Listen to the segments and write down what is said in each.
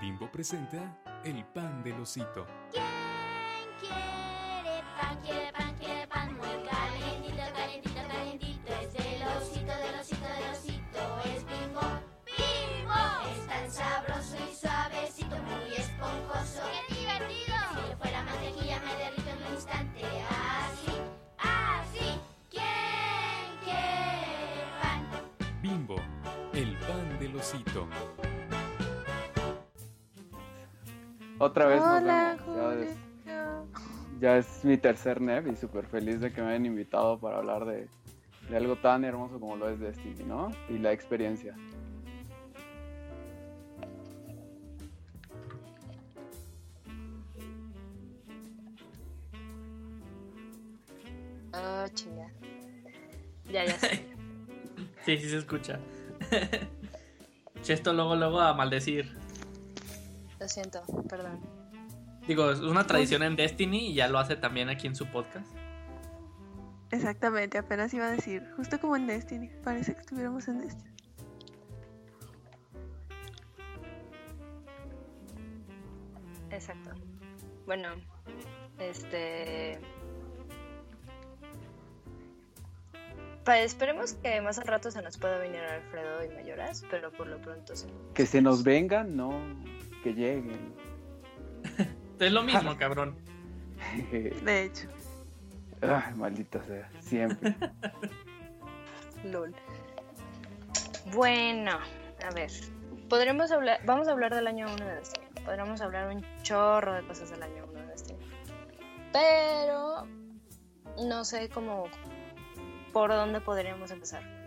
Bimbo presenta el pan del osito. ¿Quién quiere pan? Quiere pan, Otra vez nos Hola, vemos. Ya es, ya es mi tercer NEP y súper feliz de que me hayan invitado para hablar de, de algo tan hermoso como lo es Destiny, ¿no? Y la experiencia. Oh, chinga. Ya, ya sé. Sí, sí se escucha. Chesto luego, luego a maldecir. Lo siento, perdón. Digo, es una tradición en Destiny y ya lo hace también aquí en su podcast. Exactamente, apenas iba a decir, justo como en Destiny, parece que estuviéramos en Destiny. Exacto. Bueno, este. Pa- esperemos que más al rato se nos pueda venir Alfredo y Mayoras, pero por lo pronto sí. Que se nos vengan, no que lleguen. Es lo mismo, cabrón. De hecho, Ay, maldita sea, siempre. LOL. Bueno, a ver. Podremos hablar. Vamos a hablar del año 1 de Destiny. Podríamos hablar un chorro de cosas del año 1 de Destiny. Pero. No sé cómo. Por dónde podríamos empezar.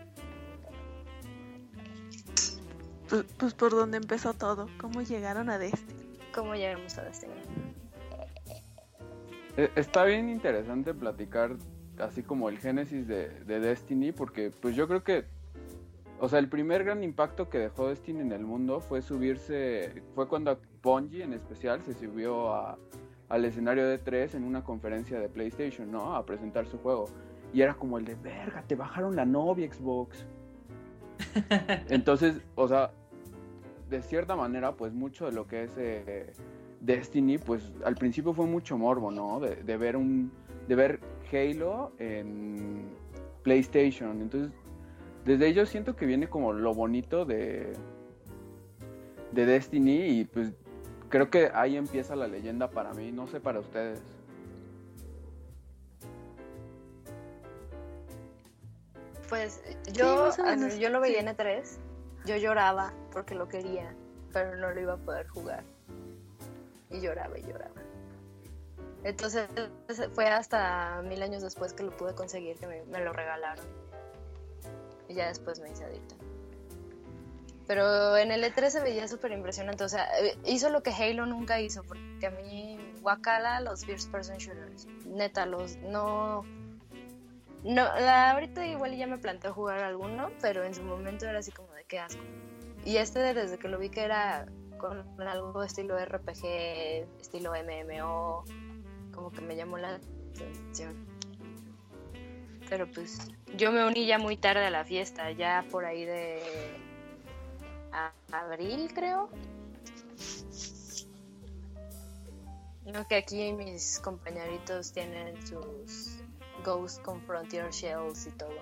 Pues, pues por donde empezó todo, cómo llegaron a Destiny. ¿Cómo llegamos a Destiny? Eh, Está bien interesante platicar así como el génesis de, de Destiny, porque pues yo creo que, o sea, el primer gran impacto que dejó Destiny en el mundo fue subirse, fue cuando Bungie en especial se subió a- al escenario de 3 en una conferencia de PlayStation, ¿no? A presentar su juego. Y era como el de, verga, te bajaron la novia Xbox. Entonces, o sea, de cierta manera, pues mucho de lo que es eh, Destiny, pues al principio fue mucho morbo, ¿no? De, ver un, de ver Halo en PlayStation. Entonces, desde ello siento que viene como lo bonito de, de Destiny y pues creo que ahí empieza la leyenda para mí, no sé para ustedes. Pues yo, o ah, menos, yo lo veía sí. en E3, yo lloraba porque lo quería, pero no lo iba a poder jugar. Y lloraba y lloraba. Entonces fue hasta mil años después que lo pude conseguir, que me, me lo regalaron. Y ya después me hice adicta. Pero en el E3 se veía súper impresionante. O sea, eh, hizo lo que Halo nunca hizo. Porque a mí, Wakala, los first person shooters. Neta, los no. No, ahorita igual ya me planteo jugar alguno, pero en su momento era así como de qué asco. Y este desde que lo vi que era con algo estilo RPG, estilo MMO, como que me llamó la atención. Pero pues yo me uní ya muy tarde a la fiesta, ya por ahí de a- abril creo. No que aquí mis compañeritos tienen sus Ghost con Frontier Shells y todo.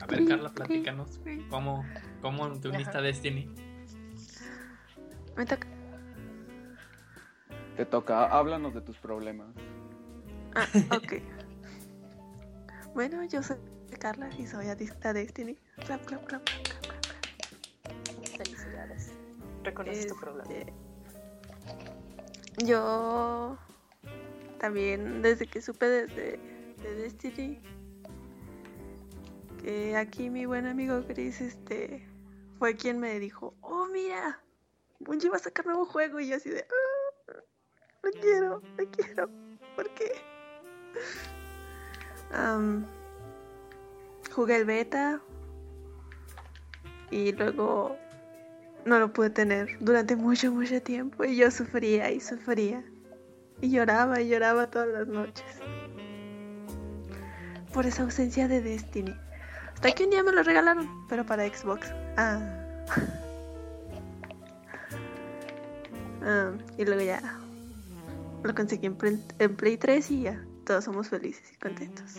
A ver, Carla, platícanos. ¿Cómo, cómo te uniste a Destiny? Me toca. Te toca, háblanos de tus problemas. Ah, ok. bueno, yo soy Carla y soy adicta a Destiny. Clap, clap, clap, clap, clap, clap. Felicidades. Reconoces tu problema. Este, Yo también desde que supe desde de Destiny que aquí mi buen amigo Chris este fue quien me dijo, oh mira, Bungie va a sacar nuevo juego y yo así de, "Ah, no quiero, no quiero, ¿por qué? Am, jugué el beta y luego no lo pude tener durante mucho, mucho tiempo y yo sufría y sufría. Y lloraba y lloraba todas las noches. Por esa ausencia de Destiny. Hasta que un día me lo regalaron, pero para Xbox. Ah. Ah, y luego ya lo conseguí en, Play- en Play 3 y ya todos somos felices y contentos.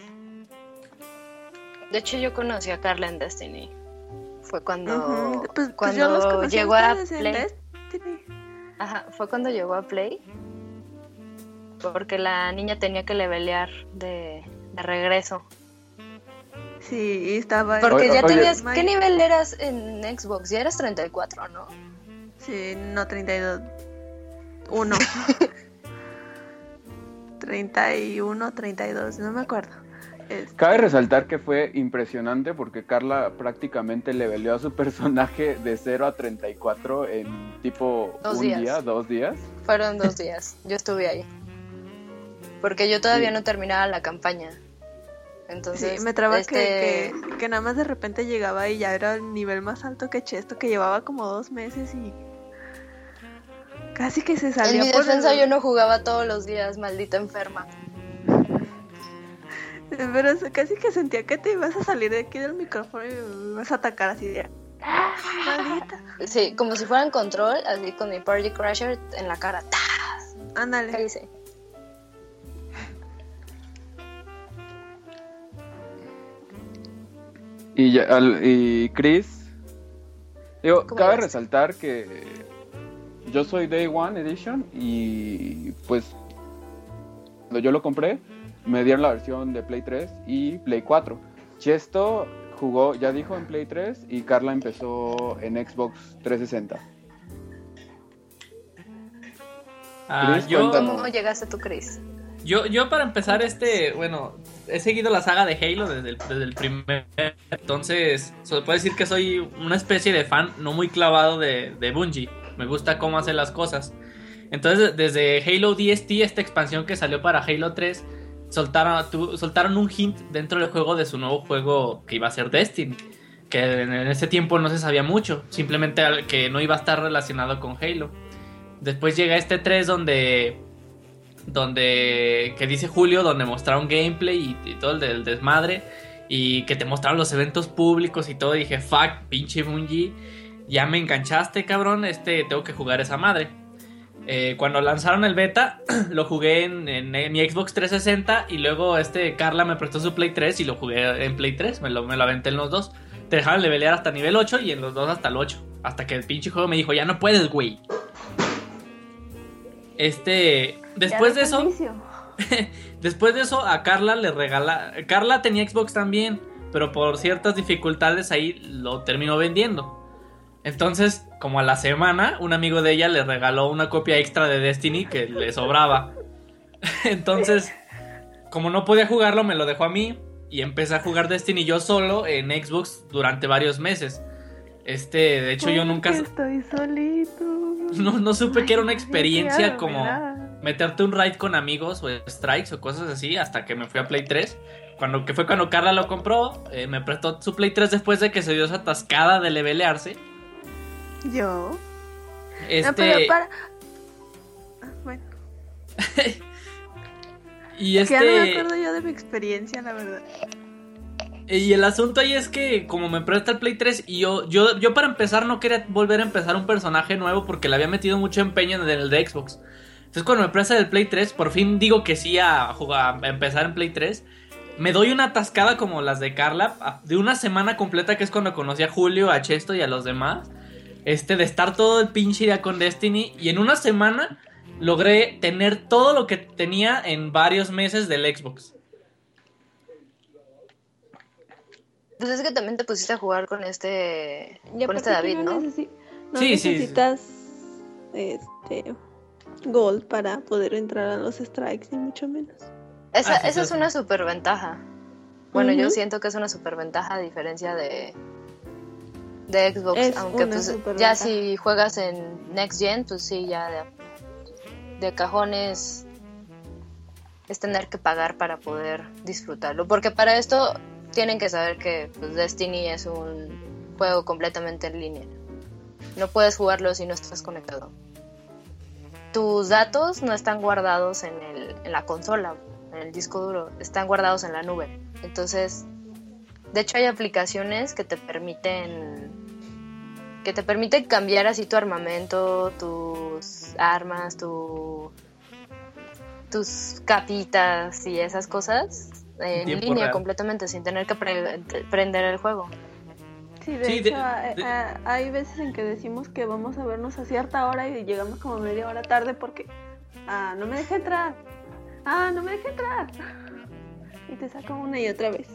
De hecho, yo conocí a Carla en Destiny. Fue cuando, Ujú, pues- pues cuando yo los conocí llegó a Play. Ajá, fue cuando llegó a Play. Porque la niña tenía que levelear de, de regreso. Sí, y estaba. Porque Oye, ya oye. tenías. My- ¿Qué nivel eras en Xbox? Ya eras 34, ¿no? Sí, no 32. 1. 31, 32, no me acuerdo. Este, Cabe resaltar que fue impresionante porque Carla prácticamente leveleó a su personaje de 0 a 34 en tipo Dos un días. día, dos días. Fueron dos días. Yo estuve ahí. Porque yo todavía Sí. no terminaba la campaña. Entonces, sí, me traba este, que, que, que nada más de repente llegaba y ya era el nivel más alto que Chesto, que llevaba como dos meses y casi que se En salía mi por defensa el- yo no jugaba todos los días, maldita enferma. Pero casi que sentía que te ibas a salir de aquí del micrófono y me ibas a atacar así de... ¡Ah, maldita! Sí, como si fuera en control, así con mi Party Crasher en la cara. ¡Ta! Ándale. Cállese. Y, ya- al- y Chris, digo, ¿Cómo cabe resaltar que yo soy Day One Edition y pues cuando yo lo compré me dieron la versión de Play 3 y Play 4. Chesto jugó, ya dijo, en Play 3 y Carla empezó en Xbox 360. Ah, Chris, yo. ¿Cómo llegaste tú, Chris? yo, yo para empezar este, bueno, he seguido la saga de Halo desde el, desde el primer, entonces se puede decir que soy una especie de fan no muy clavado de, de Bungie. Me gusta cómo hace las cosas. Entonces desde Halo DST, esta expansión que salió para Halo 3, soltaron, un hint dentro del juego de su nuevo juego que iba a ser Destiny. Que en, ese tiempo no se sabía mucho, simplemente que no iba a estar relacionado con Halo. Después llega este 3 donde donde que dice Julio donde mostraron gameplay y, y todo el del desmadre y que te mostraron los eventos públicos y todo y dije fuck pinche Bungie ya me enganchaste cabrón este tengo que jugar esa madre Eh, cuando lanzaron el beta lo jugué en, en- en mi Xbox 360 y luego este Carla me prestó su Play 3 y lo jugué en Play 3 me lo, me lo aventé en los dos te dejaban levelear hasta nivel 8 y en los dos hasta el 8 hasta que el pinche juego me dijo ya no puedes güey este después de eso Después de eso, a Carla le regala. Carla tenía Xbox también, pero por ciertas dificultades ahí lo terminó vendiendo. Entonces, como a la semana, un amigo de ella le regaló una copia extra de Destiny que le sobraba. Entonces, como no podía jugarlo, me lo dejó a mí y empecé a jugar Destiny yo solo en Xbox durante varios meses. Este, de hecho, yo nunca Estoy solito. no, no supe que era una experiencia como meterte un raid con amigos o strikes o cosas así hasta que me fui a Play 3. Cuando, que fue cuando Carla lo compró, eh, me prestó su Play 3 después de que se dio esa atascada de levelearse. Yo. Este, No, pero para. Ah, Bueno, y que ya no me este acuerdo yo de mi experiencia, la verdad. y el asunto ahí es que como me presta el Play 3 y yo, yo, yo para empezar no quería volver a empezar un personaje nuevo porque le había metido mucho empeño en el de Xbox. Entonces cuando me presta el Play 3, por fin digo que sí a, jugar, a empezar en Play 3. Me doy una atascada como las de Carla, de una semana completa que es cuando conocí a Julio, a Chesto y a los demás. Este, de estar todo el pinche día con Destiny. Y en una semana logré tener todo lo que tenía en varios meses del Xbox. Pues es que también te pusiste a jugar con este. Y con este David, ¿no? necesi- no Sí, sí, necesitas este gold para poder entrar a los strikes, ni mucho menos. Esa, Ah, sí, esa sí, es sí. una superventaja. Bueno, yo siento que es una superventaja a diferencia de de Xbox, Es aunque pues ya si juegas en Next Gen, pues sí, ya de, de cajones es tener que pagar para poder disfrutarlo, porque para esto tienen que saber que pues, Destiny es un juego completamente en línea. No puedes jugarlo si no estás conectado. tus datos no están guardados en, el, en la consola, en el disco duro, están guardados en la nube. Entonces, de hecho hay aplicaciones que te permiten que te permiten cambiar así tu armamento, tus armas, tu tus capitas y esas cosas en tiempo línea real. completamente sin tener que pre- prender el juego. Sí, de Sí, hecho, de- hay- de- hay- hay veces en que decimos que vamos a vernos a cierta hora y llegamos como media hora tarde porque, ah, no me dejé entrar, ah, no me dejé entrar. Y te saca una y otra vez.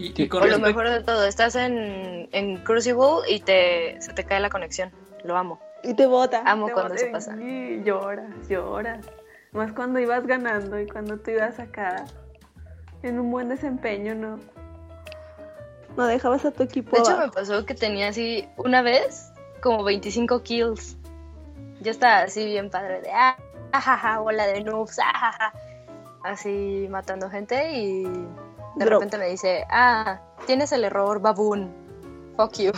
Y, Sí. y con O lo mejor de todo, estás en, en Crucible y te, se te cae la conexión. Lo amo. Y te bota. Amo te cuando bota eso pasa. Y lloras, lloras. Más cuando ibas ganando y cuando tú ibas acá en un buen desempeño, ¿no? No dejabas a tu equipo De hecho, me pasó que tenía así una vez como 25 kills. Yo estaba así bien padre de ah, ajaja, bola de noobs, ajaja. Así matando gente y de Drop. repente me dice, ah, tienes el error baboon. Fuck you.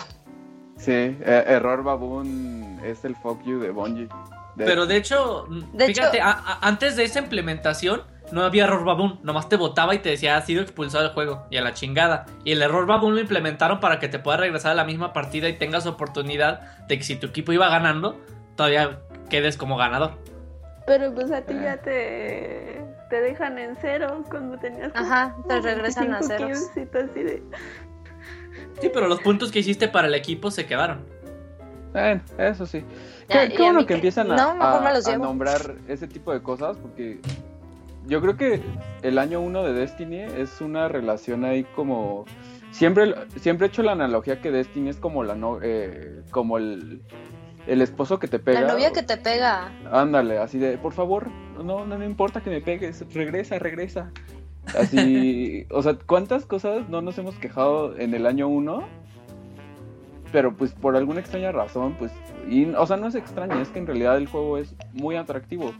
Sí, eh, error baboon es el fuck you de Bungie. De- Pero de hecho, De fíjate, hecho- a- a- antes de esa implementación no había error baboon, nomás te votaba y te decía has sido expulsado del juego y a la chingada. Y el error baboon lo implementaron para que te puedas regresar a la misma partida y tengas oportunidad de que si tu equipo iba ganando, todavía quedes como ganador. Pero pues a ti Ah. ya te, te dejan en ceros cuando tenías. Ajá, te regresan a 25 ceros. kills y tú así de. Sí, pero los puntos que hiciste para el equipo se quedaron. Bueno, eso sí. Ya, Qué, qué bueno que que- empiezan a, no, nombrar ese tipo de cosas porque yo creo que el año uno de Destiny es una relación ahí como siempre siempre he hecho la analogía que Destiny es como la no eh, como el el esposo que te pega. La novia que te pega. Ándale, así de, por favor, no, no me importa que me pegues, regresa, regresa. Así, o sea, ¿cuántas cosas no nos hemos quejado en el año uno? Pero pues por alguna extraña razón, pues, y, o sea, no es extraña, es que en realidad el juego es muy atractivo.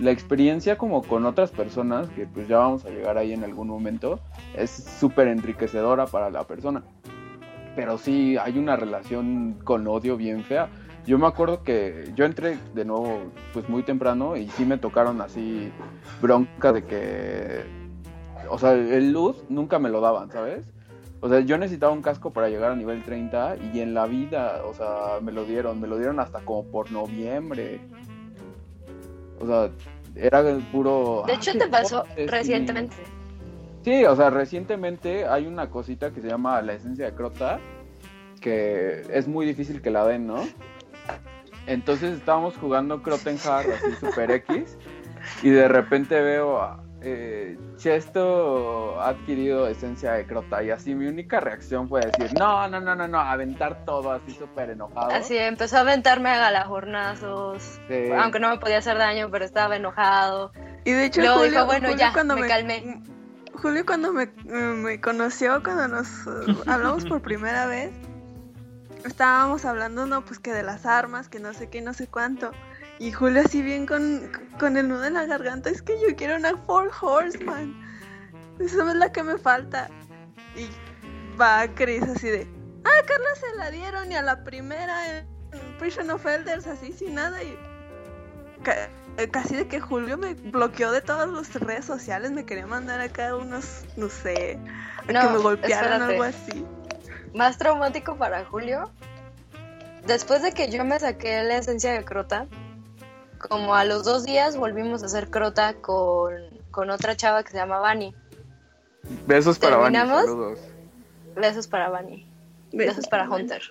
La experiencia como con otras personas, que pues ya vamos a llegar ahí en algún momento, es súper enriquecedora para la persona. Pero sí, hay una relación con odio bien fea. Yo me acuerdo que yo entré de nuevo pues muy temprano y sí me tocaron así bronca de que, o sea, el luz nunca me lo daban, ¿sabes? O sea, yo necesitaba un casco para llegar a nivel 30 y en la vida, o sea, me lo dieron, me lo dieron hasta como por noviembre. O sea, era el puro... De "Ah, hecho, qué te pasó padre, sí". recientemente. Sí, o sea, recientemente hay una cosita que se llama la esencia de Crota, que es muy difícil que la den, ¿no? Entonces estábamos jugando Crotenhard, así Super X, y de repente veo, a, eh, Chesto ha adquirido esencia de Crota, y así mi única reacción fue decir, no, no, no, no, no, aventar todo así súper enojado. Así empezó a aventarme a galajornazos. Sí. Aunque no me podía hacer daño, pero estaba enojado. Y de hecho, Luego Julio, dijo, bueno, Julio ya, cuando me calmé. Julio cuando me, me conoció, cuando nos eh, hablamos por primera vez, estábamos hablando, no, pues que de las armas, que no sé qué, no sé cuánto. Y Julio así bien con, con el nudo en la garganta, es que yo quiero una Four Horseman. Esa es la que me falta. Y va Chris así de, ah, Carla se la dieron y a la primera en Prison of Elders así sin nada y ca- eh, casi de que Julio me bloqueó de todas las redes sociales, me quería mandar acá unos, no sé, a No, que me golpearan espérate. algo así. Más traumático para Julio. Después de que yo me saqué la esencia de Crota, como a los dos días volvimos a hacer Crota con, con otra chava que se llama Vani. Besos para Vani, saludos. Besos para Vani. Besos para Hunter.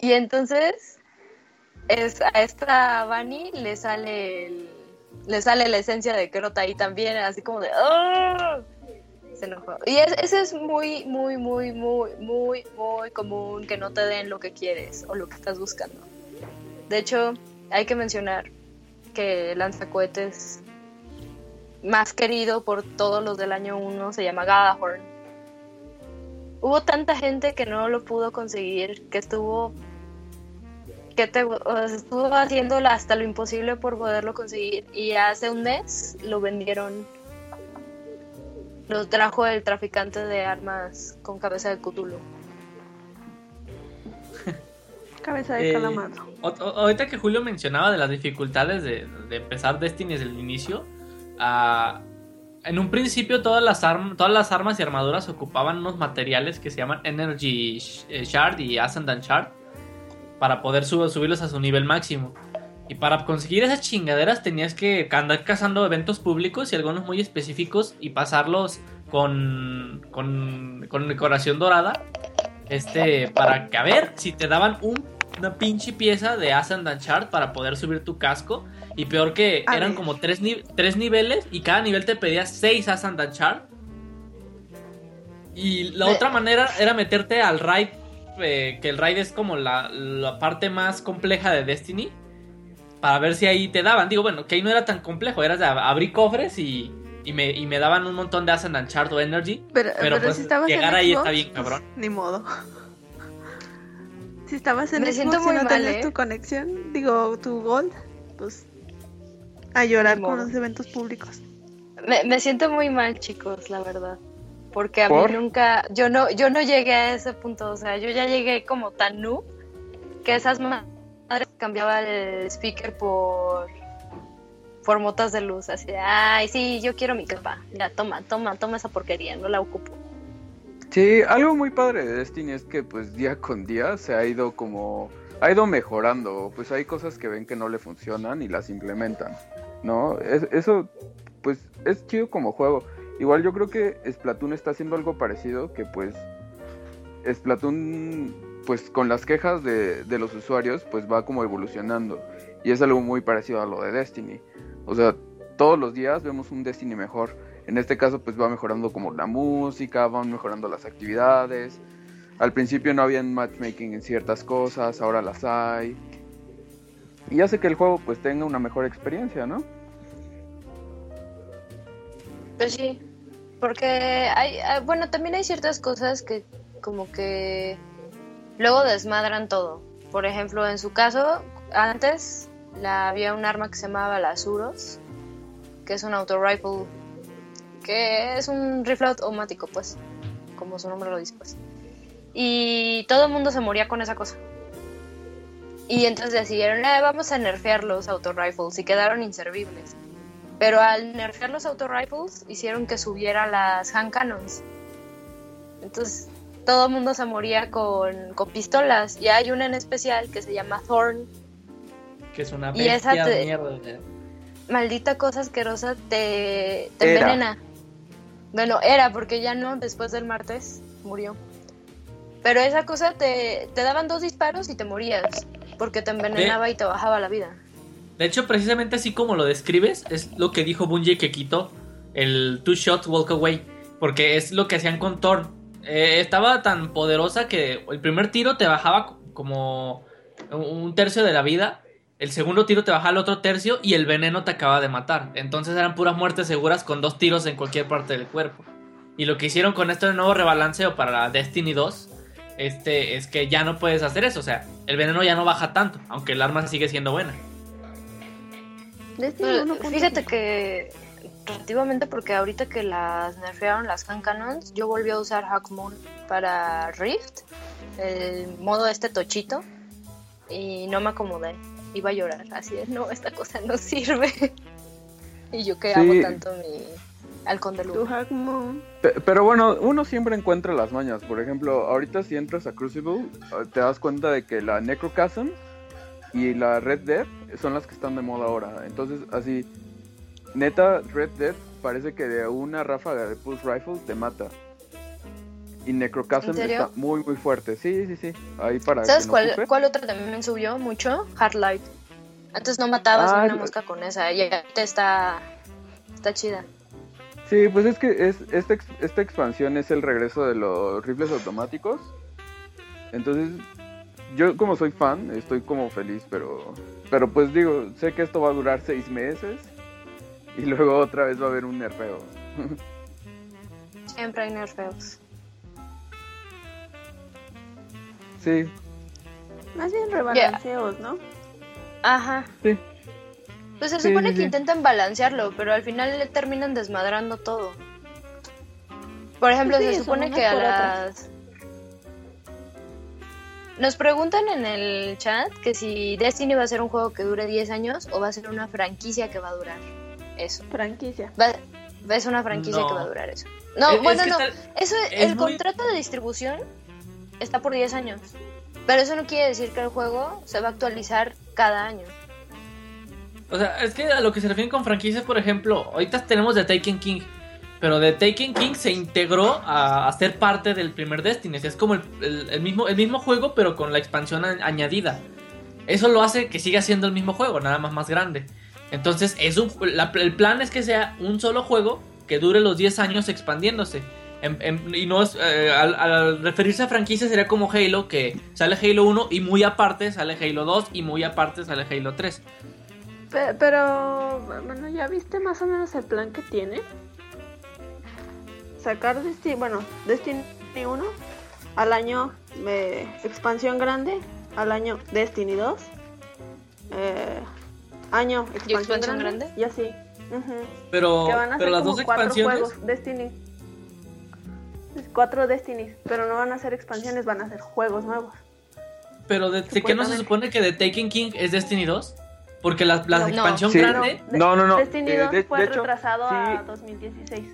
Y entonces es, a esta Vani le sale el- le sale la esencia de Crota ahí también, así como de ¡ah! Y es, ese es muy, muy, muy, muy, muy, muy común que no te den lo que quieres o lo que estás buscando. De hecho, hay que mencionar que lanzacohetes más querido por todos los del año 1 se llama Gadahorn. Hubo tanta gente que no lo pudo conseguir, que estuvo que estuvo haciendo hasta lo imposible por poderlo conseguir y hace un mes lo vendieron. Lo trajo el traficante de armas con cabeza de Cthulhu. Cabeza de Eh, ahorita que Julio mencionaba de las dificultades de, de empezar Destiny desde el inicio, ah, en un principio todas las, arm- todas las armas y armaduras ocupaban unos materiales que se llaman Energy eh, Shard y Ascendant Shard para poder sub- subirlos a su nivel máximo. Y para conseguir esas chingaderas tenías que andar cazando eventos públicos y algunos muy específicos y pasarlos con, con, con decoración dorada. Este, para que a ver si te daban un- una pinche pieza de Ascendant Shard para poder subir tu casco. Y peor que A eran ver. como tres, tres niveles y cada nivel te pedía seis Ascendant Shard. Y la otra manera era meterte al raid, eh, que el raid es como la, la parte más compleja de Destiny. Para ver si ahí te daban. Digo, bueno, que ahí no era tan complejo. Era de ab- abrir cofres y, y, me, y me daban un montón de Ascendant Shard o Energy. Pero, pero, pero pues, si estabas llegar en ahí Xbox, está bien, pues, cabrón. ni modo. Si estabas en Me Xbox siento y muy no mal, tenías ¿eh? tu conexión, digo, tu Gold, pues a llorar con los eventos públicos. Me, me siento muy mal, chicos, la verdad. Porque a ¿Por? mí nunca, yo no, yo no llegué a ese punto, o sea, yo ya llegué como tan noob que esas madres cambiaba el speaker por por motas de luz, así ay, sí, yo quiero mi capa, ya, toma, toma, toma esa porquería, no la ocupo. Sí, algo muy padre de Destiny es que pues día con día se ha ido como ha ido mejorando, pues hay cosas que ven que no le funcionan y las implementan, ¿no? Es- eso pues es chido como juego. Igual yo creo que Splatoon está haciendo algo parecido que pues Splatoon pues con las quejas de, de los usuarios pues va como evolucionando y es algo muy parecido a lo de Destiny. O sea, todos los días vemos un Destiny mejor. En este caso, pues va mejorando como la música, van mejorando las actividades. Al principio no había matchmaking en ciertas cosas, ahora las hay. Y hace que el juego pues tenga una mejor experiencia, ¿no? Pues sí, porque hay, bueno, también hay ciertas cosas que como que luego desmadran todo. Por ejemplo, en su caso, antes la, había un arma que se llamaba las Uros, que es un auto rifle, que es un rifle automático, pues, como su nombre lo dice, pues. Y todo el mundo se moría con esa cosa. Y entonces decidieron, "Eh, vamos a nerfear los auto rifles y quedaron inservibles. Pero al nerfear los auto rifles hicieron que subiera las hand cannons. Entonces todo el mundo se moría con, con pistolas. Y hay una en especial que se llama Thorn. Que es una Y esa bestia te- de mierda. ¿eh? Maldita cosa asquerosa, te, te Era. envenena. Bueno, era porque ya no, después del martes murió. Pero esa cosa te, te daban dos disparos y te morías. Porque te envenenaba y te bajaba la vida. De hecho, precisamente así como lo describes, es lo que dijo Bungie que quitó el Two Shot Walk Away. Porque es lo que hacían con Thorn. Eh, estaba tan poderosa que el primer tiro te bajaba co- como un tercio de la vida. El segundo tiro te bajaba el otro tercio y el veneno te acaba de matar. Entonces eran puras muertes seguras con dos tiros en cualquier parte del cuerpo. Y lo que hicieron con este nuevo rebalanceo para Destiny 2 este, es que ya no puedes hacer eso. O sea, el veneno ya no baja tanto, aunque el arma sigue siendo buena. Destiny Pero 1.5. Fíjate que relativamente porque ahorita que las nerfearon las hand cannons, yo volví a usar Hack Moon para Rift, el modo este tochito, y no me acomodé. Iba a llorar, así de, no, esta cosa no sirve. y yo que Sí. hago tanto mi halcón de. Pe- Pero bueno, uno siempre encuentra las mañas. Por ejemplo, ahorita si entras a Crucible, eh, te das cuenta de que la Necrochasm y la Red Dead son las que están de moda ahora. Entonces, así, neta, Red Dead parece que de una ráfaga de Pulse Rifle te mata. Y Necrochasm ¿En serio? está muy, muy fuerte. Sí, sí, sí. Ahí para ¿Sabes no cuál, cuál otra también subió mucho? Hard Light. Antes no matabas Ah, una el- mosca con esa, y ahorita está, está chida. Sí, pues es que es, esta, esta expansión es el regreso de los rifles automáticos. Entonces, yo como soy fan, estoy como feliz, pero, pero pues digo, sé que esto va a durar seis meses y luego otra vez va a haber un nerfeo. Siempre hay nerfeos. sí, Más bien rebalanceos, ¿no? Ajá. sí. Pues se Sí, supone sí, que sí. intentan balancearlo, pero al final le terminan desmadrando todo. Por ejemplo, sí, se supone que a otras. las... Nos preguntan en el chat que si Destiny va a ser un juego que dure 10 años o va a ser una franquicia que va a durar eso. Franquicia. Va, va- es una franquicia No. que va a durar eso. No, Es- es bueno, que no. está- Eso, es el muy- contrato de distribución está por 10 años. Pero eso no quiere decir que el juego se va a actualizar cada año. O sea, es que a lo que se refieren con franquicias, por ejemplo, ahorita tenemos The Taken King. Pero The Taken King se integró a, a ser parte del primer Destiny. Es como el, el- el mismo, el mismo juego, pero con la expansión a- añadida. Eso lo hace que siga siendo el mismo juego, nada más más grande. Entonces, es un, la- el plan es que sea un solo juego que dure los 10 años expandiéndose. En- en- y no es, eh, al, al referirse a franquicia sería como Halo, que sale Halo 1 y muy aparte sale Halo 2 y muy aparte sale Halo 3. Pe- Pero, bueno, ¿ya viste más o menos el plan que tiene? Sacar Destiny, bueno, Destiny 1 al año eh, expansión grande, al año Destiny 2, eh, año expansión, expansión grande, grande? y así. Ujú. Pero, que van a pero ser las como dos cuatro expansiones... juegos Destiny. Cuatro Destinies, pero no van a ser expansiones, van a ser juegos nuevos. Pero de, ¿de qué no se supone que The Taken King es Destiny 2? Porque la, la No. expansión Sí. grande. De- No, no, no, Destiny eh, 2 de- fue de hecho, retrasado a sí. 2016.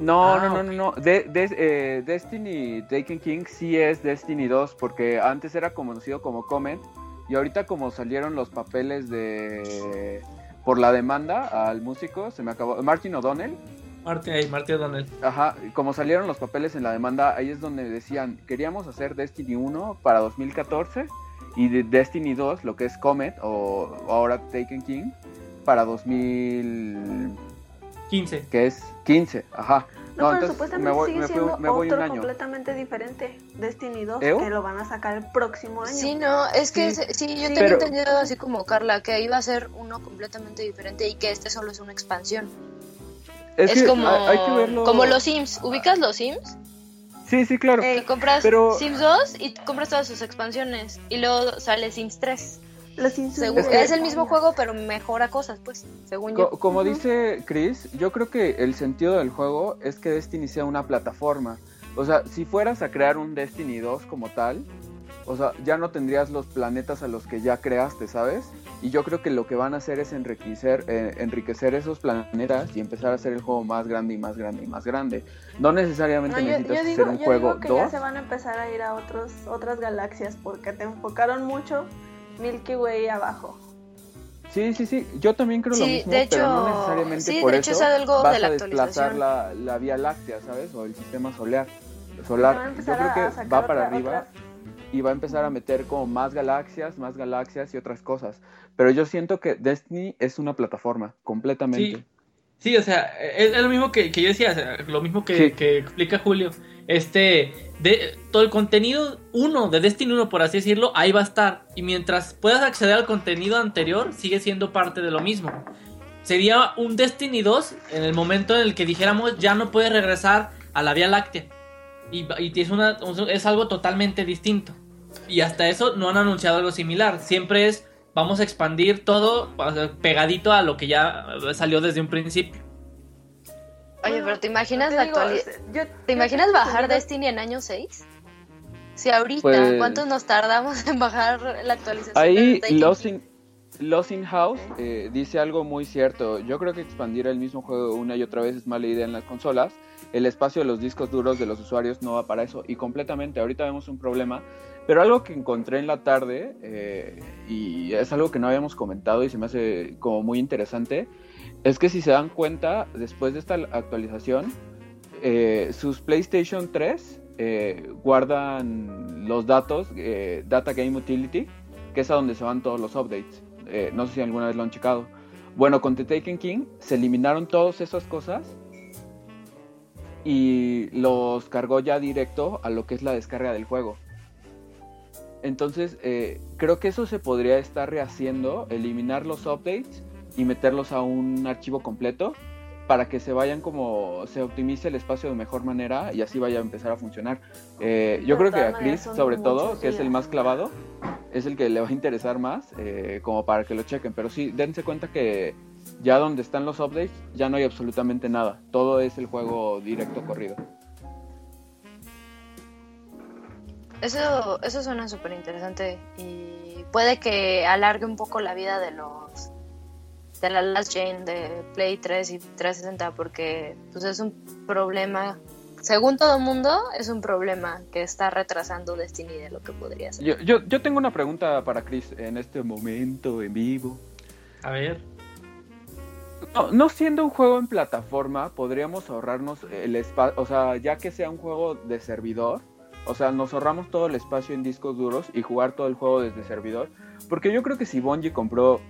No, Ah, no, no, no, no. De, de- eh, Destiny Taken King sí es Destiny 2 porque antes era conocido como Comet y ahorita como salieron los papeles de por la demanda al músico, se me acabó Martin O'Donnell, Marty, ay, Marty O'Donnell. ajá, como salieron los papeles en la demanda, ahí es donde decían, queríamos hacer Destiny 1 para 2014 y de Destiny 2, lo que es Comet o ahora Taken King para 2000 15. que es 15, ajá. No, No, pero entonces supuestamente me voy, sigue me fui- siendo me voy un otro año. completamente diferente. Destiny 2, ¿Eu? que lo van a sacar el próximo año. Sí, no, es que Sí. yo Sí. tenía Pero- entendido así como Carla, que iba a ser uno completamente diferente y que este solo es una expansión. Es, que como, hay, que verlo. como los Sims. ¿Ubicas los Sims? Sí, sí, claro. Eh, Que compras pero- Sims 2 y compras todas sus expansiones. Y luego sale Sims 3. Los Según- insultos. es, el mismo juego, pero mejora cosas, pues, según yo. Co- como Ujú. dice Chris, yo creo que el sentido del juego es que Destiny sea una plataforma. O sea, si fueras a crear un Destiny 2 como tal, o sea, ya no tendrías los planetas a los que ya creaste, ¿sabes? Y yo creo que lo que van a hacer es enriquecer, eh, enriquecer esos planetas y empezar a hacer el juego más grande y más grande y más grande. No necesariamente No, yo, necesitas yo hacer digo, un yo juego digo que ya 2. se van a empezar a ir a otros, otras galaxias porque te enfocaron mucho Milky Way abajo. Sí, sí, sí, yo también creo lo Sí, mismo, de pero no hecho- necesariamente sí, por de hecho eso es algo vas de la a desplazar la, la Vía Láctea, ¿sabes? O el sistema solar. Solar. Yo creo que va para otra- arriba y va a empezar a meter como más galaxias, más galaxias y otras cosas. Pero yo siento que Destiny es una plataforma, completamente. Sí. Sí, o sea, es, es lo mismo que, que yo decía, o sea, lo mismo que, Sí. que explica Julio. Este, todo el contenido uno de Destiny 1, por así decirlo, ahí va a estar. Y mientras puedas acceder al contenido anterior, sigue siendo parte de lo mismo. Sería un Destiny 2 en el momento en el que dijéramos ya no puedes regresar a la Vía Láctea. Y, es, algo totalmente distinto. Y hasta eso no han anunciado algo similar. Siempre es vamos a expandir todo pegadito a lo que ya salió desde un principio. Oye, Bueno, pero ¿te imaginas la actualidad? ¿Te imaginas bajar Destiny en año 6? Si ahorita, Pues- ¿cuántos nos tardamos en bajar la actualización? Ahí King? in, Lost in House eh, dice algo muy cierto. Yo creo que expandir el mismo juego una y otra vez es mala idea en las consolas. El espacio de los discos duros de los usuarios no va para eso. Y completamente, ahorita vemos un problema. Pero algo que encontré en la tarde, eh, y es algo que no habíamos comentado y se me hace como muy interesante, es que si se dan cuenta, después de esta actualización, eh, sus PlayStation 3 eh, guardan los datos, eh, Data Game Utility, que es a donde se van todos los updates. No sé si alguna vez lo han checado. Bueno, con The Taken King se eliminaron todas esas cosas y los cargó ya directo a lo que es la descarga del juego. Entonces, creo que eso se podría estar rehaciendo, eliminar los updates y meterlos a un archivo completo para que se vayan como se optimice el espacio de mejor manera y así vaya a empezar a funcionar. Eh, yo creo que a Chris, sobre todo, que es el más clavado, es el que le va a interesar más, eh, como para que lo chequen. Pero sí, dense cuenta que ya donde están los updates, ya no hay absolutamente nada. Todo es el juego directo corrido. Eso, eso suena súper interesante y puede que alargue un poco la vida de los de la Last Gen de Play 3 y 360 porque pues es un problema, según todo el mundo, es un problema que está retrasando Destiny de lo que podría ser. Yo, yo, yo tengo una pregunta para Chris en este momento en vivo. A ver. No, no siendo un juego en plataforma, podríamos ahorrarnos el espacio, o sea, ya que sea un juego de servidor, o sea, nos ahorramos todo el espacio en discos duros y jugar todo el juego desde servidor. Porque yo creo que si Bungie compró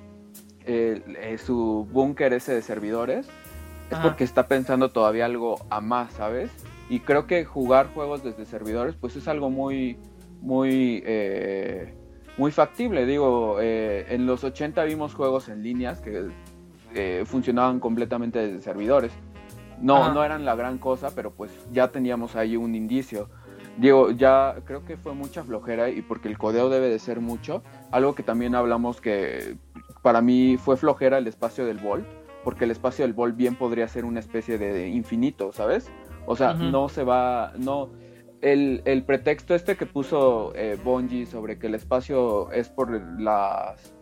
eh, eh, su búnker ese de servidores, es Ajá. porque está pensando todavía algo a más, ¿sabes? Y creo que jugar juegos desde servidores, pues es algo muy, muy, eh, muy factible. Digo, eh, en los 80 vimos juegos en líneas que eh, funcionaban completamente desde servidores. No, Ajá. no eran la gran cosa, pero pues ya teníamos ahí un indicio. Digo, ya creo que fue mucha flojera y porque el codeo debe de ser mucho. Algo que también hablamos que para mí fue flojera el espacio del Volt, porque el espacio del Volt bien podría ser una especie de infinito, ¿sabes? O sea, no se va, no... El, el pretexto este que puso eh, Bungie sobre que el espacio es por las,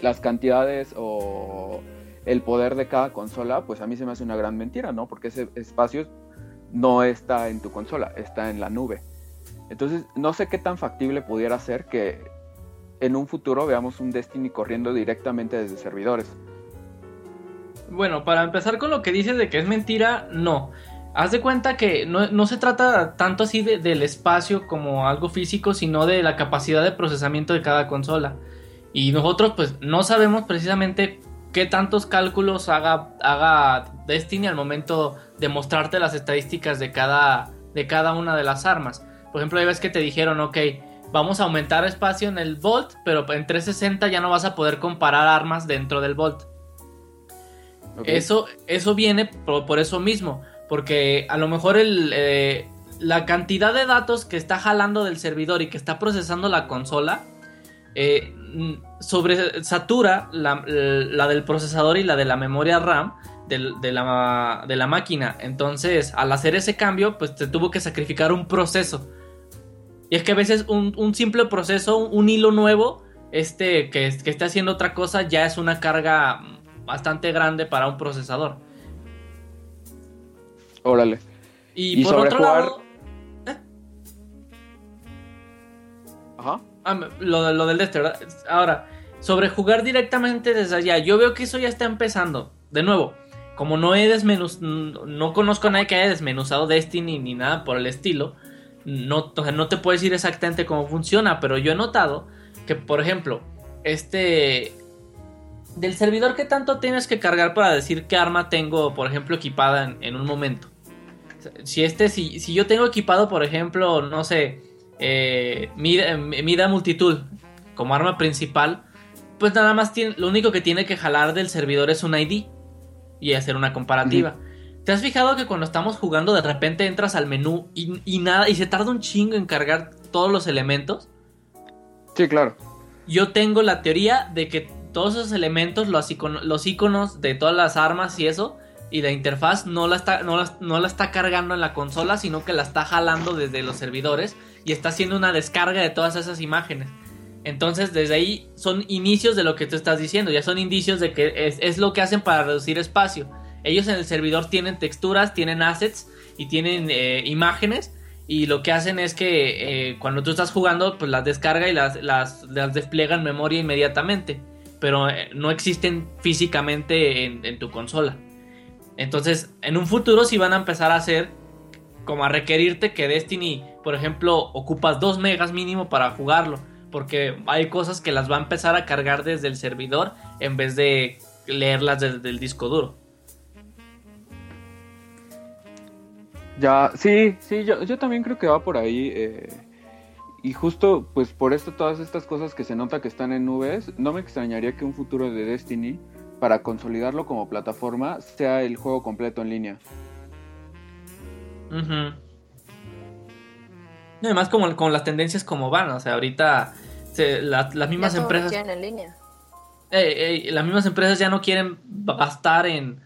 las cantidades o el poder de cada consola, pues a mí se me hace una gran mentira, ¿no? Porque ese espacio no está en tu consola, está en la nube. Entonces, no sé qué tan factible pudiera ser que en un futuro veamos un Destiny corriendo directamente desde servidores. Bueno, para empezar con lo que dices de que es mentira, no. Haz de cuenta que no, no se trata tanto así de- del espacio como algo físico, sino de la capacidad de procesamiento de cada consola. Y nosotros pues no sabemos precisamente qué tantos cálculos haga, haga Destiny al momento de mostrarte las estadísticas de cada, de cada una de las armas. Por ejemplo, ya ves que te dijeron, ok, vamos a aumentar espacio en el Volt, pero en 360 ya no vas a poder comparar armas dentro del Volt. Eso, eso viene por, por eso mismo, porque a lo mejor el, eh, la cantidad de datos que está jalando del servidor y que está procesando la consola eh, mm, sobre satura la, la del procesador y la de la memoria RAM de, la, de la máquina. Entonces, al hacer ese cambio, pues te tuvo que sacrificar un proceso. Y es que a veces un, un simple proceso, un, un hilo nuevo, este que, que esté haciendo otra cosa, ya es una carga bastante grande para un procesador. Órale. Y, Y por sobre otro jugar- lado, Ajá. ah, lo, lo del este, ¿verdad? Ahora, sobre jugar directamente desde allá, yo veo que eso ya está empezando. De nuevo, como no he desmenuz, no no conozco a nadie que haya desmenuzado Destiny ni nada por el estilo, no, o sea, no te puedo decir exactamente cómo funciona, pero yo he notado que, por ejemplo, este del servidor que tanto tienes que cargar para decir qué arma tengo, por ejemplo, equipada en, un momento. Si este, si, si yo tengo equipado, por ejemplo, no sé, eh, mida, mida multitud como arma principal, pues nada más tiene, lo único que tiene que jalar del servidor es un ID y hacer una comparativa. ¿Te has fijado que cuando estamos jugando de repente entras al menú y, y nada y se tarda un chingo en cargar todos los elementos? Sí, claro. Yo tengo la teoría de que todos esos elementos, los, icono- los iconos de todas las armas y eso, y la interfaz no la, está, no, la, no la está cargando en la consola, sino que la está jalando desde los servidores y está haciendo una descarga de todas esas imágenes. Entonces, desde ahí son inicios de lo que tú estás diciendo, ya son indicios de que es, lo que hacen para reducir espacio. Ellos en el servidor tienen texturas, tienen assets y tienen eh, imágenes y lo que hacen es que eh, cuando tú estás jugando, pues las descarga y las, despliega en memoria inmediatamente. Pero eh, no existen físicamente en, en tu consola. Entonces, en un futuro sí van a empezar a hacer como a requerirte que Destiny, por ejemplo, ocupas 2 megas mínimo para jugarlo. Porque hay cosas que las va a empezar a cargar desde el servidor en vez de leerlas desde el disco duro. Ya, sí, sí, yo, yo también creo que va por ahí. eh, y justo, pues por esto, todas estas cosas que se nota que están en nubes, no me extrañaría que un futuro de Destiny, para consolidarlo como plataforma, sea el juego completo en línea. Ujú. Y además como con las tendencias como van, o sea, ahorita se- la- las mismas Ya empresas, quieren en línea. eh, eh, las mismas empresas ya no quieren gastar en,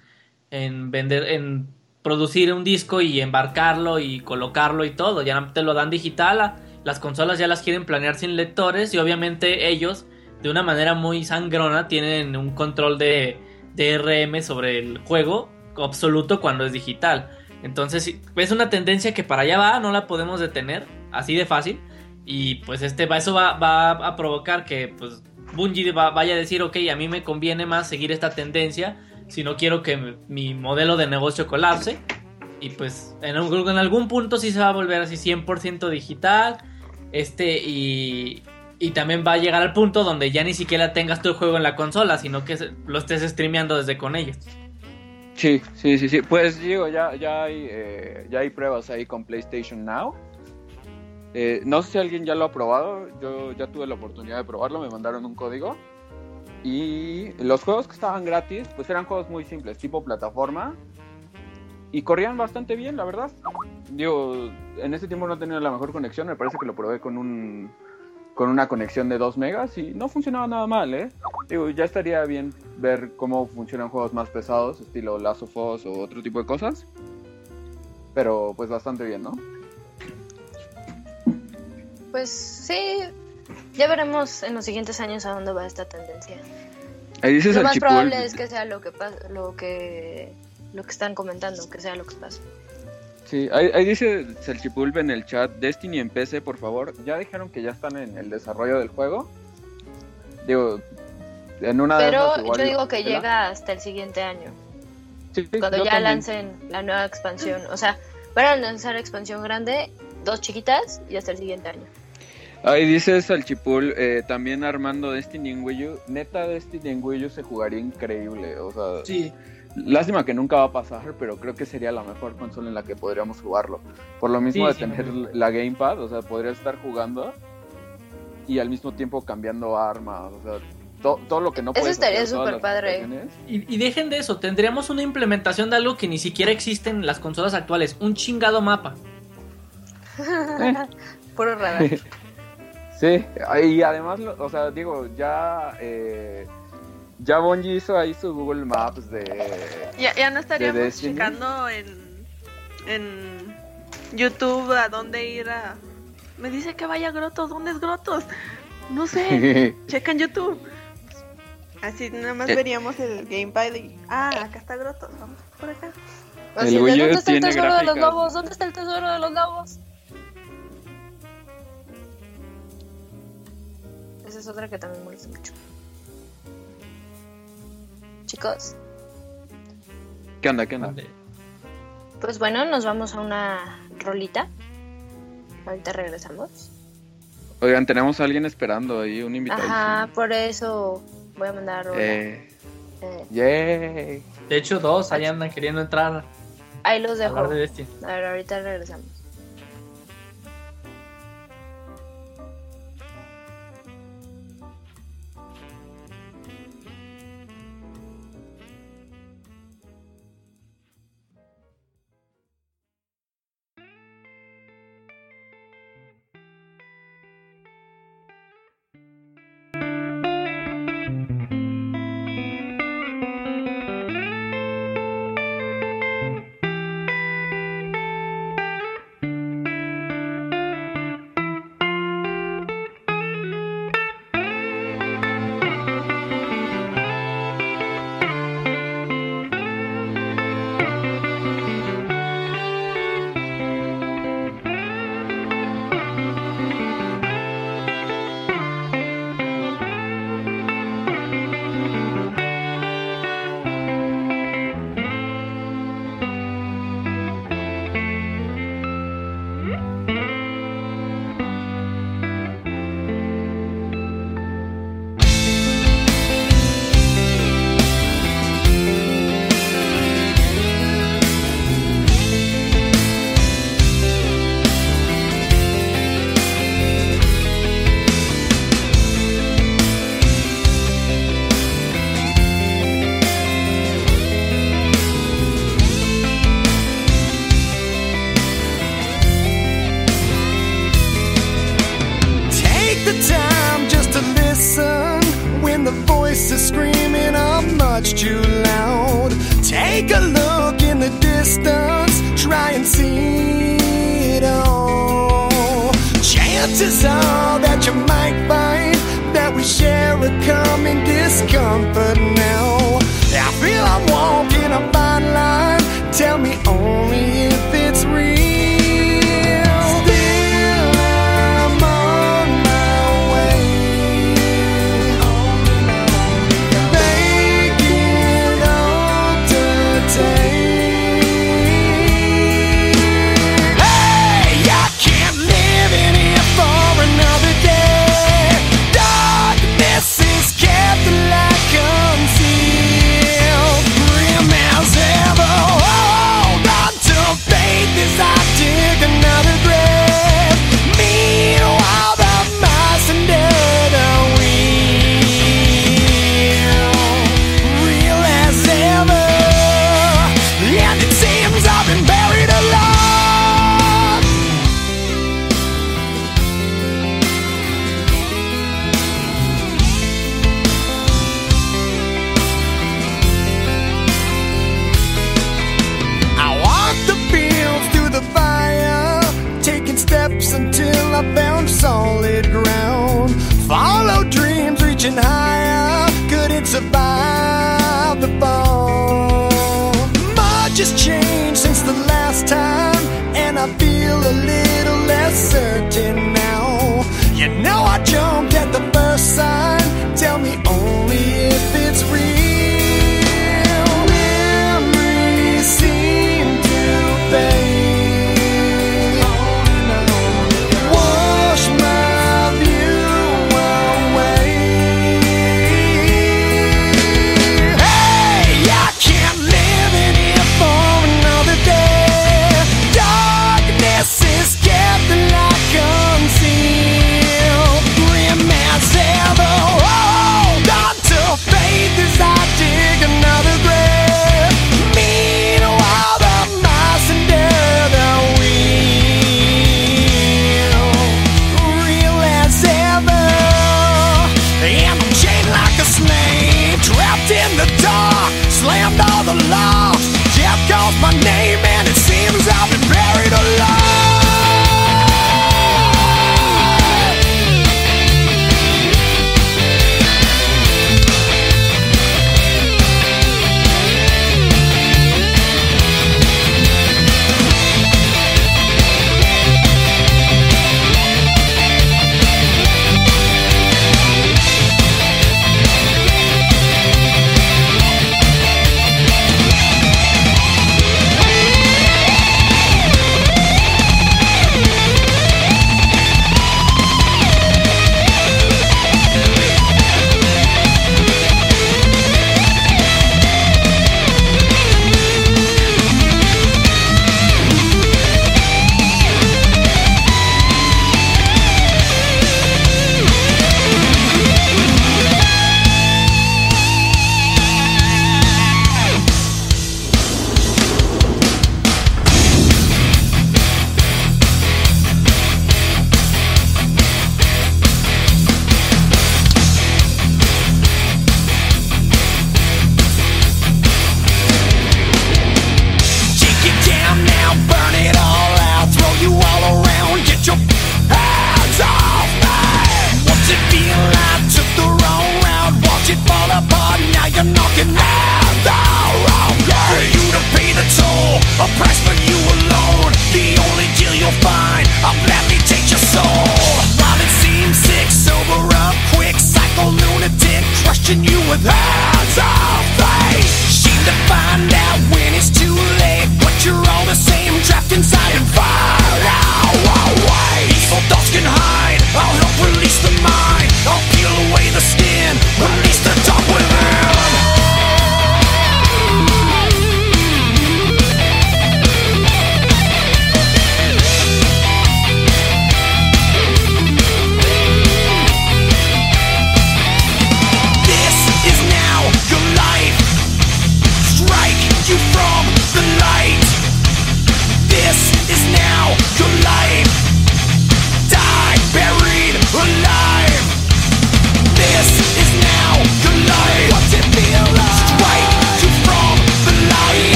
en vender, en producir un disco y embarcarlo y colocarlo y todo, ya te lo dan digital, las consolas ya las quieren planear sin lectores y obviamente ellos de una manera muy sangrona tienen un control de DRM sobre el juego absoluto cuando es digital. Entonces es una tendencia que para allá va, no la podemos detener, así de fácil. Y pues este eso va, va a provocar que pues Bungie vaya a decir, ok, a mí me conviene más seguir esta tendencia si no quiero que mi modelo de negocio colapse. Y pues en, en algún punto sí se va a volver así 100% digital. Este y, y también va a llegar al punto donde ya ni siquiera tengas tu juego en la consola, sino que lo estés streameando desde con ellos. Sí, sí, sí, sí. Pues digo, ya, ya, hay, eh, ya hay pruebas ahí con PlayStation Now. Eh, no sé si alguien ya lo ha probado. Yo ya tuve la oportunidad de probarlo. Me mandaron un código. Y los juegos que estaban gratis, pues eran juegos muy simples, tipo plataforma. Y corrían bastante bien, la verdad. Digo, en ese tiempo no tenía la mejor conexión. Me parece que lo probé con un con una conexión de 2 megas y no funcionaba nada mal, ¿eh? Digo, ya estaría bien ver cómo funcionan juegos más pesados, estilo Last of o otro tipo de cosas. Pero pues bastante bien, ¿no? Pues sí, ya veremos en los siguientes años a dónde va esta tendencia. Ahí dices lo más probable es que sea lo que lo que lo que están comentando, que sea lo que pasa. Sí, ahí, dice Selchipulp en el chat, Destiny en PC, por favor. Ya dijeron que ya están en el desarrollo del juego. Digo, en una Pero yo digo que llega hasta el siguiente año. Sí, cuando ya lancen la nueva expansión. O sea, van a lanzar expansión grande, dos chiquitas y hasta el siguiente año. Ahí dice Salchipul, eh, también armando Destiny en Wii U. Neta, Destiny en Wii U se jugaría increíble. O sea, sí. Lástima que nunca va a pasar, pero creo que sería la mejor consola en la que podríamos jugarlo. Por lo mismo de tener la Gamepad, o sea, podría estar jugando y al mismo tiempo cambiando armas, o sea, todo lo que no Eso estaría súper padre. Y, y, dejen de eso, tendríamos una implementación de algo que ni siquiera existe en las consolas actuales, un chingado mapa. Puro radar. sí, y además, o sea, digo, ya... Eh, ya Bungie hizo ahí su Google Maps de. Ya, ya no estaríamos checando en, en YouTube a dónde ir a. Me dice que vaya a Grotos. ¿Dónde es Grotos? No sé. Checa en YouTube. Así nada más eh. veríamos el gamepad y. Ah, acá está Grotos. Vamos por acá. Así, ¿Dónde está el tesoro de los lobos? ¿Dónde está el tesoro de los lobos? Esa es otra que también molesta mucho chicos. ¿Qué onda? ¿Qué onda? Pues bueno, nos vamos a una rolita. Ahorita regresamos. Oigan, tenemos a alguien esperando ahí, un invitado. Ajá, por eso voy a mandar a eh, eh. De hecho, dos ahí andan queriendo entrar. Ahí los dejo. A ver, ahorita regresamos.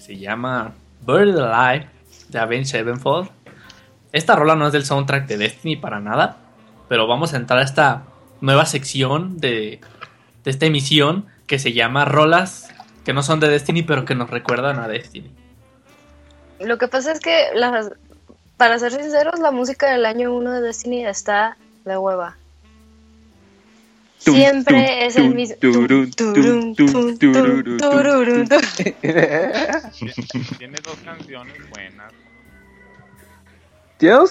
Se llama Bird Alive de Avenged Sevenfold. Esta rola no es del soundtrack de Destiny para nada, pero vamos a entrar a esta nueva sección de, de esta emisión que se llama Rolas que no son de Destiny, pero que nos recuerdan a Destiny. Lo que pasa es que, para ser sinceros, la música del año 1 de Destiny está de hueva. Siempre es el mismo. Tiene dos canciones buenas.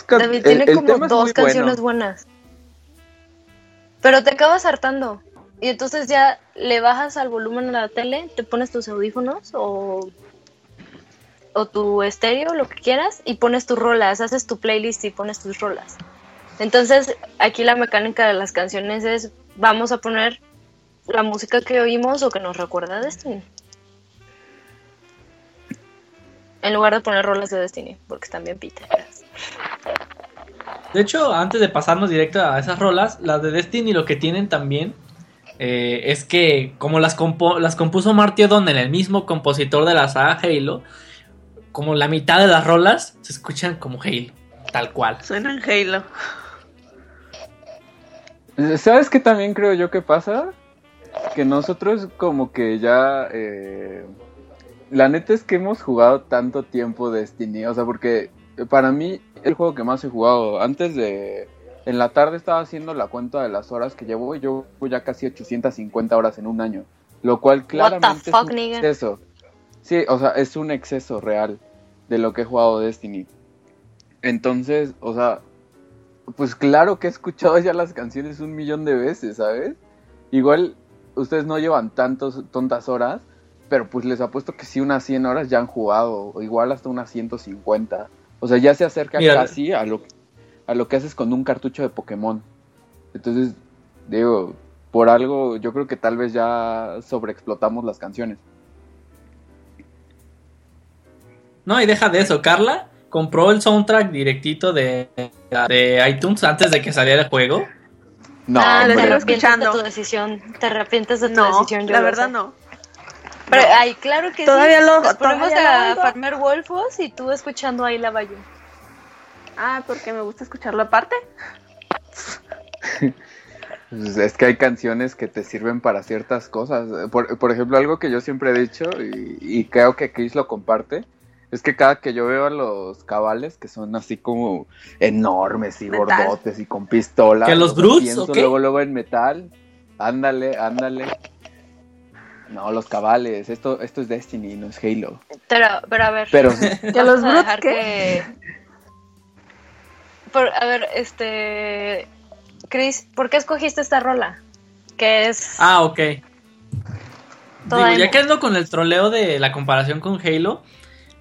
Can- David tiene el como dos canciones bueno. buenas. Pero te acabas hartando. Y entonces ya le bajas al volumen a la tele, te pones tus audífonos o, o tu estéreo, lo que quieras, y pones tus rolas, haces tu playlist y pones tus rolas. Entonces, aquí la mecánica de las canciones es, vamos a poner la música que oímos o que nos recuerda a Destiny. En lugar de poner rolas de Destiny, porque están bien piteras. De hecho, antes de pasarnos directo a esas rolas, las de Destiny lo que tienen también eh, es que como las, compo- las compuso Marty O'Donnell, el mismo compositor de la saga Halo, como la mitad de las rolas se escuchan como Halo, tal cual. Suenan Halo. ¿Sabes qué también creo yo que pasa? Que nosotros como que ya... eh, la neta es que hemos jugado tanto tiempo Destiny, o sea, porque para mí el juego que más he jugado antes de... En la tarde estaba haciendo la cuenta de las horas que llevo y yo ya casi 850 horas en un año, lo cual claramente fuck, es un nigga? exceso. Sí, o sea, es un exceso real de lo que he jugado Destiny. Entonces, o sea, pues claro que he escuchado ya las canciones un millón de veces, ¿sabes? Igual ustedes no llevan tantos, tantas horas, pero pues les apuesto que sí unas 100 horas ya han jugado, o igual hasta unas 150. O sea, ya se acerca Mira, casi a lo, a lo que haces con un cartucho de Pokémon. Entonces, digo, por algo yo creo que tal vez ya sobreexplotamos las canciones. No, y deja de eso, Carla compró el soundtrack directito de, de iTunes antes de que saliera el juego. No, Ah, te arrepientes escuchando. de tu decisión. Te arrepientes de tu No, decisión. yo la verdad sé. no. Pero, No. ay, claro que Todavía sí. lo- Nos ponemos todavía lo a farmer Wolfos y tú escuchando ahí la Bayou. Ah, porque me gusta escucharlo aparte. Pues es que hay canciones que te sirven para ciertas cosas. Por, por ejemplo, algo que yo siempre he dicho y, y creo que Chris lo comparte, es que cada que yo veo a los cabales que son así como enormes y Metal. gordotes y con pistolas, ¿Que los Brutes, pienso o qué? luego luego en metal. Ándale, ándale. No, los cabales, esto esto es Destiny, no es Halo. Pero, pero a ver. Pero ¿Que los Brutes dejar qué? que- Por- a ver, este. Chris, ¿por qué escogiste esta rola? Que es. Ah, ok. Digo, ya que ando con el troleo de la comparación con Halo,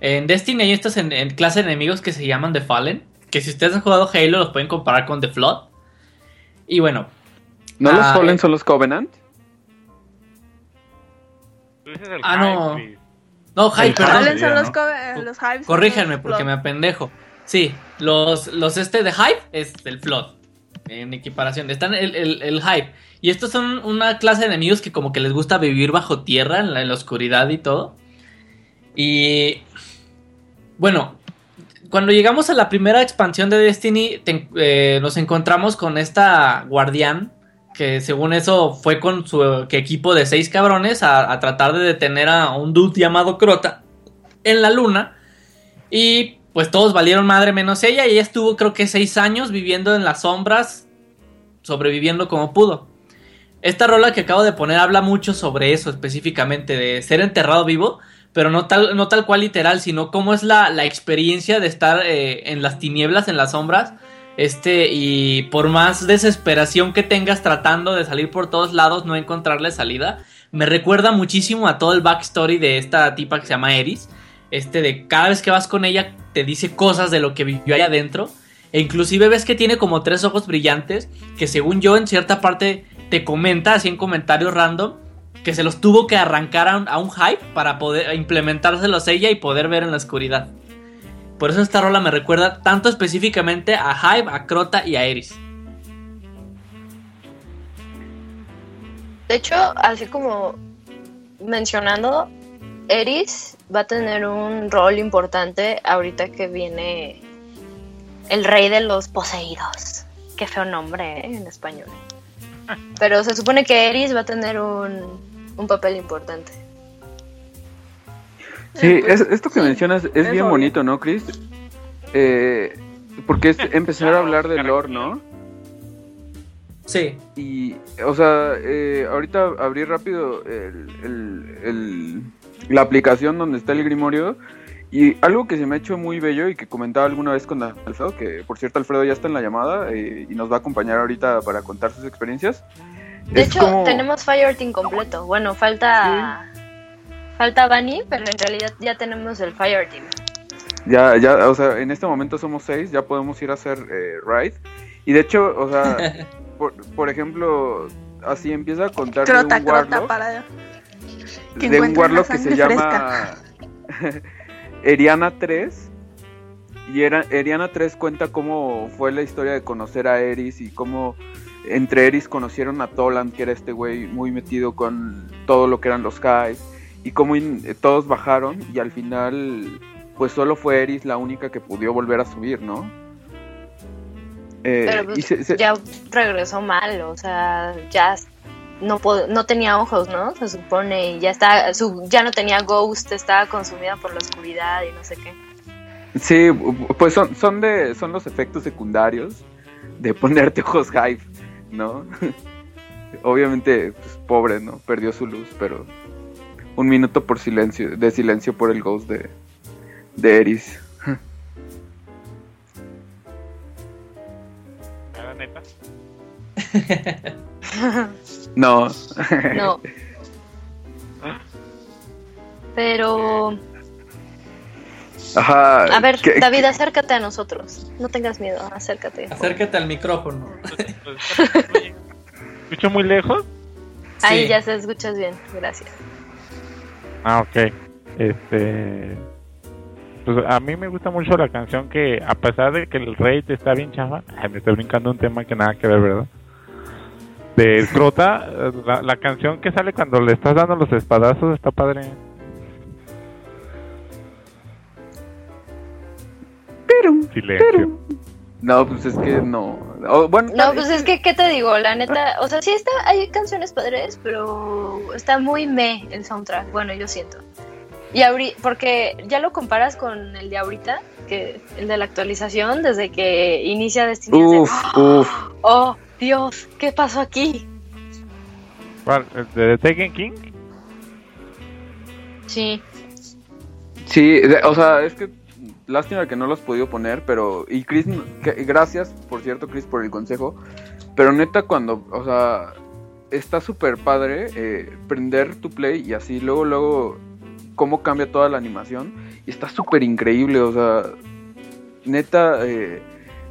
en Destiny hay estos en, en clase de enemigos que se llaman The Fallen, que si ustedes han jugado Halo los pueden comparar con The Flood. Y bueno, ¿no los Ah, Fallen eh. son los Covenant? Tú dices el Ah, no. No, Hype, perdón. Son ¿no? los, co- eh, los Corríjanme porque me apendejo. Sí, los, los este de Hype es el Flood. En equiparación. Están el, el, el Hype. Y estos son una clase de enemigos que como que les gusta vivir bajo tierra, en la, en la oscuridad y todo. Y... Bueno, cuando llegamos a la primera expansión de Destiny, eh, nos encontramos con esta guardián. Que según eso fue con su equipo de seis cabrones a, a tratar de detener a un dude llamado Crota en la luna. Y pues todos valieron madre menos ella. Y ella estuvo creo que seis años viviendo en las sombras, sobreviviendo como pudo. Esta rola que acabo de poner habla mucho sobre eso específicamente, de ser enterrado vivo, pero no tal, no tal cual literal, sino cómo es la, la experiencia de estar eh, en las tinieblas, en las sombras, este, y por más desesperación que tengas tratando de salir por todos lados, no encontrarle salida, me recuerda muchísimo a todo el backstory de esta tipa que se llama Eris, este, de cada vez que vas con ella te dice cosas de lo que vivió ahí adentro, e inclusive ves que tiene como tres ojos brillantes, que según yo en cierta parte te comenta, así en comentarios random, que se los tuvo que arrancar a un, a un hype para poder implementárselos ella y poder ver en la oscuridad. Por eso esta rola me recuerda tanto específicamente a Hype, a Crota y a Eris. De hecho, así como mencionando, Eris va a tener un rol importante ahorita que viene el rey de los poseídos. Qué feo nombre ¿eh? en español. Pero se supone que Eris va a tener un, un papel importante. Sí, pues, es- esto que sí, mencionas es, es bien obvio. bonito, ¿no, Chris? Eh, porque es empezar a hablar de lore, ¿no? Sí. Y, o sea, eh, ahorita abrí rápido el, el- el- la aplicación donde está el Grimorio. Y algo que se me ha hecho muy bello y que comentaba alguna vez con Alfredo, que por cierto Alfredo ya está en la llamada eh, y nos va a acompañar ahorita para contar sus experiencias. De Es hecho, como- tenemos Fire Team completo. Bueno, falta falta Bunny, pero en realidad ya tenemos el Fire Team. Ya, ya, o sea, en este momento somos seis, ya podemos ir a hacer eh, raid. Y de hecho, o sea, por, por ejemplo, así empieza a contar de Crota, un crota Warlock, para que de un Warlock que se sangre llama Eriana 3. Y era, Eriana 3 cuenta cómo fue la historia de conocer a Eris y cómo entre Eris conocieron a Toland, que era este güey muy metido con todo lo que eran los Highs, y cómo in- eh, todos bajaron y al final pues solo fue Eris la única que pudo volver a subir, ¿no? Eh, Pero pues, y se- se- ya regresó mal, o sea, ya no tenía ojos, ¿no? Se supone y ya está su ya no tenía ghost, estaba consumida por la oscuridad y no sé qué. Sí, pues son, son de son los efectos secundarios de ponerte ojos hype, ¿no? Obviamente, pues, pobre, ¿no? Perdió su luz, pero un minuto por silencio, de silencio por el ghost de, de Eris. ¿Era neta? No. No. Pero Ajá. a ver, ¿qué- David, acércate a nosotros. No tengas miedo, acércate. Acércate al micrófono. ¿Escucho muy lejos? Ahí Sí. ya se escuchas bien, gracias. Ah, ok. Este. Pues a mí me gusta mucho la canción que, a pesar de que el rate está bien chafa, ay, me estoy brincando un tema que nada que ver, ¿verdad? De Crota, la, la canción que sale cuando le estás dando los espadazos está padre. Silencio. No, pues es que no. Bueno, No, pues es que, ¿qué te digo? La neta, o sea, sí está, hay canciones padres, pero está muy me el soundtrack, bueno, yo siento. Y ahorita, porque ya lo comparas con el de ahorita, que el de la actualización, desde que inicia Destiny. es de, Uf, uf. oh, Dios, ¿qué pasó aquí? ¿Cuál? ¿El ¿De The Taken King? Sí, Sí, o sea, es que lástima que no lo has podido poner, pero y Chris, gracias, por cierto, Chris, por el consejo, pero neta cuando, o sea, está súper padre eh, prender tu play y así luego, luego, cómo cambia toda la animación y está súper increíble, o sea, neta, eh,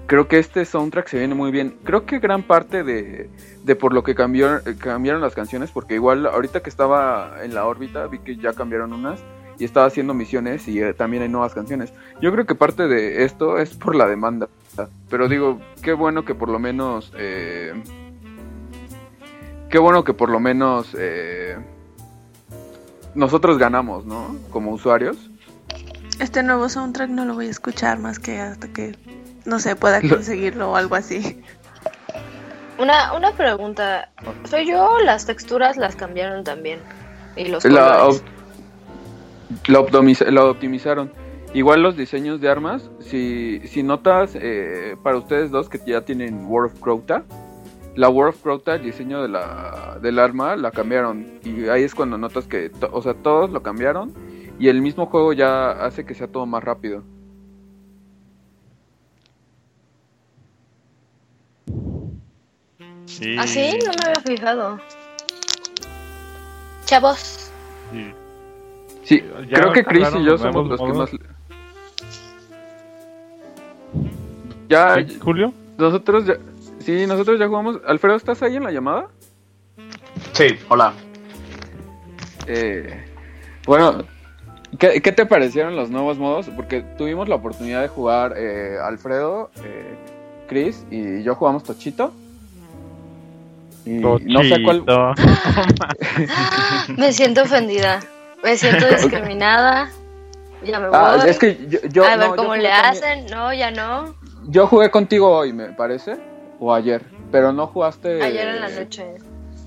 creo que este soundtrack se viene muy bien. Creo que gran parte de, de por lo que eh, cambiaron las canciones, porque igual ahorita que estaba en la órbita vi que ya cambiaron unas y estaba haciendo misiones y eh, también hay nuevas canciones. Yo creo que parte de esto es por la demanda. Pero digo, qué bueno que por lo menos... eh, qué bueno que por lo menos eh, nosotros ganamos, ¿no? Como usuarios. Este nuevo soundtrack no lo voy a escuchar más que hasta que, no sé, pueda Lo- conseguirlo o algo así. una, una pregunta, ¿soy yo las texturas las cambiaron también? Y los La, colores. La optimizaron. Igual los diseños de armas, si, si notas, eh, para ustedes dos que ya tienen World of Crota, la World of Crota, el diseño de la, del arma, la cambiaron. Y ahí es cuando notas que, o sea, todos lo cambiaron. Y el mismo juego ya hace que sea todo más rápido. Sí. ¿Ah, sí? No me había fijado. Chavos, sí. Sí, Ya creo que Chris y yo somos los que más... Ya, ¿Sí, Julio? nosotros ya... Sí, nosotros ya jugamos. Alfredo, ¿estás ahí en la llamada? Sí, hola. Eh, bueno, ¿qué, qué te parecieron los nuevos modos? Porque tuvimos la oportunidad de jugar eh, Alfredo, eh, Chris y yo jugamos Tochito. Y no sé cuál. Tochito. Me siento ofendida. Me siento discriminada. Ya me voy. Ah, es que yo, yo- a ver no, cómo le también- hacen. No, ya no. Yo jugué contigo hoy, me parece, o ayer, pero no jugaste. Ayer en la noche.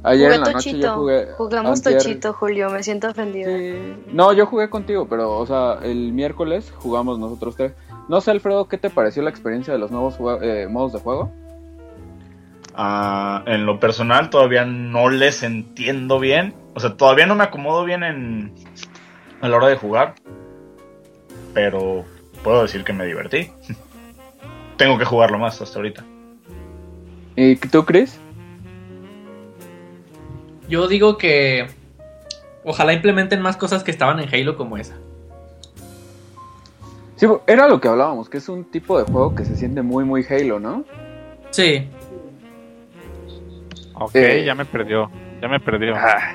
Ayer jugué en la noche Tochito. yo jugué. Jugamos antier. Tochito, Julio. Me siento ofendida. Sí. No, yo jugué contigo, pero, o sea, el miércoles jugamos nosotros tres. No sé, Alfredo, ¿qué te pareció la experiencia de los nuevos eh, modos de juego? Ah, en lo personal todavía no les entiendo bien. O sea, todavía no me acomodo bien en a la hora de jugar. Pero puedo decir que me divertí. Tengo que jugarlo más hasta ahorita. ¿Y tú, Chris? Yo digo que ojalá implementen más cosas que estaban en Halo como esa. Sí, era lo que hablábamos, que es un tipo de juego que se siente muy, muy Halo, ¿no? Sí, Ok, Eh. ya me perdió. Ya me perdió. Ah,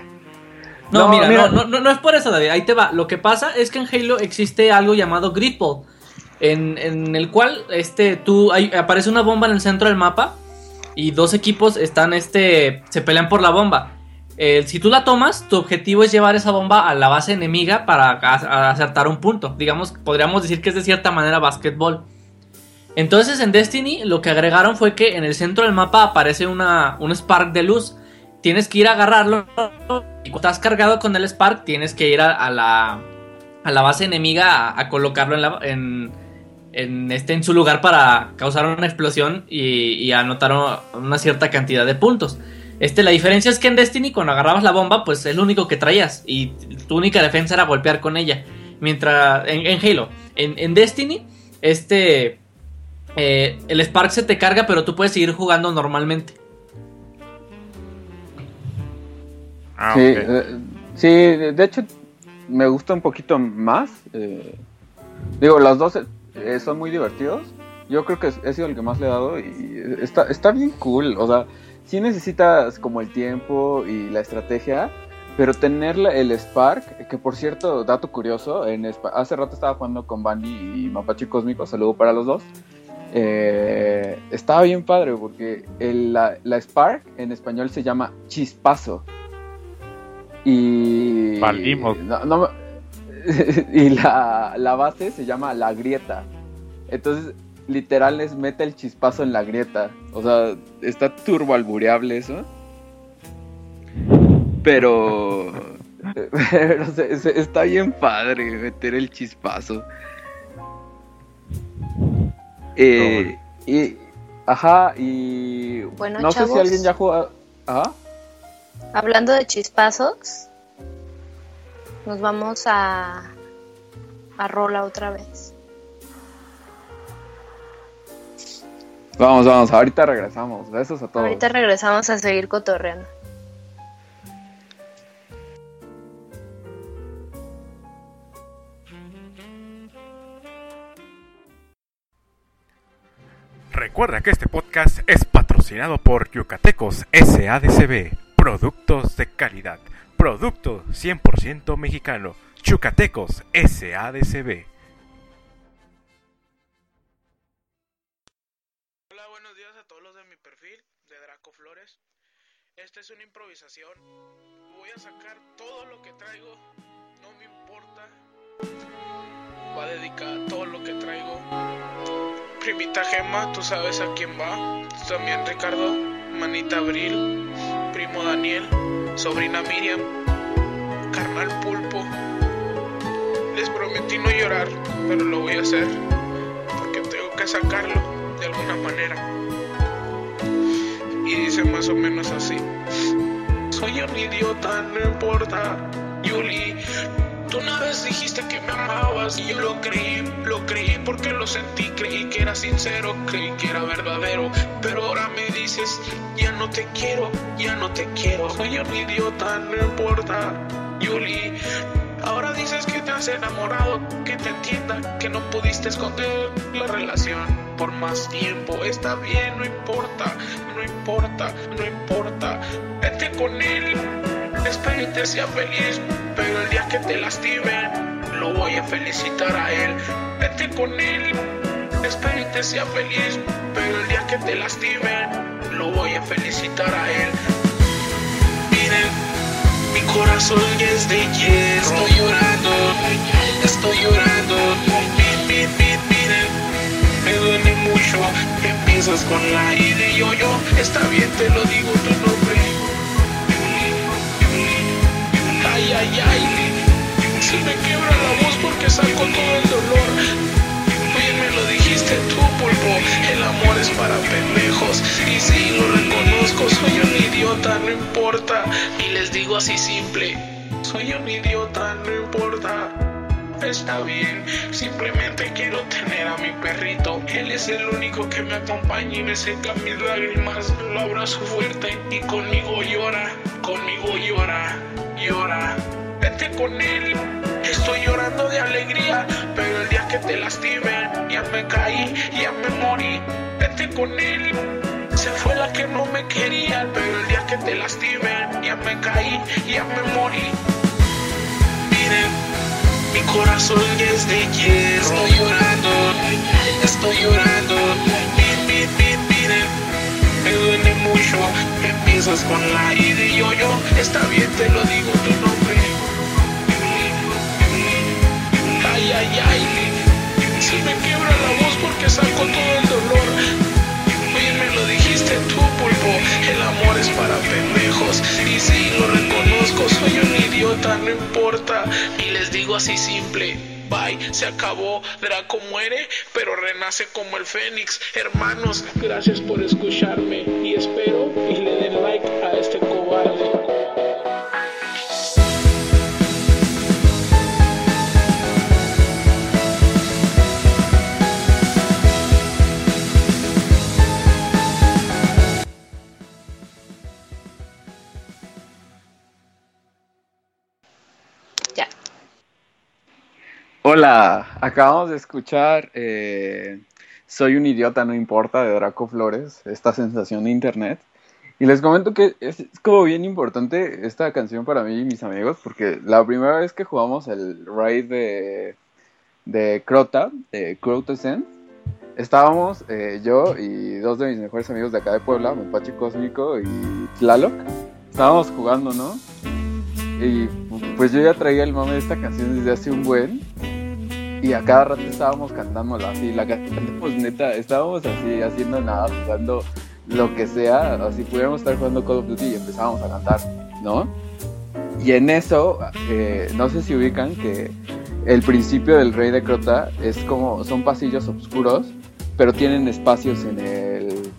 No, No, mira, mira. No, no, no, no es por eso, David. Ahí te va. Lo que pasa es que en Halo existe algo llamado Gripple, en, en el cual este, tú, hay- aparece una bomba en el centro del mapa y dos equipos están, este, se pelean por la bomba. Eh, si tú la tomas, tu objetivo es llevar esa bomba a la base enemiga para a- a acertar un punto. Digamos, podríamos decir que es de cierta manera básquetbol. Entonces en Destiny lo que agregaron fue que en el centro del mapa aparece una, un spark de luz. Tienes que ir a agarrarlo y cuando estás cargado con el Spark, tienes que ir a, la, a la base enemiga a, colocarlo en, la- en, este, en su lugar para causar una explosión y, anotar una, cierta cantidad de puntos. Este, la diferencia es que en Destiny, cuando agarrabas la bomba, pues es lo único que traías. Y tu única defensa era golpear con ella. Mientras. En, en Halo. En Destiny, este. Eh, el Spark se te carga, pero tú puedes seguir jugando normalmente. Ah, sí, ok. eh, sí, de hecho me gusta un poquito más. eh, digo, los dos eh, son muy divertidos. Yo creo que he sido el que más le he dado y está, está bien cool. O sea, sí necesitas como el tiempo y la estrategia, pero tener el Spark, que por cierto, dato curioso, en hace rato estaba jugando con Bandy y Mapache Cósmico, saludo para los dos. Eh, estaba bien padre porque el- la, la Spark en español se llama chispazo. Y. Valimos. no- no me- y la, la base se llama la grieta. Entonces, literal les mete el chispazo en la grieta. O sea, está turbo albureable eso. Pero. pero se- se- está bien padre meter el chispazo. Eh, y. Ajá, y. Bueno, no sé si alguien ya juega. Ajá. Hablando de chispazos, nos vamos a, a Rola otra vez. Vamos, vamos, ahorita regresamos. Besos a todos. Ahorita regresamos a seguir cotorreando. Recuerda que este podcast es patrocinado por Yucatecos SADCB, productos de calidad, producto 100% mexicano, Yucatecos SADCB. Hola, buenos días a todos los de mi perfil, de Draco Flores. Esta es una improvisación. Voy a sacar todo lo que traigo, no me importa. Va a dedicar todo lo que traigo. Primita Gema, tú sabes a quién va. También Ricardo, Manita Abril, Primo Daniel, Sobrina Miriam, Carnal Pulpo. Les prometí no llorar, pero lo voy a hacer. Porque tengo que sacarlo de alguna manera. Y dice más o menos así. Soy un idiota, no importa. Una vez dijiste que me amabas y yo lo creí, lo creí porque lo sentí, creí que era sincero, creí que era verdadero. Pero ahora me dices, ya no te quiero, ya no te quiero. Soy un idiota, no importa. Yuli, Ahora dices que te has enamorado, que te entienda, que no pudiste esconder la relación por más tiempo. Está bien, no importa, no importa, no importa. Vete con él, espero y te sea feliz, pero el día que te lastimen, lo voy a felicitar a él. Vete con él, espero y te sea feliz, pero el día que te lastimen, lo voy a felicitar a él. Mi corazón es de hierro. Estoy llorando, estoy llorando. Mi, mi, mi, miren, me duele mucho. Empiezas con la I de yo-yo. Está bien, te lo digo tu nombre. Ay, ay, me quiebra la voz porque saco todo el dolor. Oye, me lo dijiste tú, pulpo. El amor es para pendejos. Y sí, lo reconozco. Soy un idiota, no importa. Y les digo así simple. Soy un idiota, no importa. Está bien, simplemente quiero tener a mi perrito. Él es el único que me acompaña y me seca mis lágrimas. Lo abrazo fuerte y conmigo llora, conmigo llora, llora. Vete con él, estoy llorando de alegría, pero el día que te lastimen, ya me caí, ya me morí. Vete con él. Se fue la que no me quería, pero el día que te lastimen, ya me caí, ya me morí. Miren, mi corazón es de hierro. Estoy llorando, estoy llorando. Mi, mi, mi, mucho. Empiezas con la I de yo-yo. Está bien, te lo digo tu nombre. Ay, ay, ay. Se me quiebra la voz porque saco todo el dolor. Oye, me lo dijiste tú, pulpo. El amor es para pendejos. Y sí, lo reconozco, soy un idiota, no importa. Y les digo así simple. Bye, se acabó. Draco muere, pero renace como el Fénix. Hermanos, gracias por escucharme. Y espero y le den like a este cobarde. Hola, acabamos de escuchar eh, Soy un idiota, no importa, de Draco Flores, esta sensación de internet. Y les comento que es, es como bien importante esta canción para mí y mis amigos, porque la primera vez que jugamos el raid de, de Crota, de Crota Zen, estábamos eh, yo y dos de mis mejores amigos de acá de Puebla, Mapache Cósmico y Tlaloc, estábamos jugando, ¿no? Y pues yo ya traía el mame de esta canción desde hace un buen. Y a cada rato estábamos cantándola así. La pues neta, estábamos así haciendo nada, jugando lo que sea. Así pudiéramos estar jugando Call of Duty y empezábamos a cantar, ¿no? Y en eso, eh, no sé si ubican que el principio del Rey de Crota es como, son pasillos oscuros, pero tienen espacios en el,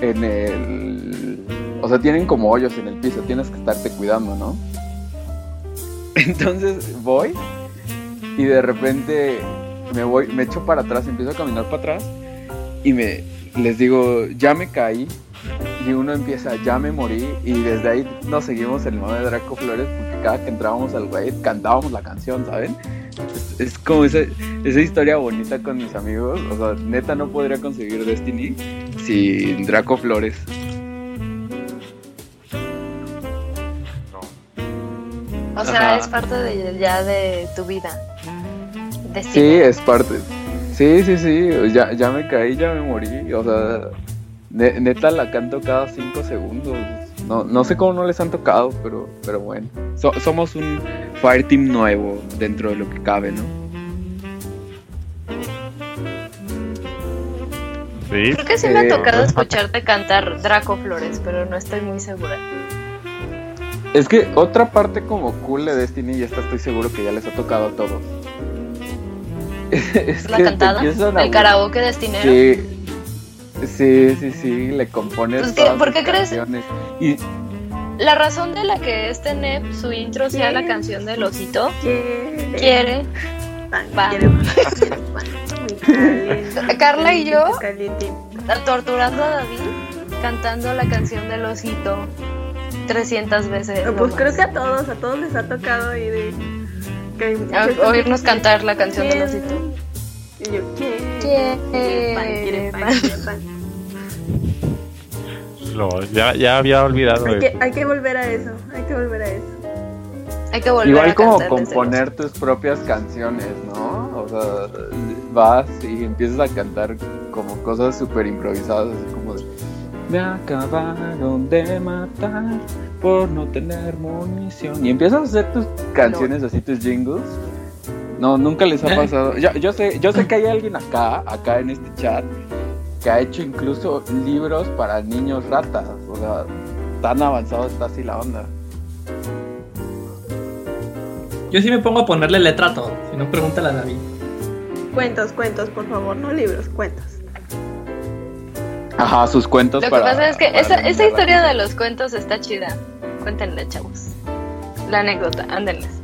en el, o sea, tienen como hoyos en el piso, tienes que estarte cuidando, ¿no? Entonces voy y de repente me voy, me echo para atrás, empiezo a caminar para atrás y me les digo, ya me caí y uno empieza, ya me morí y desde ahí nos seguimos el mame de Draco Flores porque cada que entrábamos al raid cantábamos la canción, ¿saben? Es, es como esa, esa historia bonita con mis amigos, o sea, neta no podría conseguir Destiny sin Draco Flores. O sea, Ajá. es parte de, ya de tu vida. Sí, es parte. Sí, sí, sí. Ya, ya me caí, ya me morí. O sea, ne- neta la canto cada cinco segundos. No, no sé cómo no les han tocado, pero, pero bueno. So- somos un Fireteam nuevo dentro de lo que cabe, ¿no? Sí. Creo que sí me ha tocado escucharte cantar Draco Flores, pero no estoy muy segura. Es que otra parte como cool de Destiny, y esta estoy seguro que ya les ha tocado a todos. es ¿La que cantada? a- ¿El karaoke destinero? Sí. Sí, sí, sí, le compones Pues que- todas ¿por qué crees? canciones. Y La razón de la que este NEP, su intro sea la canción del osito, Quiere. quiere. Va. Carla y yo torturando a David cantando la canción del osito 300 veces. Pues nomás. creo que a todos, a todos les ha tocado ir de que A- oírnos cantar la canción del osito. Y yo, pan. Lo- ya, ya había olvidado Hay que, hay que volver a eso, hay que volver a eso. Hay que volver Igual a como componer tus propias canciones, ¿no? O sea, vas y empiezas a cantar como cosas súper improvisadas, así como de, Me acabaron de matar por no tener munición. Y empiezas a hacer tus canciones así, tus jingles. No, nunca les ha pasado. Yo, yo sé, yo sé que hay alguien acá, acá en este chat, que ha hecho incluso libros para niños ratas. O sea, tan avanzado está así la onda. Yo sí me pongo a ponerle letra a todo. Si no, pregúntale a David. Cuentos, cuentos, por favor, no libros, cuentos. Ajá, sus cuentos Lo que para. pasa es que esa, esa historia de los cuentos está chida. Cuéntenle, chavos. La anécdota, ándenles.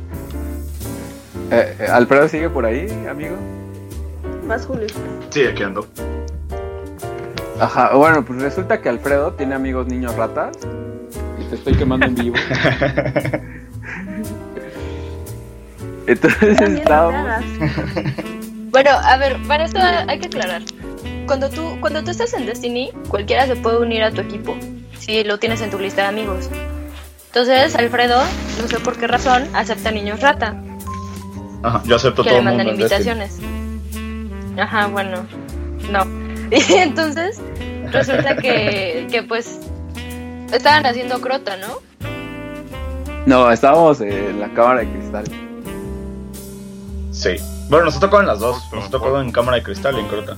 Eh, eh, Alfredo sigue por ahí, amigo. Más Julio. Sí, aquí ando. Ajá, bueno, pues resulta que Alfredo tiene amigos niños ratas. Y te estoy quemando en vivo. Entonces estábamos. Bueno, a ver, para esto hay que aclarar. Cuando tú, cuando tú estás en Destiny, cualquiera se puede unir a tu equipo, si lo tienes en tu lista de amigos. Entonces, Alfredo, no sé por qué razón, acepta niños rata, Ajá, yo acepto que todo le el mundo. mandan invitaciones. Ajá, bueno, no. Y entonces, resulta que, que pues, estaban haciendo crota, ¿no? No, estábamos en la cámara de cristal. Sí. Bueno, nos en las dos. Nos tocado en cámara de cristal y en crota.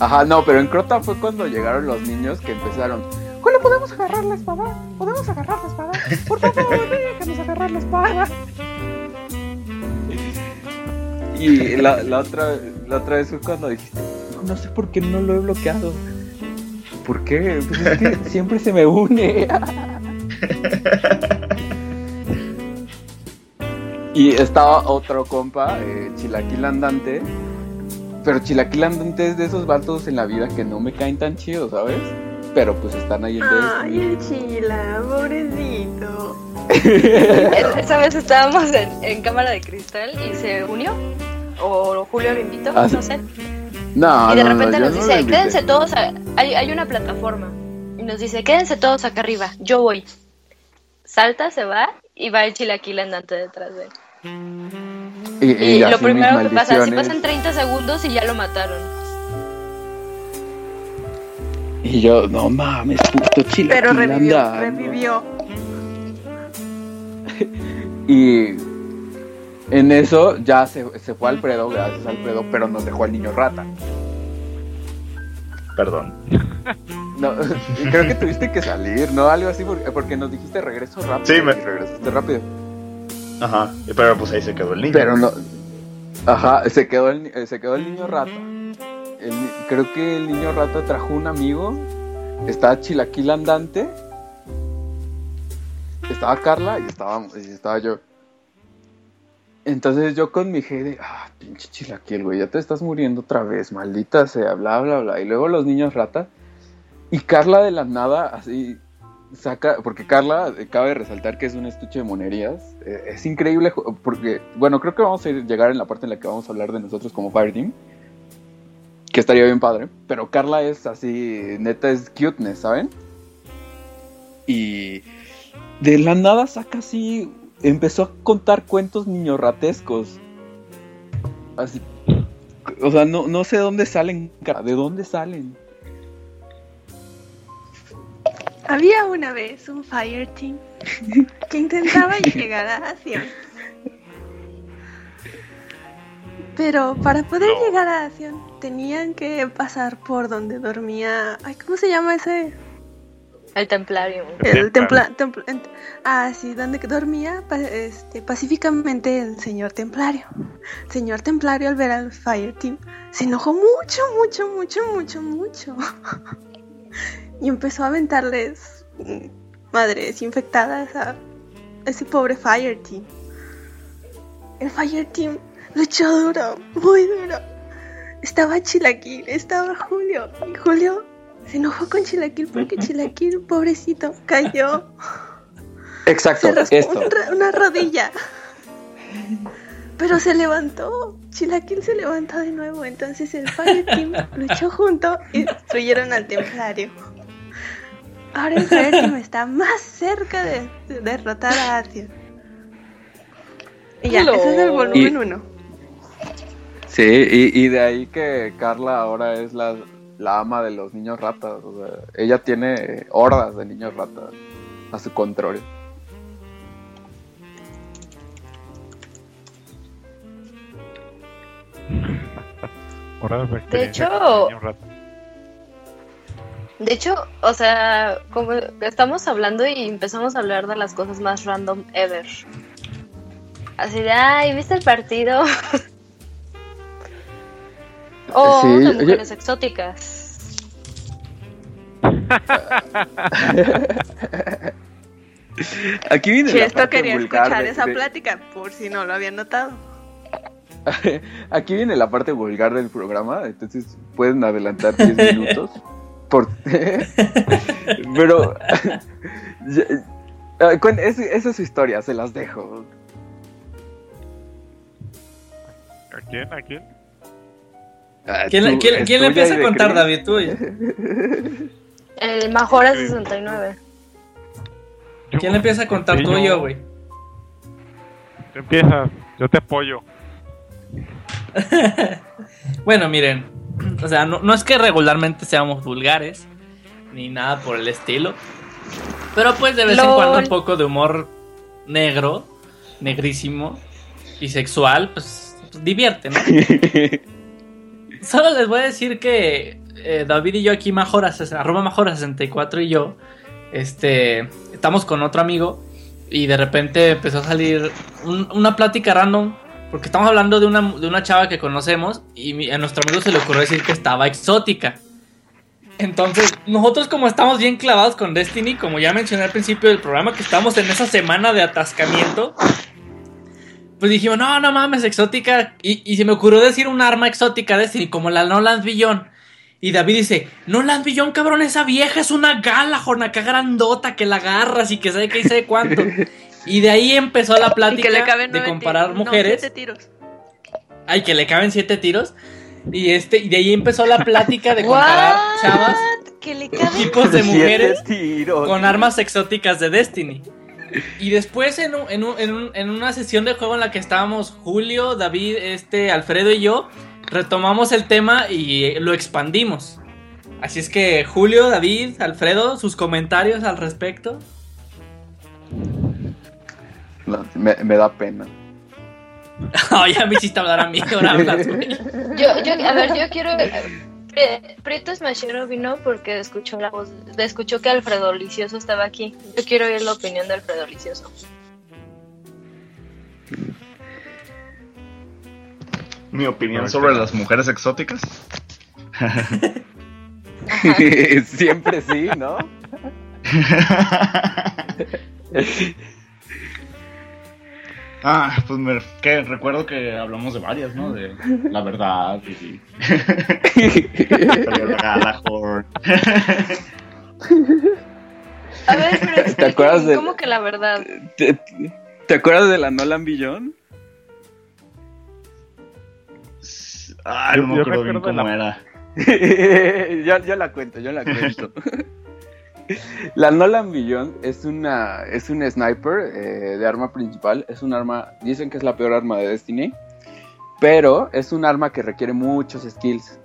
Ajá, no, pero en Crota fue cuando llegaron los niños que empezaron. Julio, ¿podemos agarrar la espada? ¿Podemos agarrar la espada? Por favor, déjanos agarrar la espada. Y la, la otra, la otra vez fue cuando dijiste, no, no sé por qué no lo he bloqueado. ¿Por qué? Pues es que siempre se me une. y estaba otro compa, eh, Chilaquil Andante. Pero Chilaquil Andante es de esos vatos en la vida que no me caen tan chidos, ¿sabes? Pero pues están ahí en Ay, Destiny. el chila, pobrecito. Es- Esa vez estábamos en, en cámara de cristal y se unió. O Julio lo invitó, Ah, no sé. No, y de no, repente nos dice, quédense todos, a- hay, hay una plataforma. Y nos dice, quédense todos acá arriba, yo voy. Salta, se va y va el chilaquil andante detrás de él. Y, Y, y lo primero que pasa, si pasan 30 segundos y ya lo mataron. Y yo, no mames, puto Chilaquil Pero revivió, revivió. Y en eso ya se, se fue Alfredo, gracias a Alfredo, pero nos dejó al niño rata. Perdón. No, creo que tuviste que salir, ¿no? Algo así, porque, porque nos dijiste regreso rápido. Sí, me- y regresaste rápido. Ajá. Pero pues ahí se quedó el niño. Pero no. Ajá, se quedó el, eh, se quedó el niño rata. El creo que el niño rata trajo un amigo. Estaba Chilaquil andante. Estaba Carla y estaba, y estaba yo. Entonces yo con mi G de, ah, pinche chilaquil, güey, ya te estás muriendo otra vez, maldita sea, bla, bla, bla. Y luego los niños rata. Y Carla de la nada, así, saca, porque Carla, eh, cabe resaltar que es un estuche de monerías. Eh, es increíble, porque, bueno, creo que vamos a ir- llegar en la parte en la que vamos a hablar de nosotros como Fireteam. Que estaría bien padre. Pero Carla es así, neta es cuteness, ¿saben? Y de la nada saca así, empezó a contar cuentos niñorratescos. Así, o sea, no, no sé dónde salen, cara, de dónde salen. Había una vez un fire team que intentaba llegar a Asia. Pero para poder llegar a Asia tenían que pasar por donde dormía. Ay, ¿cómo se llama ese? El templario. El templa, ent- ah, sí, donde dormía pa- este, pacíficamente el señor templario. El señor templario al ver al Fire Team se enojó mucho, mucho, mucho, mucho, mucho. y empezó a aventarles madres infectadas a ese pobre Fire Team. El Fire Team luchó duro, muy duro. Estaba Chilaquil, estaba Julio. Y Julio se enojó con Chilaquil porque Chilaquil, pobrecito, cayó. Exacto, Se esto. un una rodilla. Pero se levantó. Chilaquil se levantó de nuevo. Entonces el Fire Team luchó junto y destruyeron al templario. Ahora el Team está más cerca de, de derrotar a Asia. Y ya, ese es el volumen Y- 1. Sí, y, y de ahí que Carla ahora es la, la ama de los niños ratas. O sea, ella tiene hordas de niños ratas a su control. De hecho. De hecho, o sea, como estamos hablando y empezamos a hablar de las cosas más random ever. Así de, ay, ¿viste el partido? o Sí, de mujeres exóticas. Aquí viene Sí, la esto parte quería vulgar escuchar de- esa de- plática, por si no lo había notado. Aquí viene la parte vulgar del programa, entonces pueden adelantar 10 minutos. Por... Pero ah, cuen- es- esa es su historia, se las dejo. ¿A quién? ¿A quién? Ah, ¿Quién, tú- quién- es quién le empieza a contar, Chris. David? Tú. El Majora 69. Yo- ¿Quién le empieza a contar? Tú y yo, güey. Tú empiezas, yo te apoyo. Bueno, miren, o sea, no, no es que regularmente seamos vulgares, ni nada por el estilo, pero pues de vez en cuando un poco de humor negro, negrísimo y sexual, pues divierte, ¿no? Solo les voy a decir que eh, David y yo aquí, Majora, arroba Majora64 y yo, este, estamos con otro amigo y de repente empezó a salir un- una plática random porque estamos hablando de una, de una chava que conocemos y a nuestro amigo se le ocurrió decir que estaba exótica. Entonces, nosotros como estamos bien clavados con Destiny, como ya mencioné al principio del programa, que estamos en esa semana de atascamiento, pues dijimos, no, no mames, exótica. Y, y se me ocurrió decir un arma exótica de Destiny, como la Nolan Billón. Y David dice, Nolan Billón, cabrón, esa vieja es una gala, acá grandota, que la agarras y que sabe qué y sabe cuánto. Y de ahí empezó la plática que le caben de comparar no, mujeres. siete tiros. Ay, que le caben siete tiros. Y este, y de ahí empezó la plática de comparar What? chavas, Que le tipos de mujeres tiros. con armas exóticas de Destiny. Y después en, un- en, un- en un- en una sesión de juego en la que estábamos Julio, David, este, Alfredo y yo, retomamos el tema y lo expandimos. Así es que Julio, David, Alfredo, sus comentarios al respecto. No, me, me da pena. Ay, ya me hiciste hablar a mí, ahora hablas, güey. Yo, yo, a ver, yo quiero. eh, Prieto Smashero vino porque escuchó la voz, escuchó que Alfredo Licioso estaba aquí. Yo quiero oír la opinión de Alfredo Licioso. Mi opinión sobre las mujeres exóticas. Siempre sí, ¿no? Ah, pues me, que recuerdo que hablamos de varias, ¿no? De la verdad y Galahorn. A ver, pero explíquenme, acuerdas de- ¿cómo que la verdad? ¿Te, te acuerdas de la Nolan Billón? Ah, Yo- no me yo acuerdo bien recuerdo cómo la- era. yo, yo la cuento, yo la cuento. la Nolan Billón es una es un sniper eh, de arma principal. Es un arma, dicen que es la peor arma de Destiny, pero es un arma que requiere muchos skills.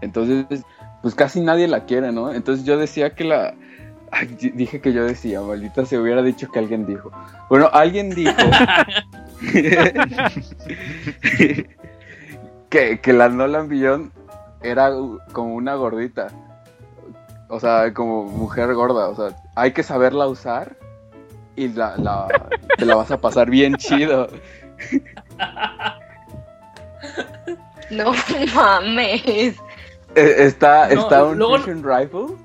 Entonces, pues casi nadie la quiere, ¿no? Entonces yo decía que la... Ay, dije que yo decía, maldita se hubiera dicho que alguien dijo. Bueno, alguien dijo que, que la Nolan Billón era como una gordita. O sea, como mujer gorda. O sea, hay que saberla usar y la, la- te la vas a pasar bien chido. No mames. Eh, Está, No, está un luego- fusion rifle.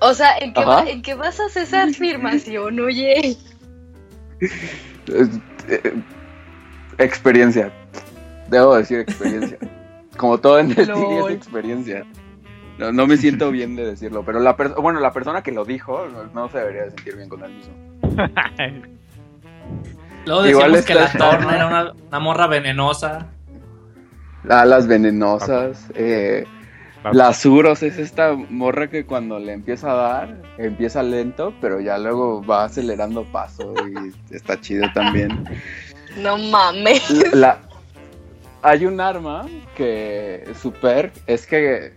O sea, ¿en qué, va- ¿en qué basas esa afirmación, oye? Eh, experiencia. Debo decir experiencia. Como todo en Destiny es experiencia. No, no me siento bien de decirlo, pero la per- bueno, la persona que lo dijo no, no se debería de sentir bien con él mismo. Luego Igual decíamos que la Torna era una, una morra venenosa. Alas venenosas. Eh, la Suros es esta morra que cuando le empieza a dar, empieza lento, pero ya luego va acelerando paso y está chido también. No mames. La, hay un arma que super es que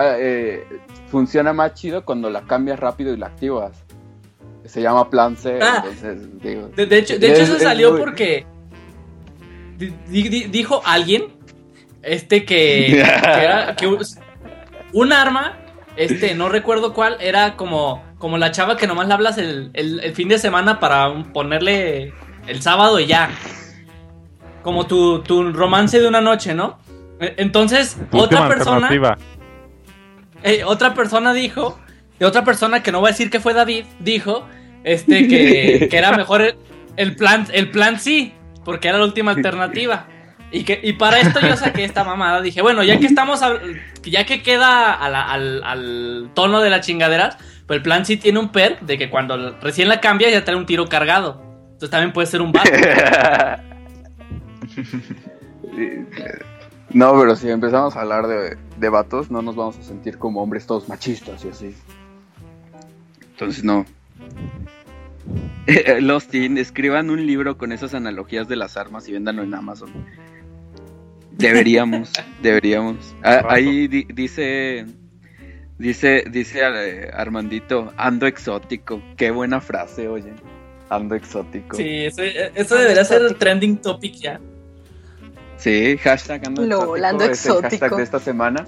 eh, funciona más chido cuando la cambias rápido y la activas. Se llama plan C, Ah. entonces digo. De, de hecho, de hecho Es- eso es salió muy- porque di- di- di- dijo alguien este que, que era que un arma, este, no recuerdo cuál, era como, como la chava que nomás le hablas el, el- el fin de semana para un- ponerle el sábado y ya. Como tu, tu romance de una noche, ¿no? E- Entonces, otra persona, alternativa. Eh, otra persona dijo, y otra persona que no voy a decir que fue David, dijo, este, que, que era mejor el, el plan, el plan sí, porque era la última alternativa. Y que, y para esto yo saqué esta mamada, dije, bueno, ya que estamos, ya que queda a la- al, al tono de las chingaderas, pues el plan sí tiene un per de que cuando recién la cambias ya trae un tiro cargado. Entonces también puede ser un bate. No, pero si empezamos a hablar de, de vatos, no nos vamos a sentir como hombres todos machistas y así. Entonces, no. Los Teen, escriban un libro con esas analogías de las armas y véndanlo en Amazon. Deberíamos, deberíamos. Ah, ahí di- dice, dice, dice eh, Armandito, ando exótico. Qué buena frase, oye. Ando exótico. Sí, eso, eso debería ser el trending topic ya. Sí, hashtag ando Lol, exótico. ando es el hashtag exótico. de esta semana.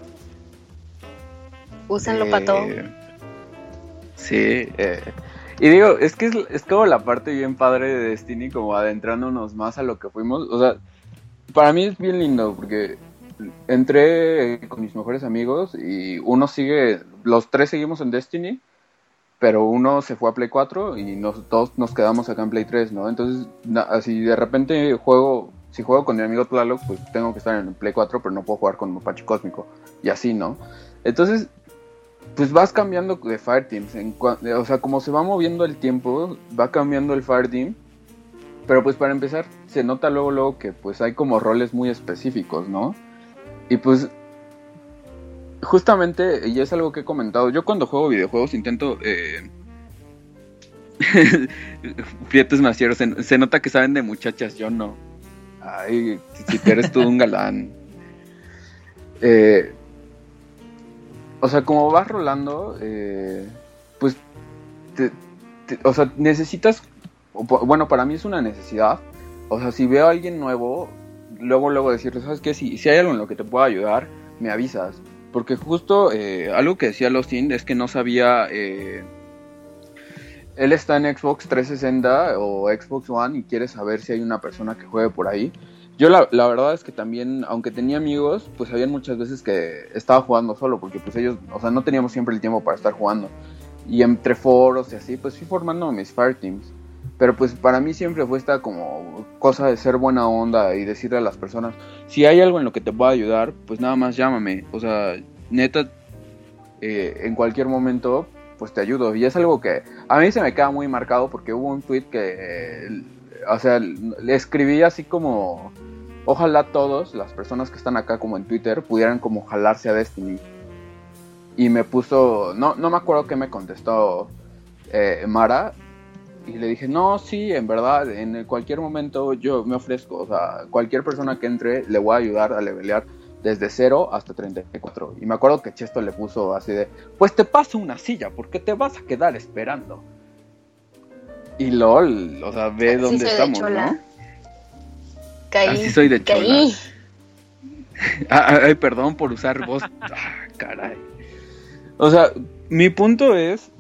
Úsenlo Eh, para todo. Sí, eh, y digo, es que es, es como la parte bien padre de Destiny, como adentrándonos más a lo que fuimos. O sea, para mí es bien lindo porque entré con mis mejores amigos y uno sigue, los tres seguimos en Destiny, pero uno se fue a Play 4 y nos, todos nos quedamos acá en Play 3, ¿no? Entonces, na- así de repente juego, si juego con mi amigo Tlaloc, pues tengo que estar en Play 4, pero no puedo jugar con Mapache Cósmico y así, ¿no? Entonces, pues vas cambiando de Fireteams. En o sea, como se va moviendo el tiempo, va cambiando el Fireteam. Pero pues para empezar, se nota luego, luego que pues hay como roles muy específicos, ¿no? Y pues justamente, y es algo que he comentado, yo cuando juego videojuegos intento... Eh... Prietos macieros, se nota que saben de muchachas, yo no. Ay, si eres tú un galán. Eh, o sea, como vas rolando, eh, pues, te- te- o sea, necesitas, bueno, para mí es una necesidad. O sea, si veo a alguien nuevo, luego, luego decirle, ¿sabes qué? Si, si hay algo en lo que te pueda ayudar, me avisas. Porque justo eh, algo que decía Lostin es que no sabía, eh, él está en Xbox 360 o Xbox One y quiere saber si hay una persona que juegue por ahí. Yo la, la verdad es que también, aunque tenía amigos, pues habían muchas veces que estaba jugando solo, porque pues ellos, o sea, no teníamos siempre el tiempo para estar jugando. Y entre foros y así, pues fui formando mis fire teams. Pero pues para mí siempre fue esta como cosa de ser buena onda y decirle a las personas, si hay algo en lo que te pueda ayudar, pues nada más llámame. O sea, neta, eh, en cualquier momento, pues te ayudo. Y es algo que a mí se me queda muy marcado porque hubo un tweet que, o sea, le escribí así como, ojalá todos, las personas que están acá como en Twitter, pudieran como jalarse a Destiny. Y me puso, no, no me acuerdo qué me contestó eh, Mara. Y le dije, no, sí, en verdad, en cualquier momento yo me ofrezco. O sea, cualquier persona que entre le voy a ayudar a levelear desde 0 hasta 34. Y me acuerdo que Chesto le puso así de, pues te paso una silla porque te vas a quedar esperando. Y LOL, o sea, ve Así dónde estamos, chola. ¿no? Caí. Así soy de chola. Caí. Ah, Ay, perdón por usar voz. Ah, caray. O sea, mi punto es.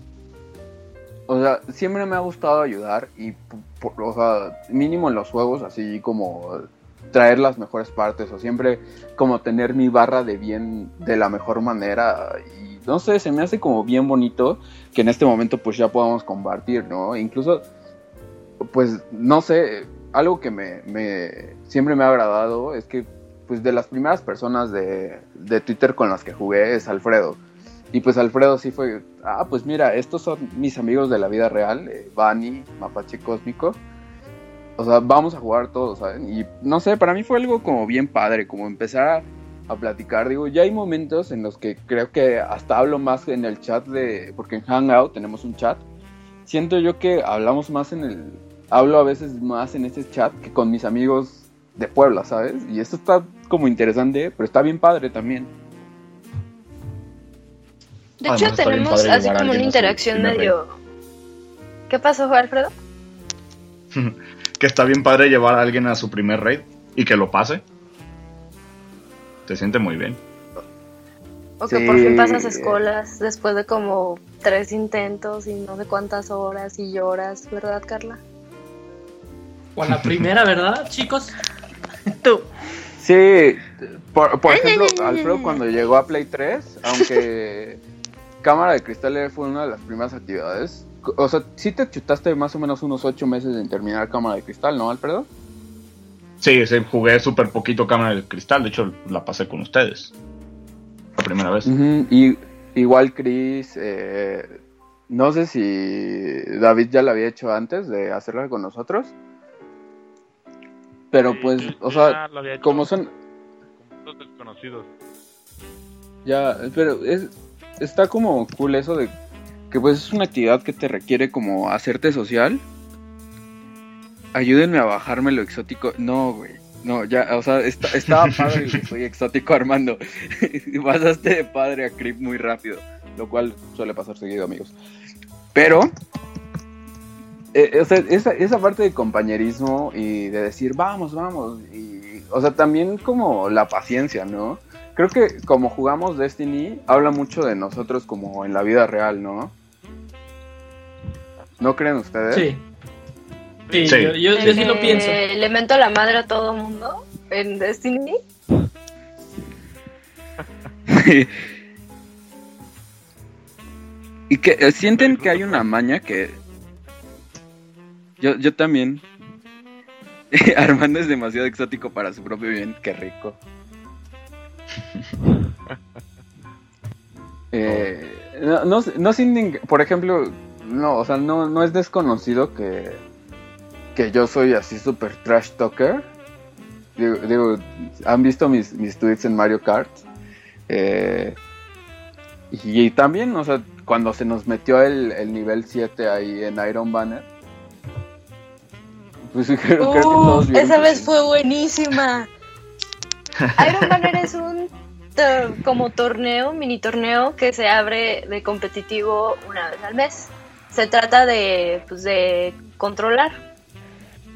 O sea, siempre me ha gustado ayudar y, por- o sea, mínimo en los juegos, así como traer las mejores partes o siempre como tener mi barra de bien de la mejor manera y no sé, se me hace como bien bonito que en este momento pues ya podamos compartir, ¿no? Incluso pues no sé, algo que me, me- siempre me ha agradado es que pues de las primeras personas de, de Twitter con las que jugué es Alfredo. Y pues Alfredo sí fue, ah, pues mira, estos son mis amigos de la vida real, eh, Bani, Mapache Cósmico. O sea, vamos a jugar todos, ¿saben? Y no sé, para mí fue algo como bien padre, como empezar a, a platicar. Digo, ya hay momentos en los que creo que hasta hablo más en el chat de, porque en Hangout tenemos un chat. Siento yo que hablamos más en el, hablo a veces más en ese chat que con mis amigos de Puebla, ¿sabes? Y esto está como interesante, pero está bien padre también. De Además, hecho, tenemos así como una interacción medio. ¿Qué pasó, Alfredo? que está bien padre llevar a alguien a su primer raid y que lo pase. Se siente muy bien. O que Sí. por fin pasas escolas después de como tres intentos y no sé cuántas horas y lloras, ¿verdad, Carla? O a la primera, ¿verdad, chicos? Tú. Sí, por, por ejemplo, Alfredo cuando llegó a Play 3, aunque Cámara de Cristal fue una de las primeras actividades, o sea, sí te chutaste más o menos unos ocho meses en terminar Cámara de Cristal, ¿no, Alfredo? Sí, sí, jugué súper poquito cámara de cristal. De hecho, la pasé con ustedes. La primera vez. Y igual Chris, eh, no sé si David ya lo había hecho antes de hacerla con nosotros, pero Sí, pues, o sea, como son, con desconocidos. Ya, pero es, está como cool eso de que pues es una actividad que te requiere como hacerte social. Ayúdenme a bajarme lo exótico. No, güey. No, ya, o sea, está- estaba padre que soy exótico Armando. Pasaste de padre a Creep muy rápido, lo cual suele pasar seguido, amigos. Pero, eh, o sea, esa, esa parte de compañerismo y de decir, vamos, vamos, y, o sea, también como la paciencia, ¿no? Creo que como jugamos Destiny, habla mucho de nosotros como en la vida real, ¿no? ¿No creen ustedes? Sí. Sí, Sí. Yo, yo- yo sí lo Eh, pienso. Le mento la madre a todo mundo en Destiny. y que eh, sienten que hay una maña que... Yo, yo también. Armando es demasiado exótico para su propio bien, qué rico. Eh, no, no, no sienten, por ejemplo, no, o sea, no, no es desconocido que, que yo soy así super trash talker. Digo, digo, han visto mis, mis tweets en Mario Kart. Eh, y, y también, o sea, cuando se nos metió el, el nivel 7 ahí en Iron Banner. Pues creo, creo que Uh, todos vieron esa que vez fue buenísima. Iron Banner es un como torneo, mini torneo que se abre de competitivo una vez al mes. Se trata de, pues, de controlar,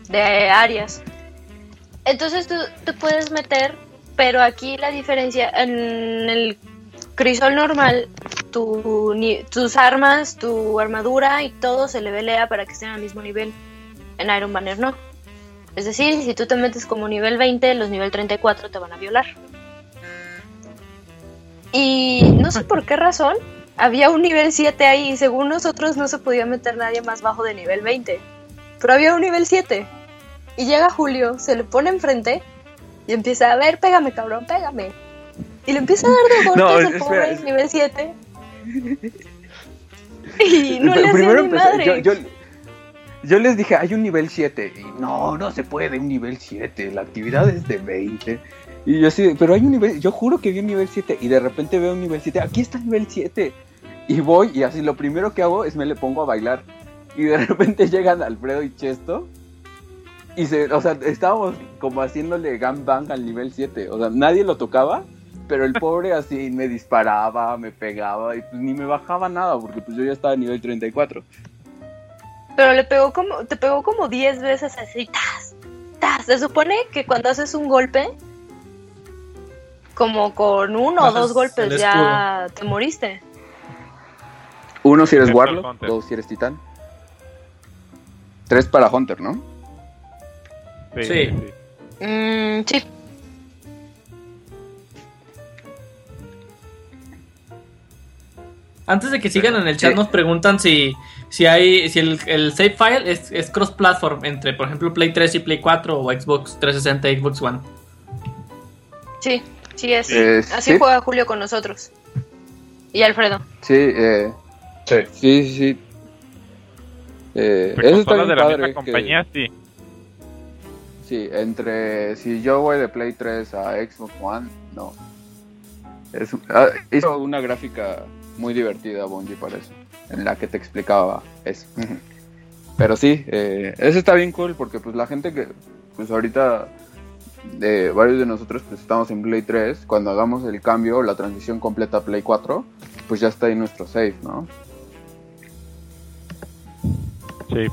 de áreas. Entonces tú te puedes meter, pero aquí la diferencia en el crisol normal, tu, tus armas, tu armadura y todo se levelea para que estén al mismo nivel. En Iron Banner no. Es decir, si tú te metes como nivel 20, los nivel 34 te van a violar. Y no sé por qué razón, había un nivel 7 ahí y según nosotros no se podía meter nadie más bajo de nivel 20. Pero había un nivel 7. Y llega Julio, se le pone enfrente y empieza a ver, pégame cabrón, pégame. Y le empieza a dar de golpes al pobre nivel 7. Y no le hacía ni madre. yo, yo, yo les dije, hay un nivel 7. Y no, no se puede un nivel 7. La actividad es de 20. Y yo así, pero hay un nivel, yo juro que vi un nivel 7. Y de repente veo un nivel 7. Aquí está el nivel 7. Y voy y así lo primero que hago es me le pongo a bailar. Y de repente llegan Alfredo y Chesto. Y se, o sea, estábamos como haciéndole gangbang al nivel 7. O sea, nadie lo tocaba. Pero el pobre así me disparaba, me pegaba y pues ni me bajaba nada porque pues yo ya estaba a nivel 34. Pero le pegó como, te pegó como 10 veces así, tas, tas. Se supone que cuando haces un golpe, como con uno o dos golpes ya te moriste. Uno si eres Warlock, Hunter. dos si eres Titán. Tres para Hunter, ¿no? Sí. Mm, sí. Antes de que sigan en el chat Sí. nos preguntan si, si hay si el, el save file es, es cross platform entre por ejemplo Play 3 y Play 4 o Xbox 360 y Xbox One. Sí, sí es. Eh, Así sí. juega Julio con nosotros. Y Alfredo. Sí, eh, Sí. sí, sí. Eh, De eso está bien de la padre. misma que- compañía, sí. sí, entre si yo voy de Play 3 a Xbox One, no. Es, ah, hizo una gráfica muy divertida Bungie para eso, en la que te explicaba eso. Pero sí, eh, eso está bien cool porque pues la gente que pues ahorita de varios de nosotros pues estamos en Play 3, cuando hagamos el cambio, la transición completa a Play 4, pues ya está ahí nuestro save, ¿no? Sí.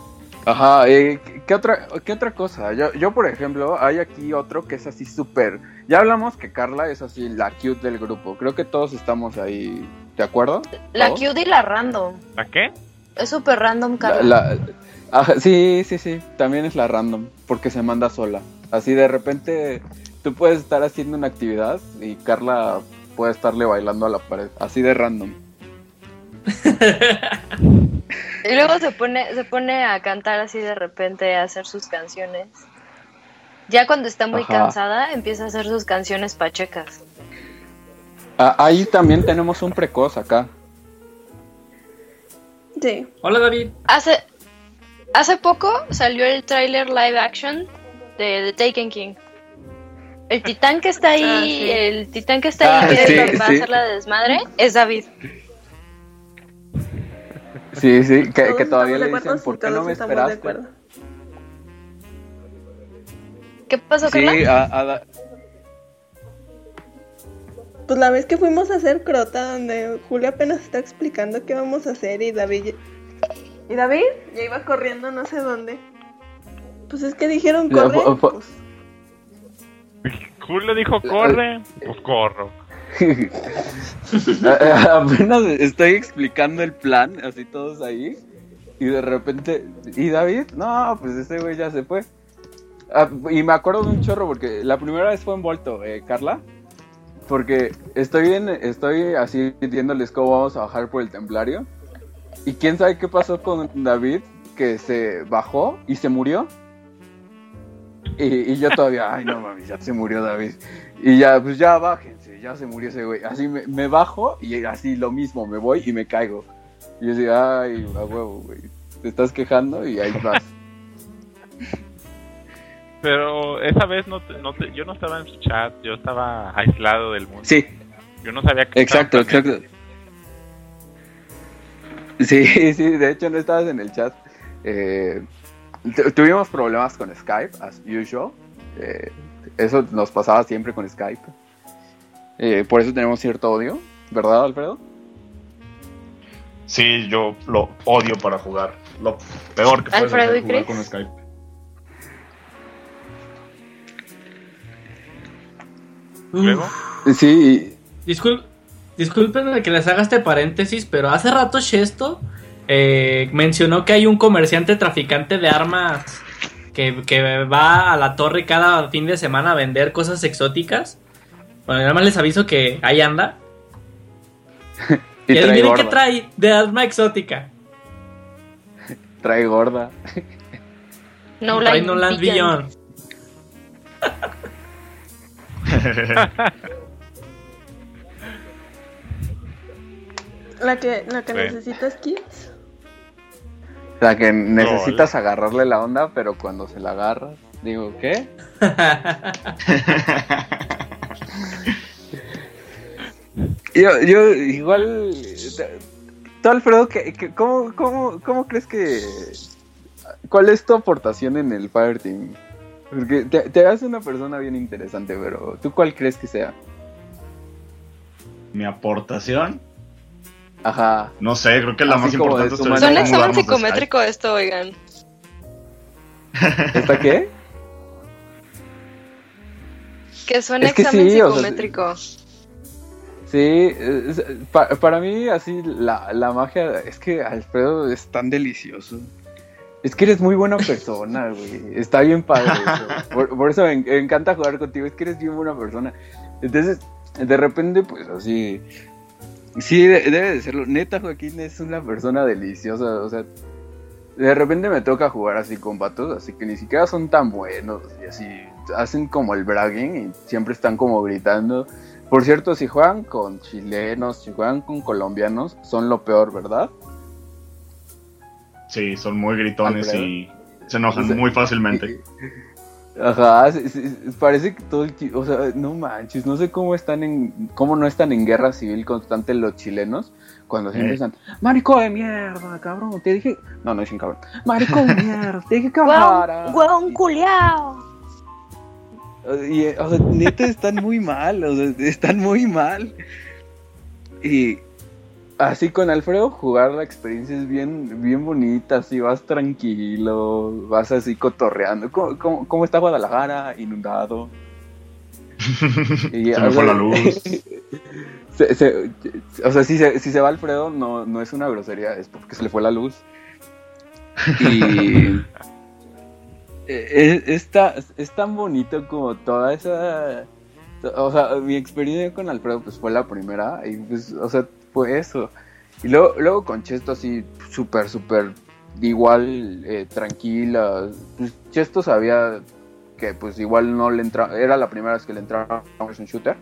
Ajá, eh, ¿qué- ¿qué otra, qué otra cosa? Yo, yo, por ejemplo, hay aquí otro que es así súper... Ya hablamos que Carla es así la cute del grupo. Creo que todos estamos ahí, ¿de acuerdo? La ¿Todos? cute y la random. ¿La qué? Es súper random, La- Carla. la- ajá, sí, sí, sí, también es la random, porque se manda sola. Así de repente tú puedes estar haciendo una actividad y Carla puede estarle bailando a la pared, así de random. Y luego se pone, se pone a cantar así de repente, a hacer sus canciones. Ya cuando está muy Ajá. cansada, empieza a hacer sus canciones pachecas. Ah, ahí también tenemos un precoz acá. Sí. Hola David. Hace, hace poco salió el tráiler live action de The Taken King. El titán que está ahí, Ah, sí. el titán que está ahí Ah, que sí, va a hacer la desmadre, es David. Sí, sí, que, Todos que todavía le dicen, sí, ¿por qué no me esperaste? acuerdo. ¿Qué pasó, Sí, Carla? a- a da- Pues la vez que fuimos a hacer crota, donde Julio apenas está explicando qué vamos a hacer y David. ¿Y David? Ya iba corriendo no sé dónde. Pues es que dijeron corre. fue- pues, Julio dijo corre, pues corro. Apenas estoy explicando el plan, así todos ahí, y de repente, ¿y David? No, pues ese güey ya se fue. Ah, y me acuerdo de un chorro porque la primera vez fue envuelto, eh, Carla, porque estoy en, estoy así pidiéndoles cómo vamos a bajar por el templario, y quién sabe qué pasó con David, que se bajó y se murió. Y, y yo todavía, ay no mami, ya se murió David. Y ya, pues ya bájense, ya se murió ese güey. Así me, me bajo y así lo mismo, me voy y me caigo. Y yo decía, ay, a huevo, güey. Te estás quejando y ahí vas. Pero esa vez no, te- no te- yo no estaba en su chat, yo estaba aislado del mundo. Sí, Yo no sabía que exacto, exacto. Sí, sí, de hecho no estabas en el chat. Eh, tu- tuvimos problemas con Skype, as usual. Eh, eso nos pasaba siempre con Skype. Eh, por eso tenemos cierto odio, ¿verdad, Alfredo? Sí, yo lo odio para jugar. Lo peor que puedes Alfredo hacer es jugar con Skype. Luego, Sí, Discul disculpen que les haga este paréntesis, pero hace rato Shesto eh, mencionó que hay un comerciante traficante de armas que, que va a la torre cada fin de semana a vender cosas exóticas. Bueno, nada más les aviso que ahí anda. y adivinen qué trae de arma exótica. Trae gorda. No trae No Land Beyond. La que, la que necesitas kids. Sea, que necesitas agarrarle la onda, pero cuando se la agarras, digo, ¿qué? Yo, yo igual, tú Alfredo, ¿qué, qué- cómo, cómo, ¿cómo crees que... ¿Cuál es tu aportación en el Fireteam? Porque te, te hace una persona bien interesante, pero ¿tú cuál crees que sea? Mi aportación, Ajá. no sé, creo que la Así más importante tu es a examen de psicométrico esto, oigan. ¿Está qué? Que suena Es que examen sí, o sea, psicométrico. Sí, es- pa- para mí así la, la magia, es que Alfredo es tan delicioso. Es que eres muy buena persona, güey. Está bien padre eso. Por, por eso me, en- me encanta jugar contigo, es que eres bien buena persona. Entonces, de repente, pues así... Sí, de- debe de serlo. Neta, Joaquín es una persona deliciosa. O sea, de repente me toca jugar así con vatos, así que ni siquiera son tan buenos. Y así hacen como el bragging y siempre están como gritando. Por cierto, si juegan con chilenos, si juegan con colombianos, son lo peor, ¿verdad? Sí, son muy gritones Alfredo. y se enojan O sea, muy fácilmente. Ajá, sí, sí, parece que todo el o sea, no manches, no sé cómo están en, cómo no están en guerra civil constante los chilenos cuando siempre Eh. están, marico de mierda, cabrón, te dije, no, no dicen cabrón, marico de mierda, te dije que huevón culiao. Y, o sea, neta están muy mal, o sea, están muy mal. Y así con Alfredo jugar la experiencia es bien, bien bonita, así vas tranquilo, vas así cotorreando. ¿Cómo, cómo, cómo está Guadalajara? Inundado. Y, Se me fue la luz. se- se- o sea, si se, si se va Alfredo, no, no es una grosería, es porque se le fue la luz. Y es, es ta- es tan bonito como toda esa... O sea, mi experiencia con Alfredo pues fue la primera y pues, o sea, fue eso. Y luego, luego con Chesto así, súper, súper igual, eh, tranquila. Pues Chesto sabía que pues igual no le entraba, era la primera vez que le entraba a un shooter.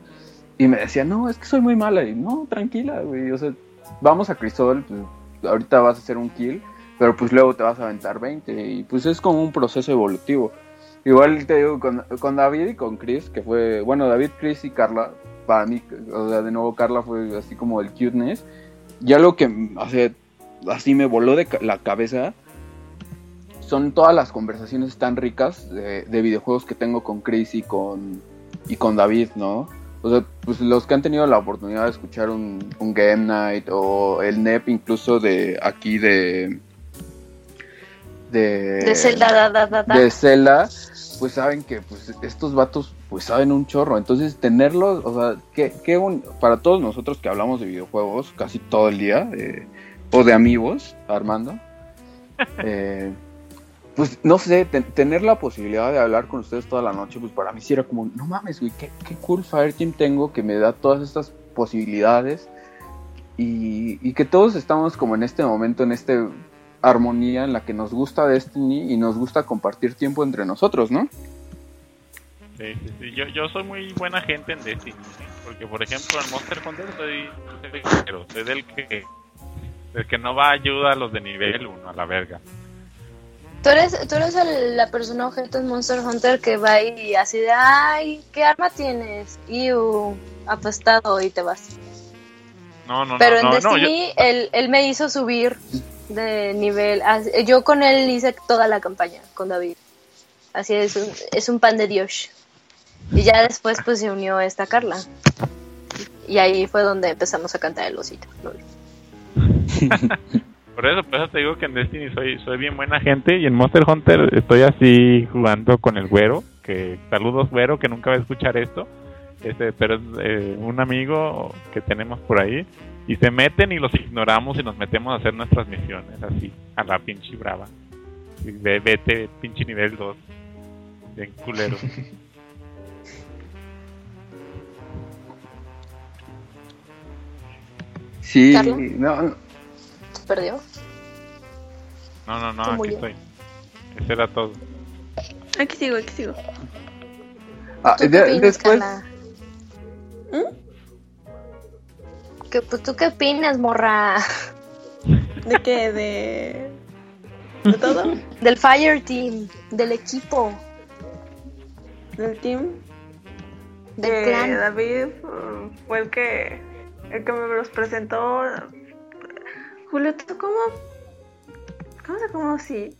Y me decía, no, es que soy muy mala. Y no, tranquila, güey. O sea, vamos a Crisol, pues, ahorita vas a hacer un kill, pero pues luego te vas a aventar 20. Y pues es como un proceso evolutivo. Igual te digo, con, con David y con Chris, que fue, bueno, David, Chris y Carla, para mí, o sea, de nuevo Carla fue así como el cuteness. Ya lo que o así me voló de la cabeza son todas las conversaciones tan ricas de, de videojuegos que tengo con Chris y con, y con David, ¿no? O sea, pues los que han tenido la oportunidad de escuchar un, un Game Night o el NEP incluso de aquí de... De, De Zelda, da, da, da, da. de Zelda, pues saben que pues estos vatos pues saben un chorro. Entonces tenerlos, o sea, que, que un- para todos nosotros que hablamos de videojuegos casi todo el día, eh, o de amigos, Armando, eh, pues no sé, ten- tener la posibilidad de hablar con ustedes toda la noche, pues para mí sí era como, no mames, güey, qué, qué cool Fireteam tengo que me da todas estas posibilidades y, y que todos estamos como en este momento, en esta armonía en la que nos gusta Destiny y nos gusta compartir tiempo entre nosotros, ¿no? Sí, sí, sí. Yo, yo soy muy buena gente en Destiny. Porque, por ejemplo, en Monster Hunter soy, soy, del que, del que no va a ayuda a los de nivel 1, a la verga. Tú eres, tú eres el- la persona objeto en Monster Hunter que va y así de, ay, ¿qué arma tienes? Y apostado y te vas. No, no, Pero no, en no, no, yo- Destiny él, él me hizo subir de nivel. Así- Yo con él hice toda la campaña, con David. Así es, un, es un pan de Dios. Y ya después pues se unió esta Carla. Y ahí fue donde empezamos a cantar el osito. Por eso, por eso te digo que en Destiny soy, soy bien buena gente y en Monster Hunter estoy así jugando con el güero, que saludos güero, que nunca va a escuchar esto, este, pero es eh, un amigo que tenemos por ahí y se meten y los ignoramos y nos metemos a hacer nuestras misiones así, a la pinche brava. Y ve- vete, pinche nivel 2, bien culero. Sí, ¿Carla? no, no, ¿Se perdió? No, no, no, aquí murió. estoy. Ese era todo. Aquí sigo, aquí sigo. ah, ¿Tú qué de- después? ¿Mm? ¿Qué, pues, ¿Tú qué opinas, morra? ¿De qué? ¿De, de todo? Del Fire Team, del equipo, ¿Del team? del Eh, clan. David uh, fue el que, el que me los presentó. Julio, ¿tú cómo? ¿Cómo se cómo sí?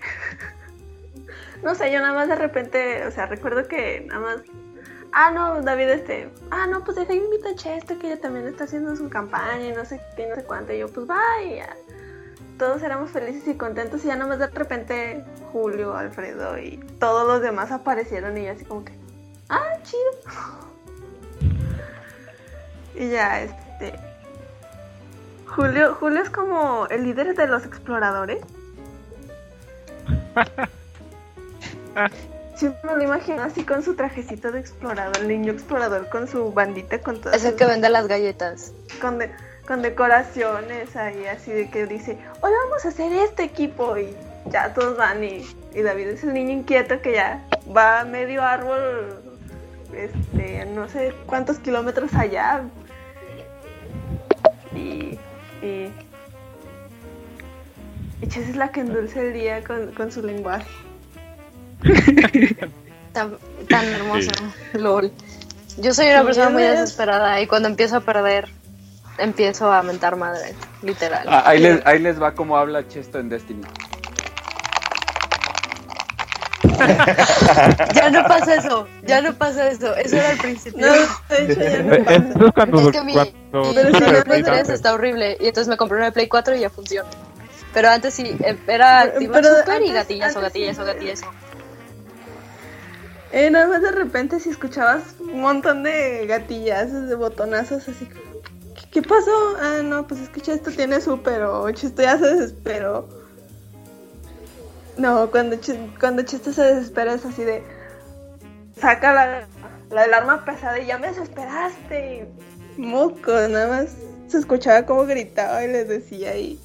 no sé, yo nada más de repente, o sea, recuerdo que nada más. Ah, no, David, este. Ah, no, pues deja invita a Chester que ella también está haciendo su campaña y no sé qué, no sé cuánto. Y yo, pues vaya. Todos éramos felices y contentos y ya nada más de repente Julio, Alfredo y todos los demás aparecieron y yo así como que. Ah, chido. Y ya, este. Julio, Julio es como el líder de los exploradores. Siempre me lo imagino así con su trajecito de explorador, el niño explorador con su bandita con todas Es el que vende las galletas. con, de- con decoraciones ahí así de que dice, hoy vamos a hacer este equipo y ya todos van y, y David es el niño inquieto que ya va a medio árbol, este, no sé cuántos kilómetros allá y, y, y Chess es la que endulce el día con, con su lenguaje. Tan, tan hermoso. LOL. Yo soy una persona muy es- desesperada y cuando empiezo a perder, empiezo a mentar madre, literal. ah, ahí, les, ahí les va como habla Chesto en Destiny. Ya no pasa eso, ya no pasa eso. Eso era al principio. No, de hecho ya no pasa. Eso es cuando, Es que mi, cuando mi Play Play 3 antes. está horrible. Y entonces me compré una Play 4 y ya funciona. Pero antes sí, eh, era activar super y antes- gatillazo, antes gatillazo, pero- gatillazo. Eh, nada más de repente si escuchabas un montón de gatillazos, de botonazos, así ¿qué, pasó? Ah, no, pues es que Chesto tiene súper o Chesto ya se desesperó. No, cuando, cuando Chesto se desespera es así de, saca la, la del arma pesada y ya me desesperaste. Moco, nada más se escuchaba como gritaba y les decía y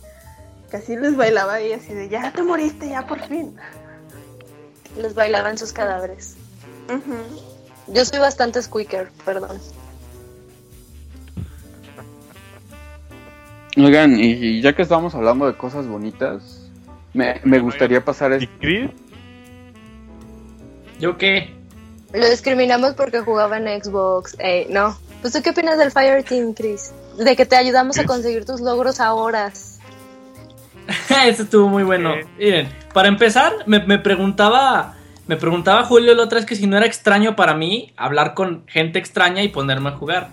casi les bailaba y así de, ya te moriste, ya por fin. Les bailaban sus cadáveres. Yo soy bastante squeaker, perdón. Oigan, y ya que estamos hablando de cosas bonitas, me, me gustaría pasar ¿Y este... Chris? ¿Yo qué? Lo discriminamos porque jugaba en Xbox. Ey, no. Pues tú qué opinas del Fireteam, Chris? De que te ayudamos a conseguir tus logros a horas. Eso estuvo muy bueno. Miren, para empezar, me, me preguntaba. Me preguntaba Julio la otra vez que si no era extraño para mí hablar con gente extraña y ponerme a jugar.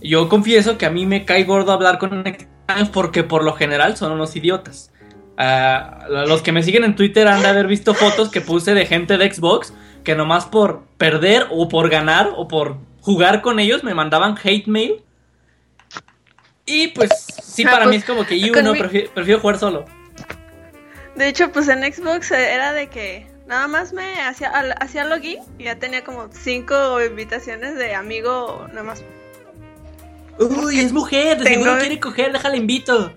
Yo confieso que a mí me cae gordo hablar con extraños porque por lo general son unos idiotas. Ah, los que me siguen en Twitter han de haber visto fotos que puse de gente de Xbox que nomás por perder o por ganar o por jugar con ellos me mandaban hate mail. Y pues sí, Ah, para pues, mí es como que yo no mi- prefiero, prefiero jugar solo. De hecho, pues en Xbox era de que nada más me hacía, hacía login y ya tenía como cinco invitaciones de amigo, nada más. Uy, es mujer, de Tengo- seguro quiere coger, déjala invito.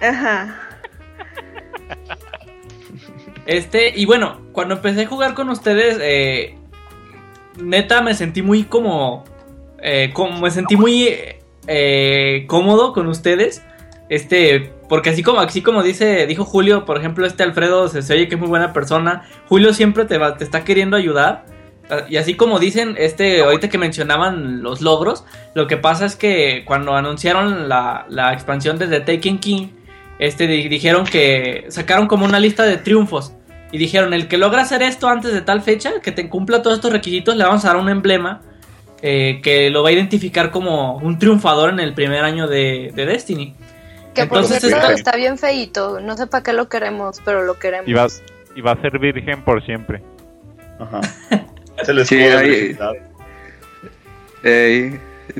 Ajá. Este, y bueno, cuando empecé a jugar con ustedes, eh, neta me sentí muy como, eh, como me sentí muy eh, cómodo con ustedes. Este, porque así como, así como dice, dijo Julio, por ejemplo, este Alfredo se, oye que es muy buena persona. Julio siempre te, va- te está queriendo ayudar. Ah, Y así como dicen, este, ahorita que mencionaban los logros, lo que pasa es que cuando anunciaron la, la expansión de The Taken King, este, di- dijeron que sacaron como una lista de triunfos. Y dijeron, el que logra hacer esto antes de tal fecha, que te cumpla todos estos requisitos, le vamos a dar un emblema eh, que lo va a identificar como un triunfador en el primer año de Destiny. Que Entonces, por cierto esta- está bien feito. No sé para qué lo queremos, pero lo queremos. Y va, y va a ser virgen por siempre. Ajá. Es el Sí, ahí-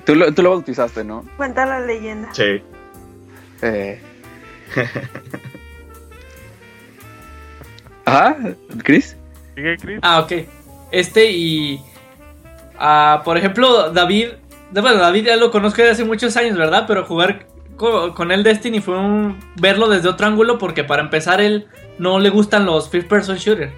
tú, lo, tú lo bautizaste, ¿no? Cuenta la leyenda. Sí. Eh. Ajá, Chris. ¿Sigue, Chris? Ah, ok. Este y... ah, por ejemplo, David... Bueno, David ya lo conozco desde hace muchos años, ¿verdad? Pero jugar co- con él Destiny fue un... verlo desde otro ángulo porque para empezar él no le gustan los first person shooter.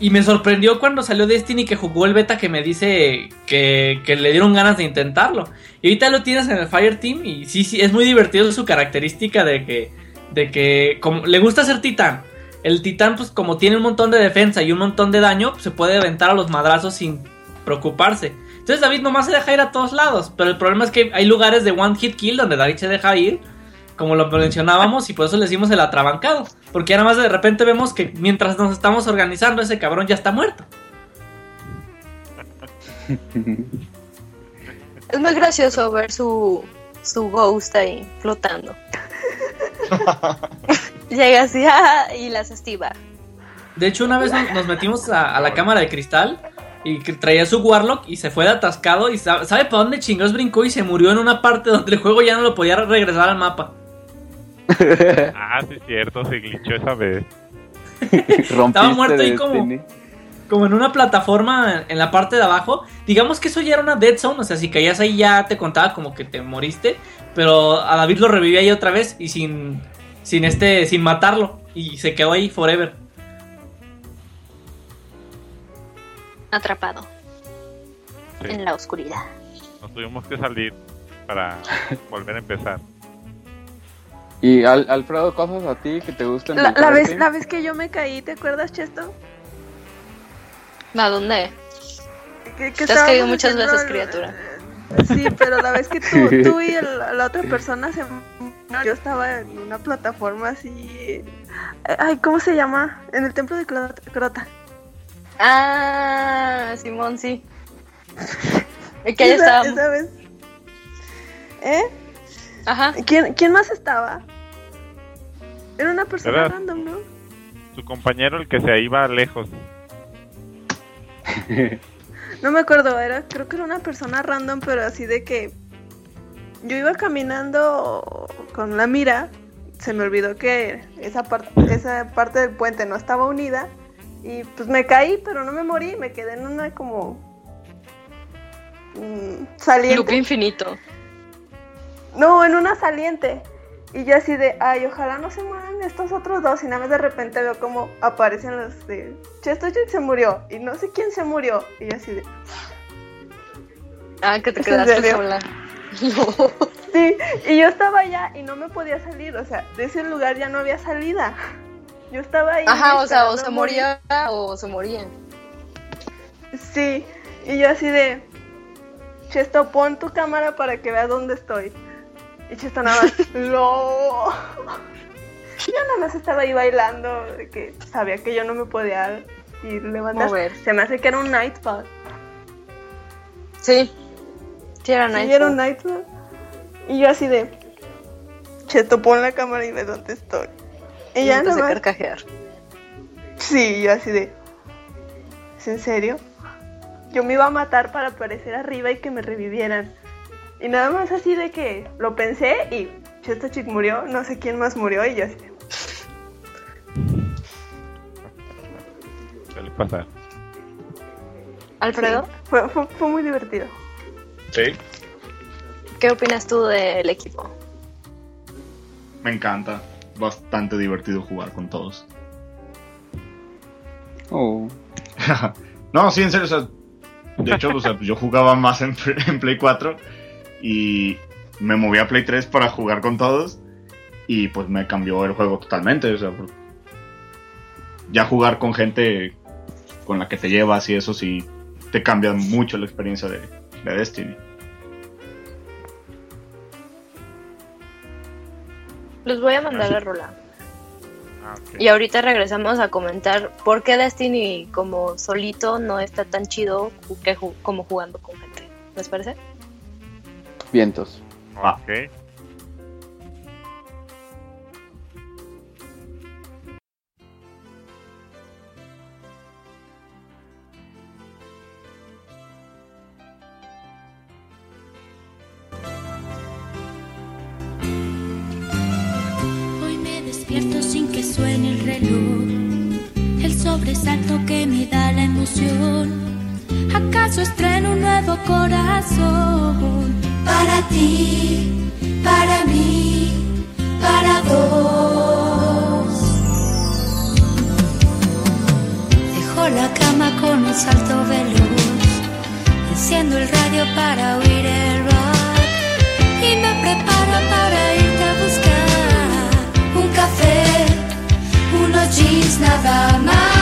Y me sorprendió cuando salió Destiny que jugó el beta que me dice que, que le dieron ganas de intentarlo. Y ahorita lo tienes en el Fire Team y sí, sí, es muy divertido su característica de que, de que como, le gusta ser titán. El titán, pues como tiene un montón de defensa y un montón de daño, se puede aventar a los madrazos sin preocuparse. Entonces David nomás se deja ir a todos lados. Pero el problema es que hay lugares de one hit kill donde David se deja ir. Como lo mencionábamos y por eso le decimos el atrabancado. Porque ya nada más de repente vemos que mientras nos estamos organizando ese cabrón ya está muerto. Es muy gracioso ver su, su ghost ahí flotando. Llega así y las estiva. De hecho, una vez nos, nos metimos a, a la cámara de cristal y que traía su Warlock y se fue de atascado y sabe, ¿sabe para dónde chingados brincó y se murió en una parte donde el juego ya no lo podía regresar al mapa. Ah, sí, es cierto, se glitchó esa vez. Rompiste muerto ahí como- Destiny. Como en una plataforma en la parte de abajo. Digamos que eso ya era una dead zone, o sea, si caías ahí ya te contaba como que te moriste. Pero a David lo reviví ahí otra vez y sin, sin este, sin matarlo. Y se quedó ahí forever. Atrapado Sí. en la oscuridad. Nos tuvimos que salir para volver a empezar. Y Al- Alfredo, cosas a ti que te gusten. La, la vez, la vez que yo me caí, ¿te acuerdas, Chesto? ¿A dónde? Que, que Te has caído muchas veces, el- criatura. Sí, pero la vez que tú, tú y el- la otra persona se Yo estaba en una plataforma así. Ay, ¿cómo se llama? En el templo de Cro- Crota. Ah, Simón, sí. Es que ahí Esa- estábamos. esa vez. ¿Eh? Ajá. ¿Quién, ¿Quién más estaba? Era una persona Era- random, ¿no? Su compañero, el que se iba lejos. No me acuerdo, era, creo que era una persona random, pero así de que yo iba caminando con la mira, se me olvidó que esa parte, esa parte del puente no estaba unida y pues me caí, pero no me morí, me quedé en una como mm, Loop saliente. infinito. No, en una saliente. Y yo así de, ay, ojalá no se mueran estos otros dos. Y nada más de repente veo como aparecen los de, Chestochek se murió. Y no sé quién se murió. Y yo así de, Ah, que te ¿Es en quedaste sola. No. Sí, y yo estaba allá y no me podía salir, o sea, de ese lugar ya no había salida. Yo estaba ahí. Ajá, o sea, o se moría o se moría. Sí, y yo así de, Chesto, pon tu cámara para que veas dónde estoy. Y Chesto nada más, no. Yo nada más estaba ahí bailando, que sabía que yo no me podía ir levantar. Mover. Se me hace que era un Nightfall. Sí. Sí, era Sí, era un Nightfall. Y yo así de, Chesto, pon la cámara y ve dónde estoy. Y Y ya empecé a carcajear. Sí, yo así de. ¿Es en serio? Yo me iba a matar para aparecer arriba y que me revivieran. Y nada más así de que lo pensé y Chesta Chick murió, no sé quién más murió y yo así. de, Suele pasar. Alfredo, sí, fue, fue, fue muy divertido. Sí, ¿qué opinas tú del equipo? me encanta. Bastante divertido jugar con todos. Oh. no, sí, en serio, o sea, de hecho, o sea, yo jugaba más en, en Play 4 y me moví a Play 3 para jugar con todos y pues me cambió el juego totalmente, o sea, ya jugar con gente con la que te llevas y eso sí te cambia mucho la experiencia de, de Destiny. Les voy a mandar la rola. Ah. Y ahorita regresamos a comentar por qué Destiny como solito no está tan chido ju- que ju- como jugando con gente. ¿Les parece? Vientos. Ah. Ok. Sin que suene el reloj. El sobresalto que me da la emoción. ¿Acaso estreno un nuevo corazón? Para ti, para mí, para dos. Dejo la cama con un salto veloz. Enciendo el radio para oír el rock y me preparo jeans nada más.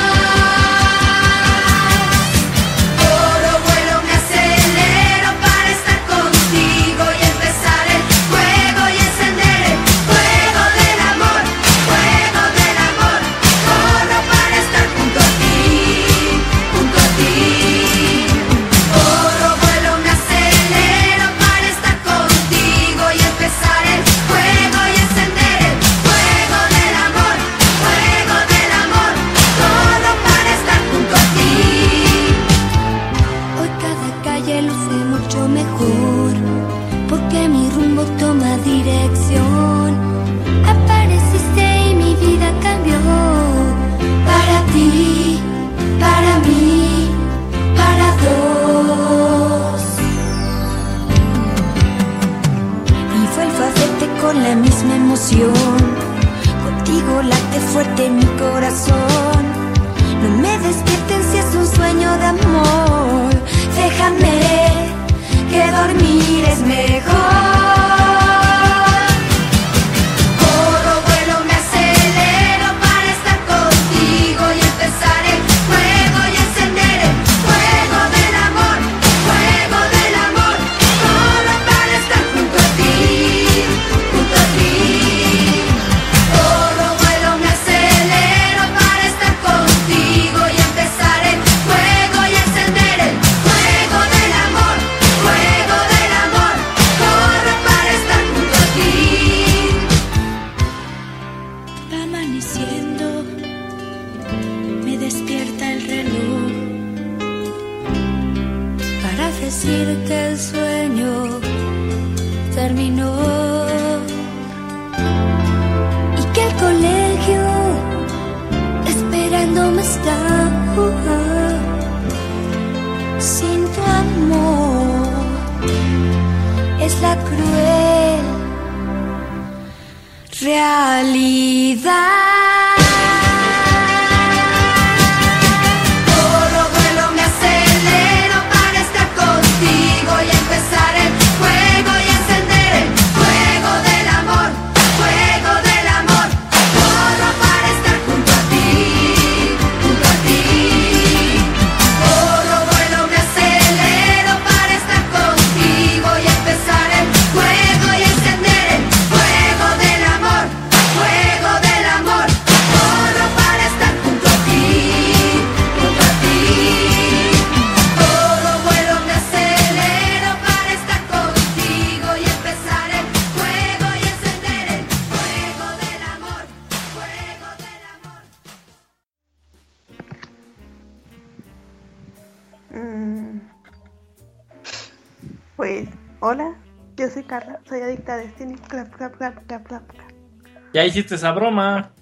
Ya hiciste esa broma.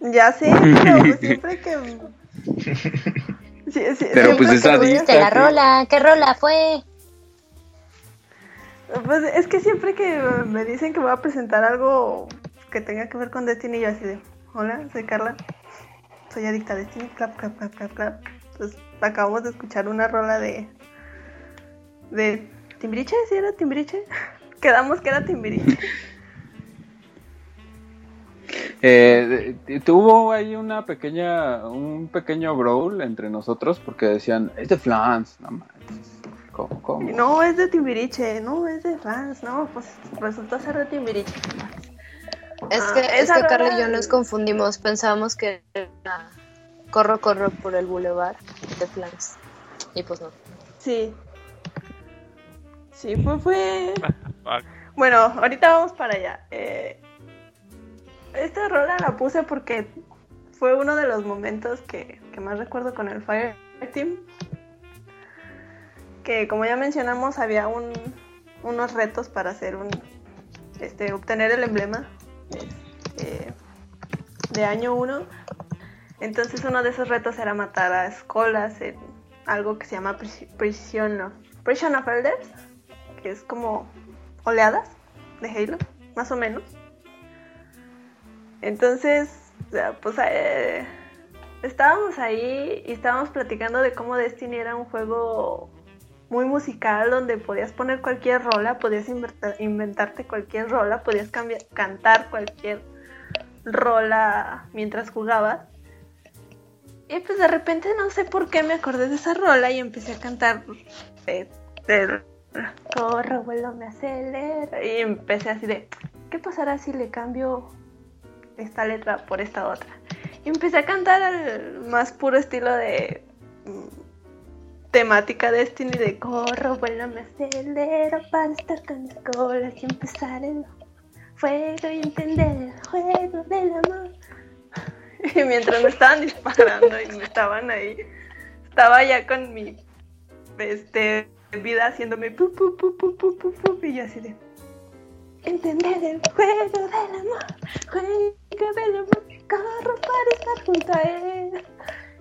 Ya sé, pero pues siempre que. Sí, sí, Pero siempre pues es que voy a- adicta. ¿Viste la rola? ¿Qué rola fue? Pues es que siempre que me dicen que voy a presentar algo que tenga que ver con Destiny, yo así de, hola, soy Carla, soy adicta a Destiny, clap, clap, clap, clap, clap. Entonces acabamos de escuchar una rola de... de Timbiriche, ¿sí era Timbiriche? Quedamos que era Timbiriche. Eh, tuvo ahí una pequeña, un pequeño brawl entre nosotros porque decían, es de Flans, no manches. ¿Cómo, cómo? No, es de Timbiriche, no, es de fans, no, pues resultó ser de Timbiriche. Es Ah, que, es esa que Carla y yo nos confundimos. Pensábamos que era Corro, corro por el boulevard de Flans. Y pues no. Sí. Sí, fue, fue... Bueno, ahorita vamos para allá. Eh, esta rola la puse porque fue uno de los momentos que, que más recuerdo con el Fire Team. Que como ya mencionamos, había un, unos retos para hacer un este obtener el emblema de año 1. Entonces uno de esos retos era matar a escolas en algo que se llama Pris- Prison of, Prison of Elders, que es como oleadas de Halo, más o menos. Entonces, pues eh, estábamos ahí y estábamos platicando de cómo Destiny era un juego muy musical donde podías poner cualquier rola, podías inventarte cualquier rola, podías cambiar, cantar cualquier rola mientras jugabas. Y pues de repente no sé por qué me acordé de esa rola y empecé a cantar corro, vuelo, me acelera. Y empecé así de, ¿qué pasará si le cambio esta letra por esta otra? Y empecé a cantar al más puro estilo de mm, temática Destiny de corro, vuelo, me acelero para estar con escolas y empezar el fuego y entender el juego del amor. Y mientras me estaban disparando y me estaban ahí, estaba ya con mi este vida haciéndome pu pu pu pu pu pu pu y yo así de entender el juego del amor, juego del amor, corro para estar junto a él.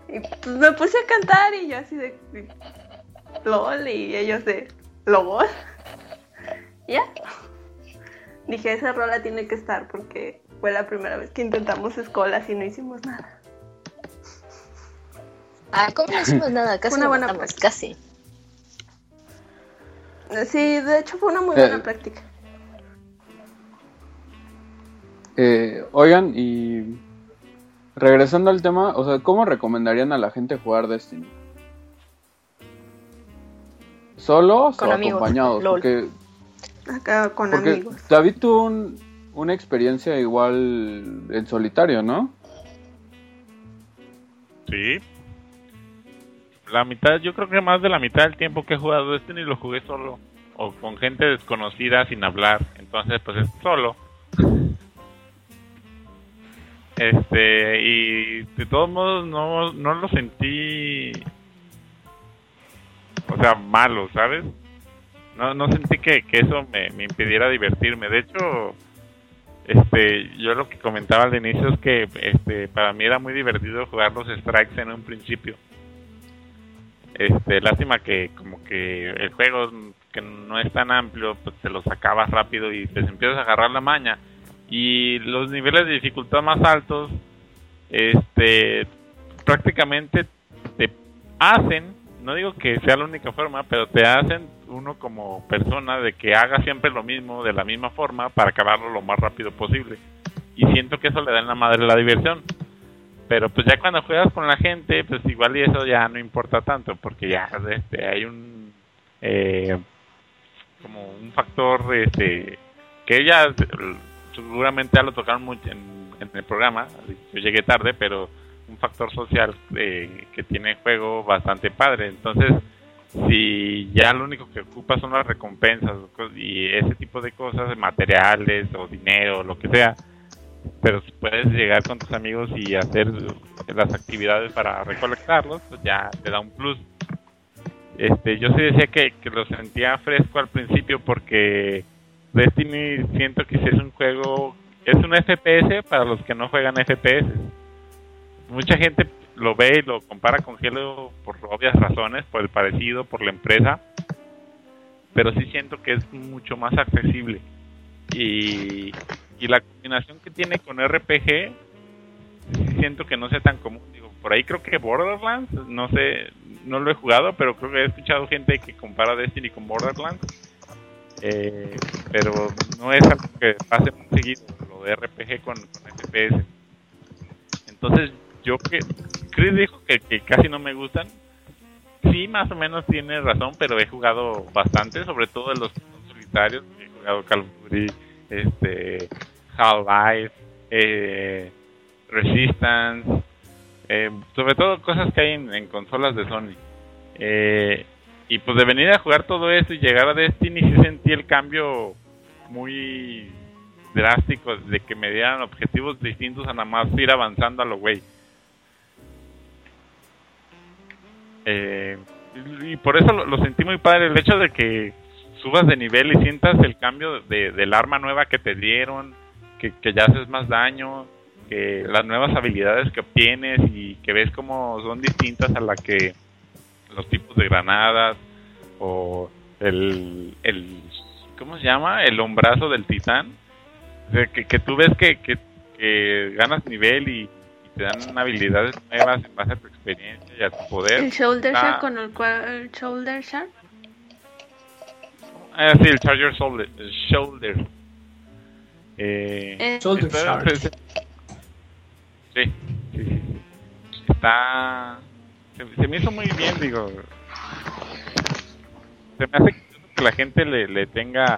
Y pues me puse a cantar y yo así de LOL y ellos de LOL. Ya. Dije, esa rola tiene que estar porque fue la primera vez que intentamos escolas y no hicimos nada. Ah, ¿cómo no hicimos nada? Casi Una buena casi. Sí, de hecho fue una muy Eh. buena práctica. Eh, oigan, y regresando al tema, o sea, ¿cómo recomendarían a la gente jugar Destiny? ¿Solos Con o amigos, acompañados? lol. Porque, Acá con porque amigos. David tuvo un- una experiencia igual en solitario, ¿no? Sí. La mitad, yo creo que más de la mitad del tiempo que he jugado Destiny lo jugué solo. O con gente desconocida sin hablar. Entonces, pues es solo. Este, y de todos modos no, no lo sentí. O sea, malo, ¿sabes? no, no sentí que, que eso me, me impidiera divertirme. De hecho, este, yo lo que comentaba al inicio es que este, para mí era muy divertido jugar los strikes en un principio. Este, lástima que como que el juego que no es tan amplio, pues te lo sacabas rápido y te empiezas a agarrar la maña. Y los niveles de dificultad más altos, este, prácticamente te hacen, no digo que sea la única forma, pero te hacen uno como persona de que haga siempre lo mismo de la misma forma para acabarlo lo más rápido posible. Y siento que eso le da en la madre la diversión. Pero pues ya cuando juegas con la gente, pues igual y eso ya no importa tanto, porque ya este, hay un eh, como un factor este que ya seguramente ya lo tocaron mucho en, el programa, yo llegué tarde, pero un factor social eh, que tiene el juego bastante padre. Entonces, si ya lo único que ocupa son las recompensas y ese tipo de cosas, materiales o dinero, lo que sea, pero si puedes llegar con tus amigos y hacer las actividades para recolectarlos, pues ya te da un plus. Este, yo sí decía que, que lo sentía fresco al principio porque Destiny siento que es un juego, es un FPS para los que no juegan FPS. Mucha gente lo ve y lo compara con Halo por obvias razones, por el parecido, por la empresa, pero sí siento que es mucho más accesible. Y, y la combinación que tiene con RPG, siento que no sea tan común. Digo, por ahí creo que Borderlands, no sé, no lo he jugado, pero creo que he escuchado gente que compara Destiny con Borderlands. Eh, pero no es algo que pase muy seguido, lo de RPG con, FPS. Entonces, yo que Chris dijo que, casi no me gustan. Sí, más o menos tiene razón, pero he jugado bastante, sobre todo en los solitarios. He jugado Call of este, Half-Life, eh, Resistance, eh, sobre todo cosas que hay en, consolas de Sony. Eh, y pues de venir a jugar todo eso y llegar a Destiny, sí sentí el cambio muy drástico de que me dieran objetivos distintos a nada más ir avanzando a lo güey. Y por eso lo, sentí muy padre el hecho de que subas de nivel y sientas el cambio de, del arma nueva que te dieron, que, que, ya haces más daño, que las nuevas habilidades que obtienes y que ves como son distintas a la que los tipos de granadas o el, el ¿cómo se llama? el hombrazo del titán o sea, que, que tú ves que, que, que ganas nivel y, te dan habilidades nuevas en base a tu experiencia y a tu poder. ¿El Shoulder Shark con el cual el Shoulder Shark? Ah, sí, el Charger Shoulder. El shoulder. Eh. Shoulder. Sí, sí, sí. Está. Se, se me hizo muy bien, digo. Se me hace que la gente le, le tenga.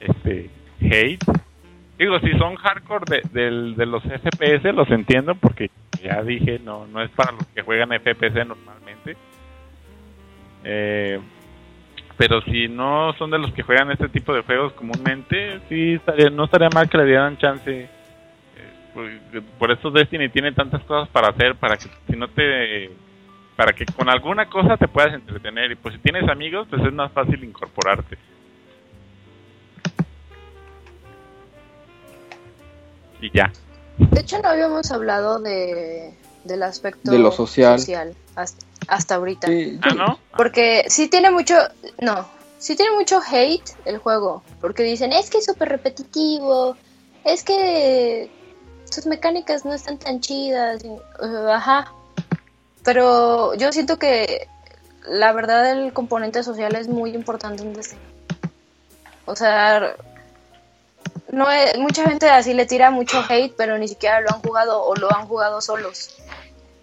Este. Hate. Digo, si son hardcore de, del- de los FPS, los entiendo porque ya dije, no, no es para los que juegan FPS normalmente. Eh, pero si no son de los que juegan este tipo de juegos comúnmente, sí estaría, no estaría mal que le dieran chance. Eh, por, por eso Destiny tiene tantas cosas para hacer, para que si no te, para que con alguna cosa te puedas entretener y pues si tienes amigos, pues es más fácil incorporarte. Y ya. De hecho, no habíamos hablado de, del aspecto De lo social. hasta, hasta ahorita. Sí, Ah, ¿no? Porque sí tiene mucho, no, sí tiene mucho hate el juego, porque dicen, es que es súper repetitivo, es que sus mecánicas no están tan chidas, y- uh, ajá. Pero yo siento que la verdad el componente social es muy importante en Destiny. O sea, no es- mucha gente así le tira mucho hate, pero ni siquiera lo han jugado o lo han jugado solos.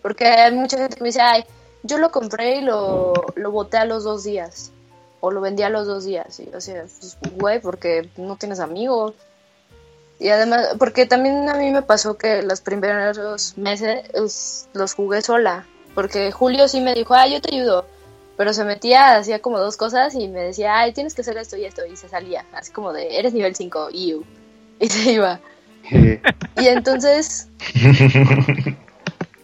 Porque hay mucha gente que me dice, ay, yo lo compré y lo, lo boté a los dos días. O lo vendí a los dos días. Y yo decía, pues, güey, porque no tienes amigos. Y además, porque también a mí me pasó que los primeros meses es- los jugué sola. Porque Julio sí me dijo, ah, yo te ayudo. Pero se metía, hacía como dos cosas y me decía, ay, tienes que hacer esto y esto. Y se salía, así como de, eres nivel 5, you. Y se iba. Y entonces,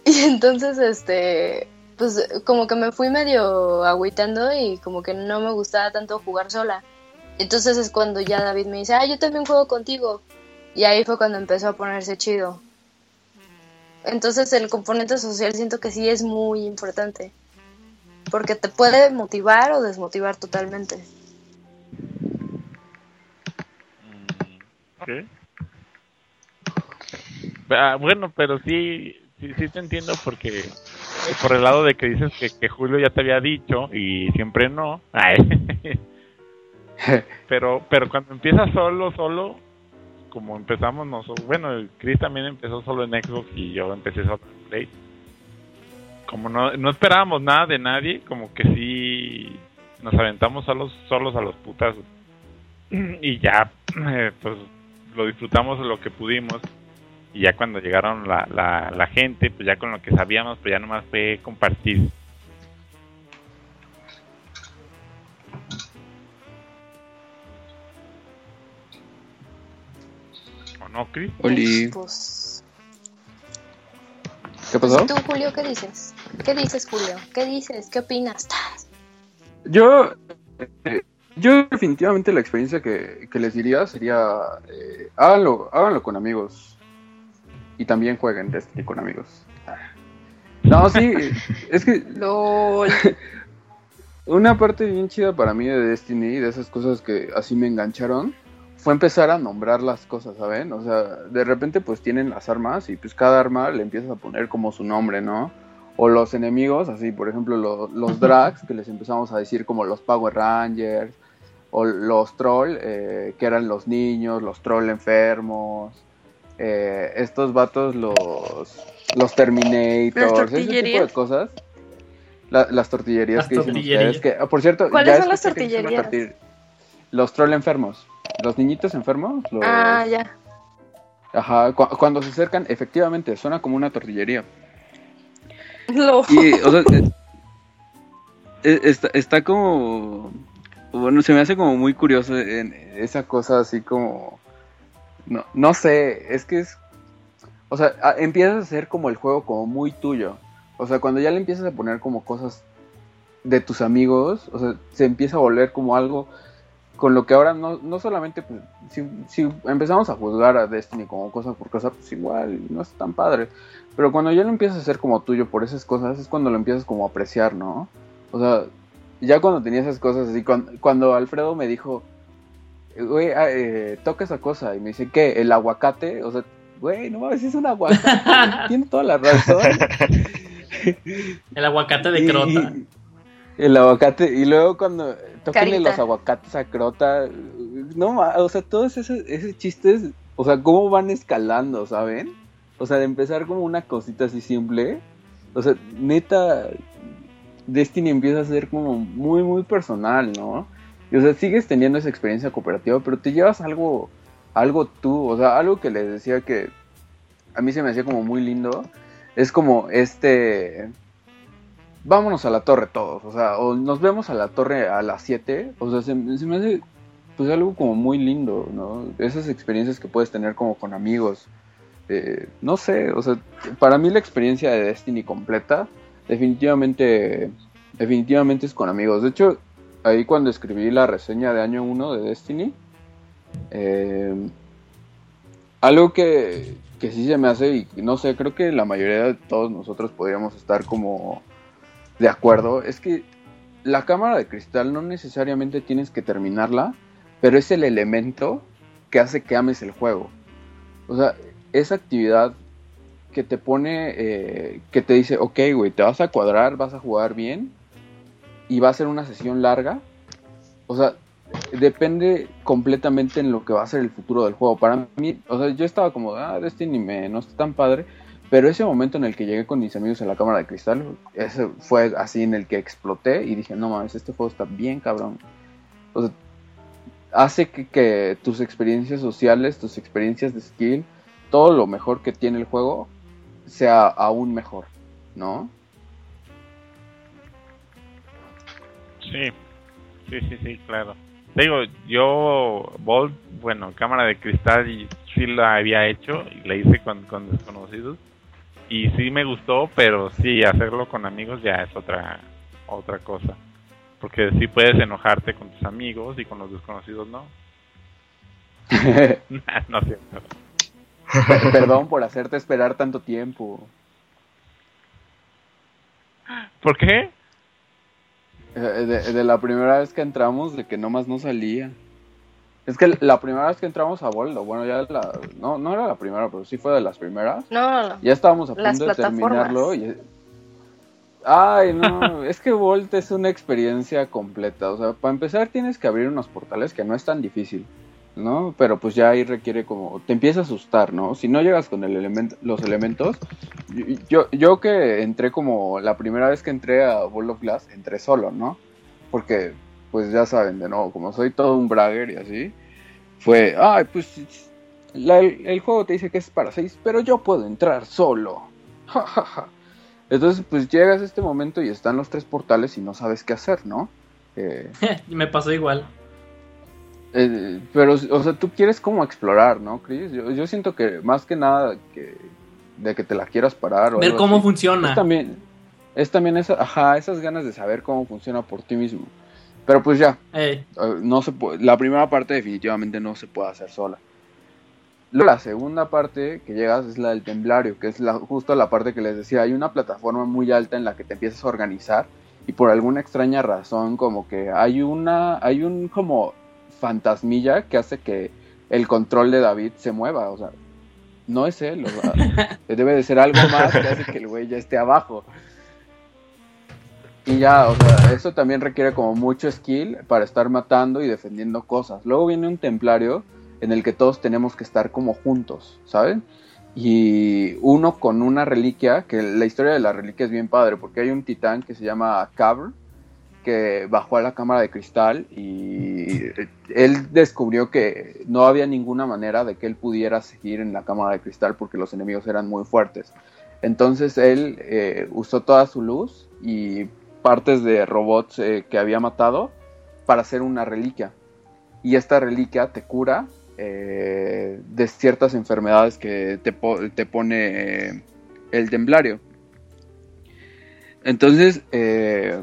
y entonces, este, pues como que me fui medio agüitando y como que no me gustaba tanto jugar sola. Entonces es cuando ya David me dice, ah, yo también juego contigo. Y ahí fue cuando empezó a ponerse chido. Entonces el componente social siento que sí es muy importante. Porque te puede motivar o desmotivar totalmente. ¿Qué? Ah, bueno, pero sí, sí te entiendo porque por el lado de que dices que, que Julio ya te había dicho y siempre no. Ay. pero pero cuando empiezas solo, solo, como empezamos nosotros, bueno, el Chris también empezó solo en Xbox y yo empecé solo en Play. Como no, no esperábamos nada de nadie, como que sí nos aventamos solos, solos a los putas y ya, eh, pues lo disfrutamos lo que pudimos y ya cuando llegaron la, la, la gente, pues ya con lo que sabíamos, pues ya nomás fue compartir. ¿O no, Chris? Oli, Pues, ¿qué pasó? ¿y tú, Julio, qué dices? ¿Qué dices, Julio? ¿Qué dices? ¿Qué opinas? Yo, eh, yo definitivamente la experiencia que, que les diría sería, eh, háganlo, háganlo con amigos y también jueguen Destiny con amigos. No, sí, es que LOL. una parte bien chida para mí de Destiny, de esas cosas que así me engancharon, fue empezar a nombrar las cosas, ¿saben? O sea, de repente pues tienen las armas y pues cada arma le empiezas a poner como su nombre, ¿no? O los enemigos, así por ejemplo lo- los drags, que les empezamos a decir como los Power Rangers, o los troll, eh, que eran los niños, los troll enfermos, eh, estos vatos los, los Terminators, ese tipo de cosas. La- las tortillerías Las que dicen tortillerías. ustedes, que ah, por cierto, ¿Cuáles ya son las tortillerías? Los troll enfermos, los niñitos enfermos, los- Ah, ya. Ajá, cu- cuando se acercan, efectivamente, suena como una tortillería. Y, o sea, eh, eh, está, está como. Bueno, se me hace como muy curioso en esa cosa así como. No, no sé, es que es. O sea, empiezas a hacer como el juego como muy tuyo. O sea, cuando ya le empiezas a poner como cosas de tus amigos, o sea, se empieza a volver como algo con lo que ahora no, no solamente, pues, si, si empezamos a juzgar a Destiny como cosa por cosa, pues igual, no es tan padre. Pero cuando ya lo empiezas a hacer como tuyo por esas cosas, es cuando lo empiezas como a apreciar, ¿no? O sea, ya cuando tenía esas cosas así, cuando, cuando Alfredo me dijo, güey, ah, eh, toca esa cosa, y me dice, ¿qué? ¿El aguacate? O sea, güey, no mames, es un aguacate, tiene toda la razón. El aguacate de crota. y- el aguacate, y luego cuando toquenle los aguacates a Crota, no ma- o sea, todos esos, esos chistes, o sea, cómo van escalando, ¿saben? O sea, de empezar como una cosita así simple, o sea, neta, Destiny empieza a ser como muy, muy personal, ¿no? Y, o sea, sigues teniendo esa experiencia cooperativa, pero te llevas algo, algo tú, o sea, algo que les decía que a mí se me hacía como muy lindo, es como este vámonos a la torre todos, o sea, o nos vemos a la torre a las 7, o sea, se, me hace pues algo como muy lindo, ¿no? Esas experiencias que puedes tener como con amigos, eh, no sé, o sea, para mí la experiencia de Destiny completa, definitivamente, definitivamente es con amigos, de hecho, ahí cuando escribí la reseña de año 1 de Destiny, eh, algo que, que sí se me hace, y no sé, creo que la mayoría de todos nosotros podríamos estar como de acuerdo, es que la cámara de cristal no necesariamente tienes que terminarla, pero es el elemento que hace que ames el juego. O sea, esa actividad que te pone, eh, que te dice, ok, güey, te vas a cuadrar, vas a jugar bien y va a ser una sesión larga. O sea, depende completamente en lo que va a ser el futuro del juego. Para mí, o sea, yo estaba como, ah, Destiny me, no está tan padre. Pero ese momento en el que llegué con mis amigos a la cámara de cristal, ese fue así en el que exploté y dije, no mames, este juego está bien cabrón. O sea, hace que, que tus experiencias sociales, tus experiencias de skill, todo lo mejor que tiene el juego, sea aún mejor, ¿no? Sí, sí, sí, sí, claro. Te digo, yo, Bolt, bueno, cámara de cristal, y sí la había hecho y la hice con, con desconocidos. y sí me gustó, pero sí hacerlo con amigos ya es otra otra cosa. Porque sí puedes enojarte con tus amigos y con los desconocidos no. no. Per- Perdón por hacerte esperar tanto tiempo. ¿Por qué? Eh, De, de la primera vez que entramos, de que nomás no salía. Es que la primera vez que entramos a Boldo, bueno, ya la, no, no era la primera, pero sí fue de las primeras. No, no. Ya estábamos a punto de terminarlo y... Ay, no, es que Volt es una experiencia completa. O sea, para empezar tienes que abrir unos portales que no es tan difícil, ¿no? Pero pues ya ahí requiere como... Te empieza a asustar, ¿no? Si no llegas con el elemento, los elementos... Yo, yo que entré como... La primera vez que entré a World of Glass, entré solo, ¿no? Porque, pues ya saben, de nuevo, como soy todo un bragger y así, fue... Ay, pues... el juego te dice que es para seis, pero yo puedo entrar solo. Entonces, pues llegas a este momento y están los tres portales y no sabes qué hacer, ¿no? Eh, Me pasó igual. Eh, pero, o sea, tú quieres como explorar, ¿no, Chris? Yo, yo siento que más que nada que de que te la quieras parar o Ver cómo así, funciona. Es también, es también esa, ajá, esas ganas de saber cómo funciona por ti mismo. Pero pues ya, Ey, eh, no se la primera parte definitivamente no se puede hacer sola. La segunda parte que llegas es la del temblario, que es la, justo la parte que les decía, hay una plataforma muy alta en la que te empiezas a organizar y por alguna extraña razón como que hay una, hay un como fantasmilla que hace que el control de David se mueva, o sea, no es él, o sea, debe de ser algo más que hace que el güey ya esté abajo. Y ya, o sea, eso también requiere como mucho skill para estar matando y defendiendo cosas. Luego viene un templario en el que todos tenemos que estar como juntos, ¿saben? Y uno con una reliquia, que la historia de la reliquia es bien padre, porque hay un titán que se llama Cabr, bajó a la cámara de cristal y él descubrió que no había ninguna manera de que él pudiera seguir en la cámara de cristal porque los enemigos eran muy fuertes. Entonces él eh, usó toda su luz y partes de robots eh, que había matado para hacer una reliquia. Y esta reliquia te cura eh, de ciertas enfermedades que te, te pone el temblario. Entonces, eh,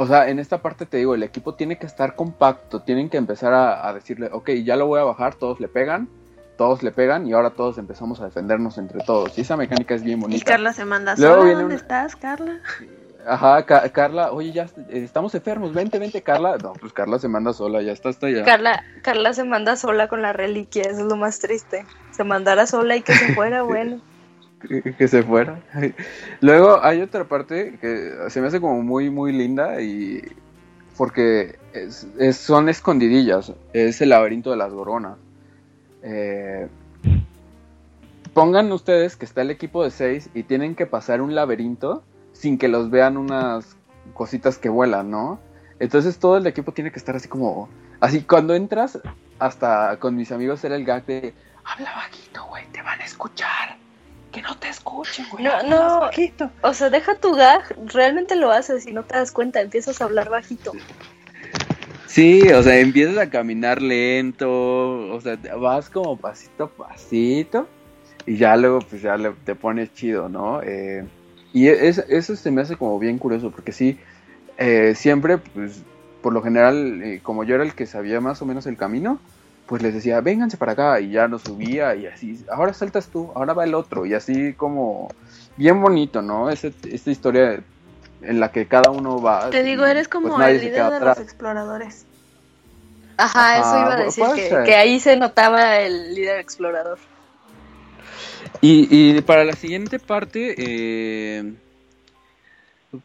o sea, en esta parte te digo, el equipo tiene que estar compacto, tienen que empezar a, a decirle, ok, ya lo voy a bajar, todos le pegan, todos le pegan y ahora todos empezamos a defendernos entre todos. Y esa mecánica es bien Y bonita. Carla se manda Luego sola. ¿Dónde una- estás, Carla? Ajá, Ca- Carla, oye, ya eh, estamos enfermos, vente, vente, Carla. No, pues Carla se manda sola, ya está hasta allá. Carla, Carla se manda sola con la reliquia, eso es lo más triste. Se mandara sola y que se fuera, bueno. Que, se fuera. Luego hay otra parte que se me hace como muy, muy linda y porque es- son escondidillas, es el laberinto de las goronas. Eh, pongan ustedes que está el equipo de seis y tienen que pasar un laberinto sin que los vean unas cositas que vuelan, ¿no? Entonces todo el equipo tiene que estar así como, así cuando entras, hasta con mis amigos era el gag de, habla bajito, güey, te van a escuchar. Que no te escuchen, güey. No, no, bajito". o sea, deja tu gag, realmente lo haces y no te das cuenta, empiezas a hablar bajito. Sí, o sea, empiezas a caminar lento, o sea, vas como pasito a pasito y ya luego pues ya le- te pones chido, ¿no? Eh, y es- eso se me hace como bien curioso porque sí, eh, siempre pues por lo general eh, como yo era el que sabía más o menos el camino, pues les decía, vénganse para acá y ya nos subía y así, ahora saltas tú, ahora va el otro y así como bien bonito, ¿no? Ese- esta historia en la que cada uno va. Te digo, y, eres como pues, nadie el líder de atrás. los exploradores. Ajá, eso iba a decir, que ahí se notaba el líder explorador. Y, y para la siguiente parte, eh,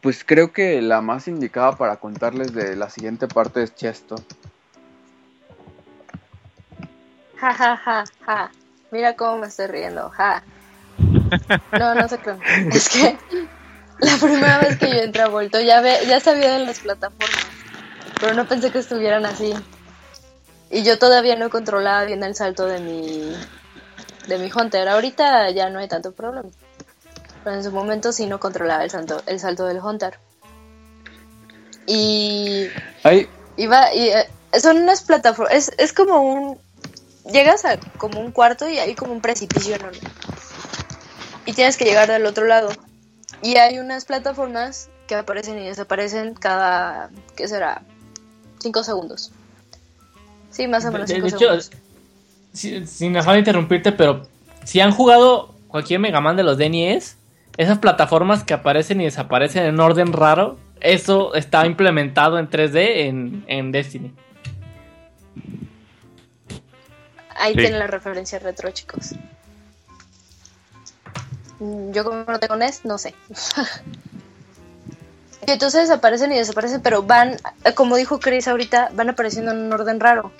pues creo que la más indicada para contarles de la siguiente parte es Chesto. Ja, ja, ja, ja. Mira cómo me estoy riendo, ja. No, no sé qué. Es que la primera vez que yo entré a Volto ya, ve, ya sabía de las plataformas, pero no pensé que estuvieran así. Y yo todavía no controlaba bien el salto de mi, de mi Hunter. Ahorita ya no hay tanto problema. Pero en su momento sí no controlaba el salto, el salto del Hunter. Y Ay, Iba, y, eh, son unas plataformas, es, es como un, llegas a como un cuarto y hay como un precipicio enorme. y tienes que llegar del otro lado. Y hay unas plataformas que aparecen y desaparecen cada, ¿qué será? 5 segundos. Sí, más o menos De, 5 de hecho, segundos. si- sin afán de interrumpirte, pero si han jugado cualquier Mega Man de los de NES, esas plataformas que aparecen y desaparecen en orden raro, eso está implementado en 3D en, en Destiny. Ahí Sí. tienen la referencia retro, chicos. Mm, Yo como no tengo NES, no sé. y entonces aparecen y desaparecen, pero van, eh, como dijo Chris ahorita, van apareciendo en un orden raro.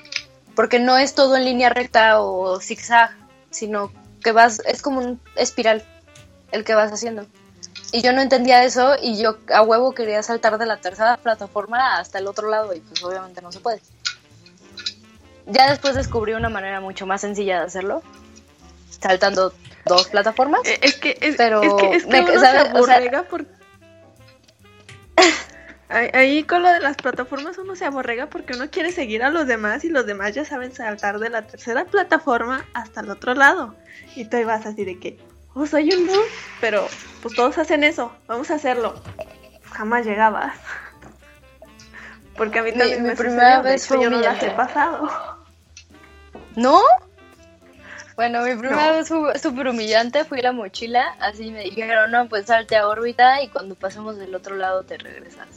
Porque no es todo en línea recta o zigzag, sino que vas, es como un espiral el que vas haciendo. Y yo no entendía eso y yo a huevo quería saltar de la tercera plataforma hasta el otro lado y pues obviamente no se puede. Ya después descubrí una manera mucho más sencilla de hacerlo, saltando dos plataformas. Eh, Es que, es, Pero es que, es que me- uno se O sea- aborrega por... Ahí- Ahí con lo de las plataformas uno se aborrega porque uno quiere seguir a los demás y los demás ya saben saltar de la tercera plataforma hasta el otro lado. Y tú ahí vas así de que, oh, soy un noob, pero pues todos hacen eso, vamos a hacerlo. Jamás llegabas. Porque a mí también mi me primera sucedió, vez hecho, fue yo no las he pasado. ¿No? Bueno, mi primera No. vez fue súper humillante, fui la mochila, así me dijeron, no, pues salte a órbita y cuando pasemos del otro lado te regresas.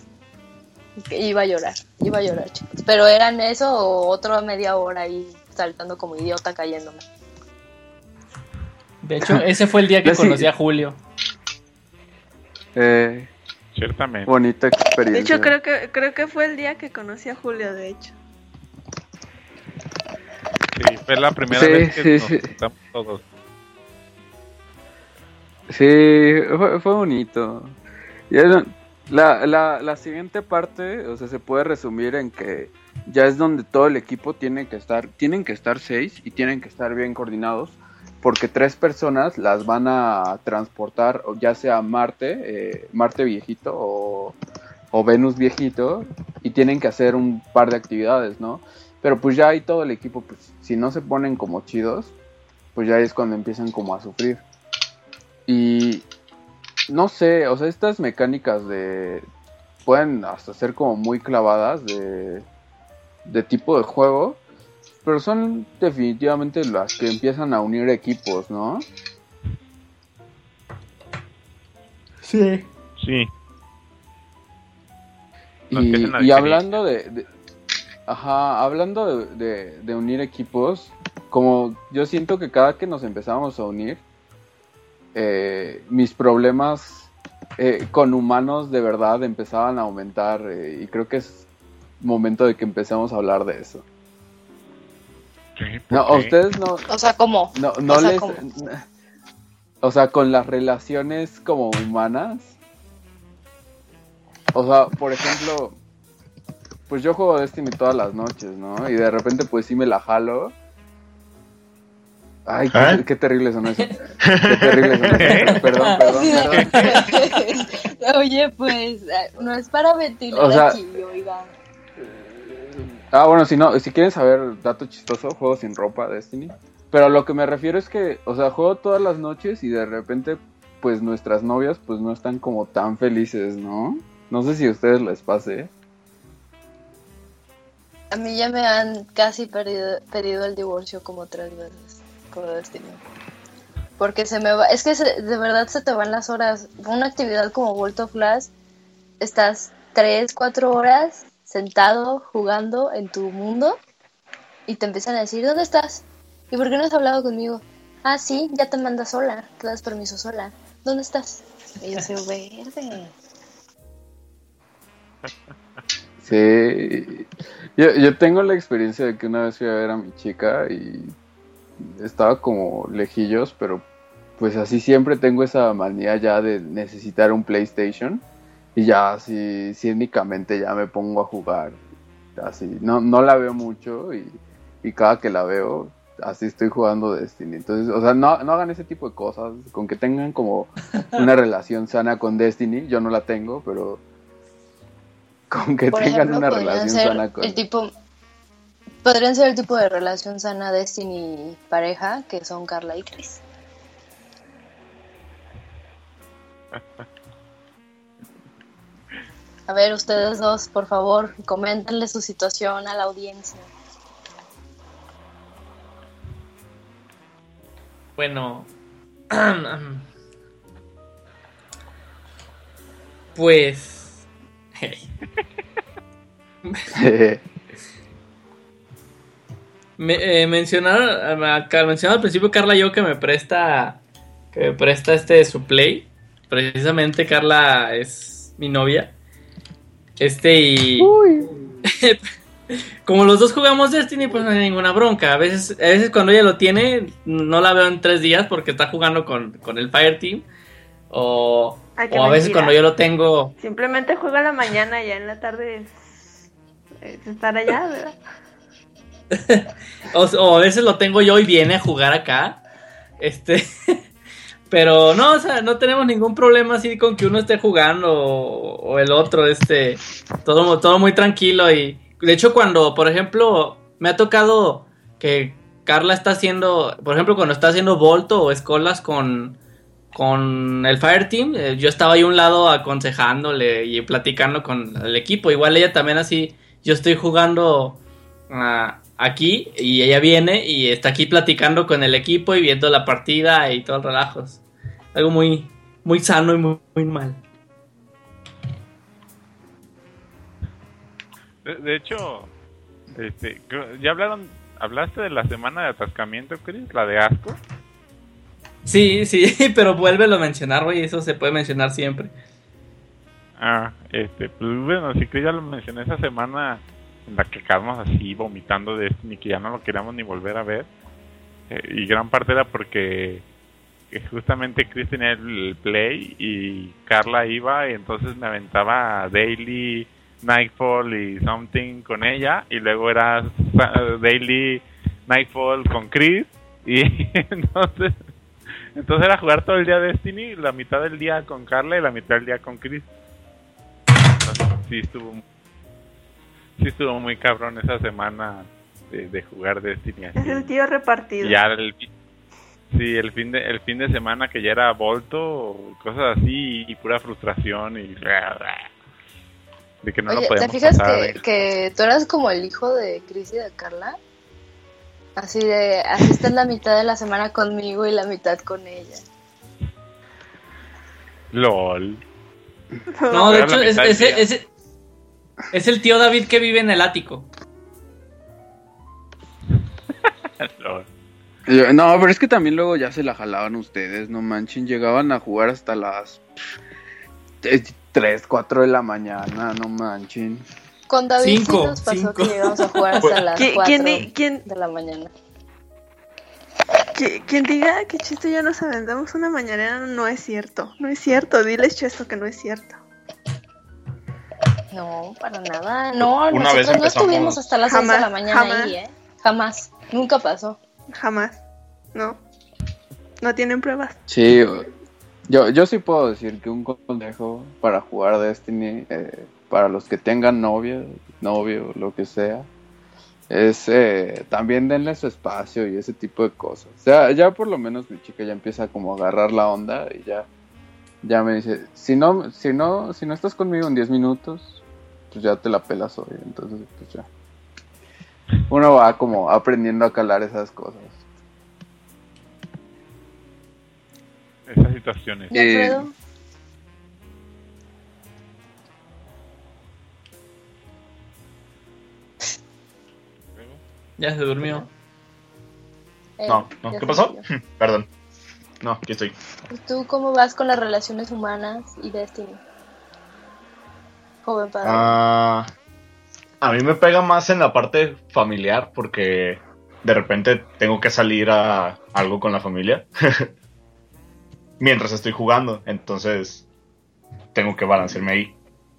Que Iba a llorar, iba a llorar, chicos. Pero eran eso o otra media hora ahí saltando como idiota cayéndome. De hecho, ese fue el día que conocí a Julio. Eh, Ciertamente. bonita De experiencia. hecho, creo que, creo que fue el día que conocí a Julio, de hecho. Sí, fue la primera Sí, vez que sí, nos sí. juntamos todos. Sí, fue, fue bonito. Y es- la, la, la siguiente parte, o sea, se puede resumir en que ya es donde todo el equipo tiene que estar, tienen que estar seis y tienen que estar bien coordinados, porque tres personas las van a transportar, ya sea Marte, eh, Marte viejito o, o Venus viejito, y tienen que hacer un par de actividades, ¿no? Pero pues ya ahí todo el equipo, pues si no se ponen como chidos, pues ya es cuando empiezan como a sufrir. Y no sé, o sea, estas mecánicas de pueden hasta ser como muy clavadas de, de tipo de juego, pero son definitivamente las que empiezan a unir equipos, ¿no? Sí. Sí. Y, hablando de, de- ajá, hablando de, de- de unir equipos, como yo siento que cada que nos empezamos a unir, eh, mis problemas eh, con humanos de verdad empezaban a aumentar eh, y creo que es momento de que empecemos a hablar de eso. Sí, No, a ustedes no, O sea, ¿cómo? no, no O sea, les... ¿cómo? O sea, con las relaciones como humanas. O sea, por ejemplo, pues yo juego Destiny todas las noches, ¿no? Y de repente pues sí me la jalo. Ay, qué, ¿Eh? qué terrible son eso. Qué terrible son eso. Perdón, perdón, perdón. Oye, pues eh, no es para ventilar O sea- aquí, oiga. Ah, bueno, si no, si quieren saber dato chistoso, juego sin ropa Destiny. Pero lo que me refiero es que, o sea, juego todas las noches y de repente, pues nuestras novias, pues no están como tan felices, ¿no? No sé si a ustedes les pase. A mí ya me han casi pedido, el divorcio como tres veces por Destiny. Porque se me va, es que de verdad se te van las horas. Una actividad como World of Glass, estás tres, cuatro horas sentado jugando en tu mundo y te empiezan a decir, ¿dónde estás? ¿Y por qué no has hablado conmigo? Ah, sí, ya te mandas sola, te das permiso sola. ¿Dónde estás? Y yo soy verde. Sí. Yo, yo tengo la experiencia de que una vez fui a ver a mi chica y estaba como lejillos, pero pues así siempre tengo esa manía ya de necesitar un PlayStation y ya así cínicamente ya me pongo a jugar. Así, no, no la veo mucho y, y cada que la veo así estoy jugando Destiny. Entonces, o sea, no, no hagan ese tipo de cosas, con que tengan como una relación sana con Destiny, yo no la tengo, pero con que Por tengan ejemplo, una relación ser sana con el tipo podrían ser el tipo de relación sana Destiny pareja que son Carla y Chris. A ver, ustedes dos, por favor, coméntenle su situación a la audiencia. Bueno. Pues. Me, eh, mencionaron, al principio Carla yo que me presta que me presta este su play. Precisamente Carla es mi novia. Este y como los dos jugamos Destiny, pues no hay ninguna bronca. A veces, a veces cuando ella lo tiene, no la veo en tres días porque está jugando con, con el Fire Team. O, Ay, o a veces mentira. cuando yo lo tengo, Simplemente juega en la mañana y ya en la tarde es, es estar allá, ¿verdad? O, o a veces lo tengo yo y viene a jugar acá. Este. Pero no, o sea, no tenemos ningún problema así con que uno esté jugando o, el otro, este. Todo, todo muy tranquilo. Y. De hecho, cuando, por ejemplo, me ha tocado que Carla está haciendo. Por ejemplo, cuando está haciendo Volto o Escolas con. Con el Fire Team, eh, yo estaba ahí a un lado aconsejándole y platicando con el equipo. Igual ella también así, yo estoy jugando ah, aquí y ella viene y está aquí platicando con el equipo y viendo la partida y todo el relajo. Algo muy, muy sano y muy, muy mal. De, de hecho, este, ¿ya hablaron, hablaste de la semana de atascamiento, Chris? La de asco. Sí, sí, pero vuélvelo a mencionar, güey, eso se puede mencionar siempre. Ah, este, pues bueno, sí que ya lo mencioné esa semana en la que quedamos así vomitando de Destiny que ya no lo queríamos ni volver a ver. Eh, y gran parte era porque que justamente Chris tenía el, play y Carla iba y entonces me aventaba Daily, Nightfall y Something con ella y luego era Daily, Nightfall con Chris y entonces entonces era jugar todo el día Destiny, la mitad del día con Carla y la mitad del día con Chris. Sí estuvo sí estuvo muy cabrón esa semana de, de jugar Destiny así. Es el tío repartido. Ya el sí, el fin de el fin de semana que ya era volto, cosas así y, pura frustración y de que no lo Oye, ¿te podíamos fijas pasar. que, que tú eras como el hijo de Chris y de Carla? Así de, así estás la mitad de la semana conmigo y la mitad con ella. LOL. No, de Era la hecho, es, ese- ese- es el tío David que vive en el ático. No, pero es que también luego ya se la jalaban ustedes, no manchen, llegaban a jugar hasta las 3, 4 de la mañana, no manchen. Con David sí nos pasó cinco. que llegamos a jugar hasta las ¿Qui- 4 ¿Quién, de la mañana. qui- quien diga que Chiste y yo nos aventamos una mañanera no es cierto. No es cierto. Diles Chesto que no es cierto. No, para nada. No, Una vez nosotros no estuvimos hasta las 6 de la Jamás, mañana jamás. ahí, ¿eh? Jamás. Nunca pasó. Jamás. No. No tienen pruebas. Sí, yo, yo sí puedo decir que un consejo para jugar Destiny, eh, para los que tengan novia, novio, lo que sea, es eh, también denle su espacio y ese tipo de cosas. O sea, ya por lo menos mi chica ya empieza como a agarrar la onda y ya, ya me dice, si no, si no, si no estás conmigo en 10 minutos, pues ya te la pelas hoy. Entonces, pues ya. Uno va como aprendiendo a calar esas cosas. Esas situaciones. ¿Y Alfredo? Ya se durmió. Eh, No, no. ya ¿Qué pasó? Perdón. No, aquí estoy. ¿Y tú cómo vas con las relaciones humanas y Destiny? Joven padre. Ah, a mí me pega más en la parte familiar porque de repente tengo que salir a algo con la familia mientras estoy jugando, entonces tengo que balancearme ahí.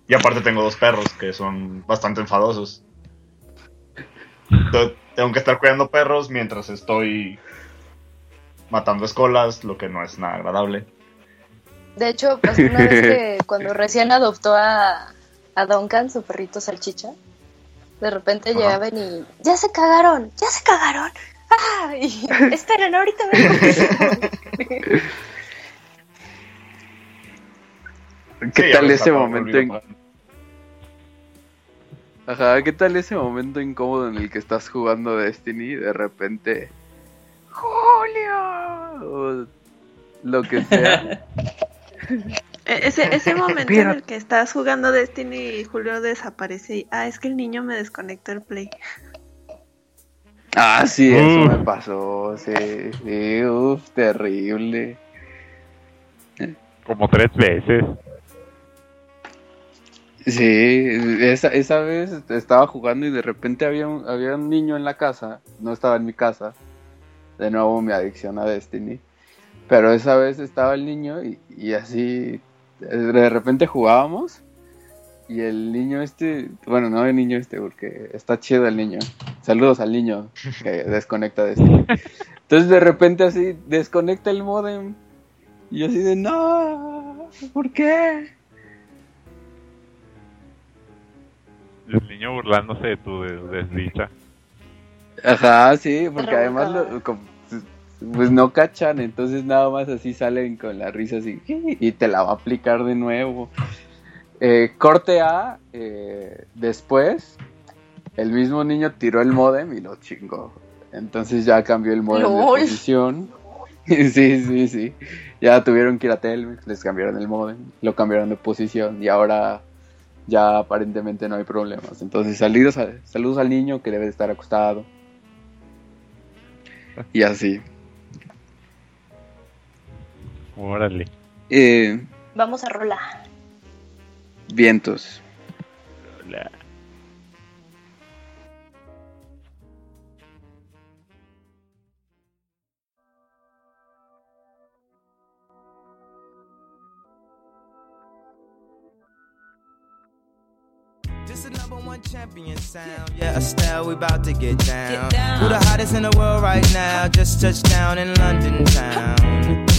Y aparte tengo dos perros que son bastante enfadosos. Entonces, tengo que estar cuidando perros mientras estoy matando escolas, lo que no es nada agradable. De hecho, pues una vez que cuando recién adoptó a, a Duncan, su perrito salchicha, de repente Ajá. llegaban y ya se cagaron, ya se cagaron. Ah, y, esperen, ahorita vengo. ¿Qué Sí, tal ese momento en... Ajá, ¿qué tal ese momento incómodo en el que estás jugando Destiny y de repente... ¡Julio! O lo que sea. E- Ese, ese momento en el que estás jugando Destiny y Julio desaparece y, ah, es que el niño me desconectó el play. Ah, sí, eso Mm. me pasó. Sí, sí, uff, terrible. Como tres veces. Sí, esa, esa vez estaba jugando y de repente había un, había un niño en la casa, no estaba en mi casa, de nuevo mi adicción a Destiny, pero esa vez estaba el niño y, y así, de repente jugábamos y el niño este, bueno, no el niño este porque está chido el niño, saludos al niño que desconecta Destiny, entonces de repente así desconecta el modem y yo así de no, ¿por qué? El niño burlándose de tu des- desdicha. Ajá, sí, porque además lo- como- pues no cachan, entonces nada más así salen con la risa así y te la va a aplicar de nuevo. Eh, corte A, eh, después el mismo niño tiró el modem y lo chingó. Entonces ya cambió el modem de posición. sí, sí, sí. Ya tuvieron que ir a Telmex, les cambiaron el modem, lo cambiaron de posición y ahora ya aparentemente no hay problemas. Entonces saludos, a- saludos al niño que debe de estar acostado. Y así. Órale. Eh, Vamos a rolar. vientos. One champion sound. Yeah, Estelle, we about to get down. Who the hottest in the world right now? Just touched down in London town.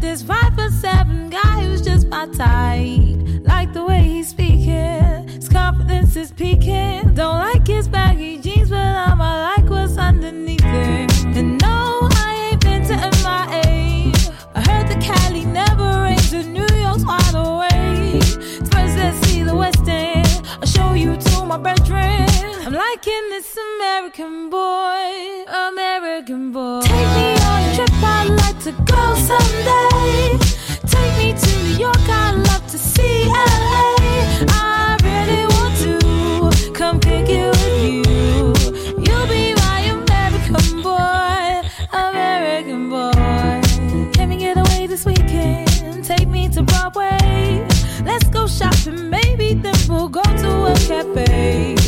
this five foot seven guy who's just my type. Like the way he's speaking, his confidence is peaking. Don't like his baggy jeans, but I'ma like what's underneath it. And no, I ain't been to MIA. I heard the Cali never rains, and New York's wide awake. First, let's see the West End. I'll show you to my bedroom. I'm liking this American boy, American boy. Take me on a trip, I'd like to go someday. Take me to New York, I'd love to see LA. I really want to come pick you with you. You'll be my American boy, American boy. Can we get away this weekend? Take me to Broadway. Let's go shopping, maybe then we'll go to a cafe.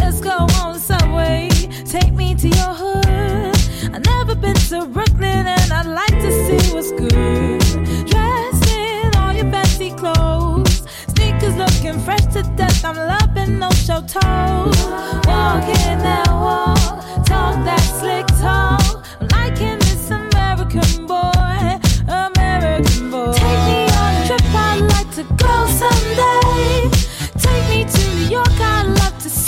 Let's go on subway. Take me to your hood. I've never been to Brooklyn and I'd like to see what's good. Dressed in all your fancy clothes. Sneakers looking fresh to death. I'm loving no show toes. Walking that wall. Talk that slick talk. I'm liking this American boy. American boy. Take me on a trip. I'd like to go someday.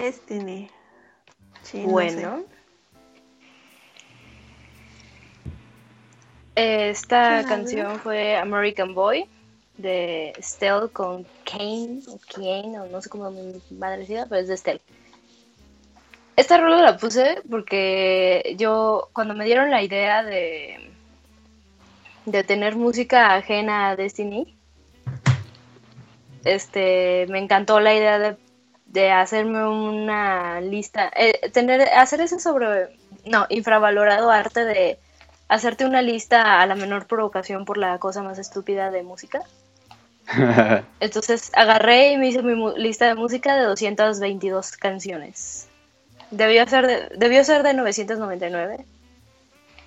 Destiny. Sí, no Bueno. Esta ¿Quién canción fue American Boy de Stell con Kane o Kane o no sé cómo mi madre decía, pero es de Stell. Esta rola la puse porque yo cuando me dieron la idea de de tener música ajena a Destiny, este me encantó la idea de, de hacerme una lista, eh, tener hacer ese sobre no infravalorado arte de hacerte una lista a la menor provocación por la cosa más estúpida de música. Entonces agarré y me hice mi lista de música de 222 canciones. Debió ser de, debió ser de 999,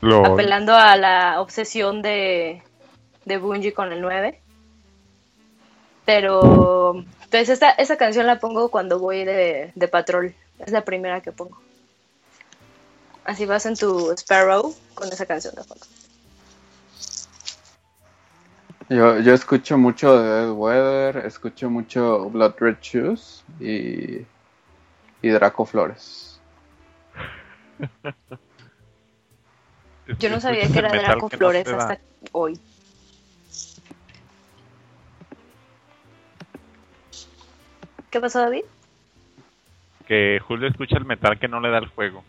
Lol. apelando a la obsesión de, de Bungie con el 9. Pero, pues esta, esta canción la pongo cuando voy de, de patrol. Es la primera que pongo. Así vas en tu Sparrow con esa canción de fondo. Yo, yo escucho mucho de Dead Weather, escucho mucho Blood Red Shoes y, y Draco Flores. Yo no sabía que era Draco no Flores hasta hoy. ¿Qué pasó, David? Que Julio escucha el metal que no le da el juego.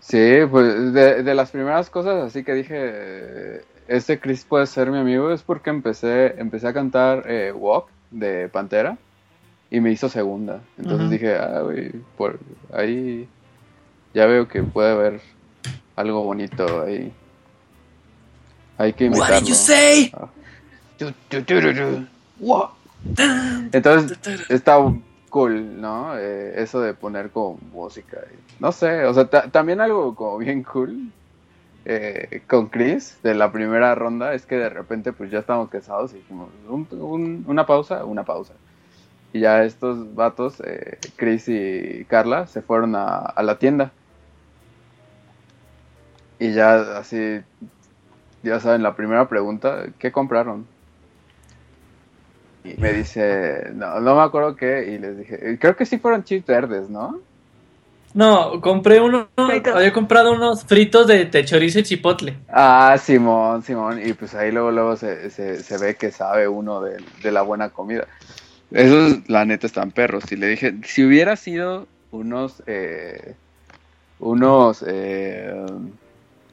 Sí, pues de, de las primeras cosas así que dije, este Chris puede ser mi amigo, es porque empecé, empecé a cantar eh, Walk de Pantera y me hizo segunda. Entonces dije, ah, güey, por ahí ya veo que puede haber algo bonito ahí. Hay que imitarlo. What did you say? Ah. What? Entonces está cool, ¿no? Eh, eso de poner como música. No sé, o sea, ta- también algo como bien cool eh, con Chris de la primera ronda es que de repente pues ya estamos casados y dijimos, un- un- una pausa, una pausa. Y ya estos vatos, eh, Chris y Carla, se fueron a, a la tienda. Y ya así, ya saben, la primera pregunta, ¿qué compraron? Y me dice, no, no me acuerdo qué, y les dije, creo que sí fueron chips verdes, ¿no? No, compré uno, había comprado unos fritos de, de chorizo y chipotle. Ah, Simón, Simón, y pues ahí luego, luego se, se, se ve que sabe uno de, de la buena comida. Esos, la neta, están perros. Y le dije, si hubiera sido unos, eh, unos, eh,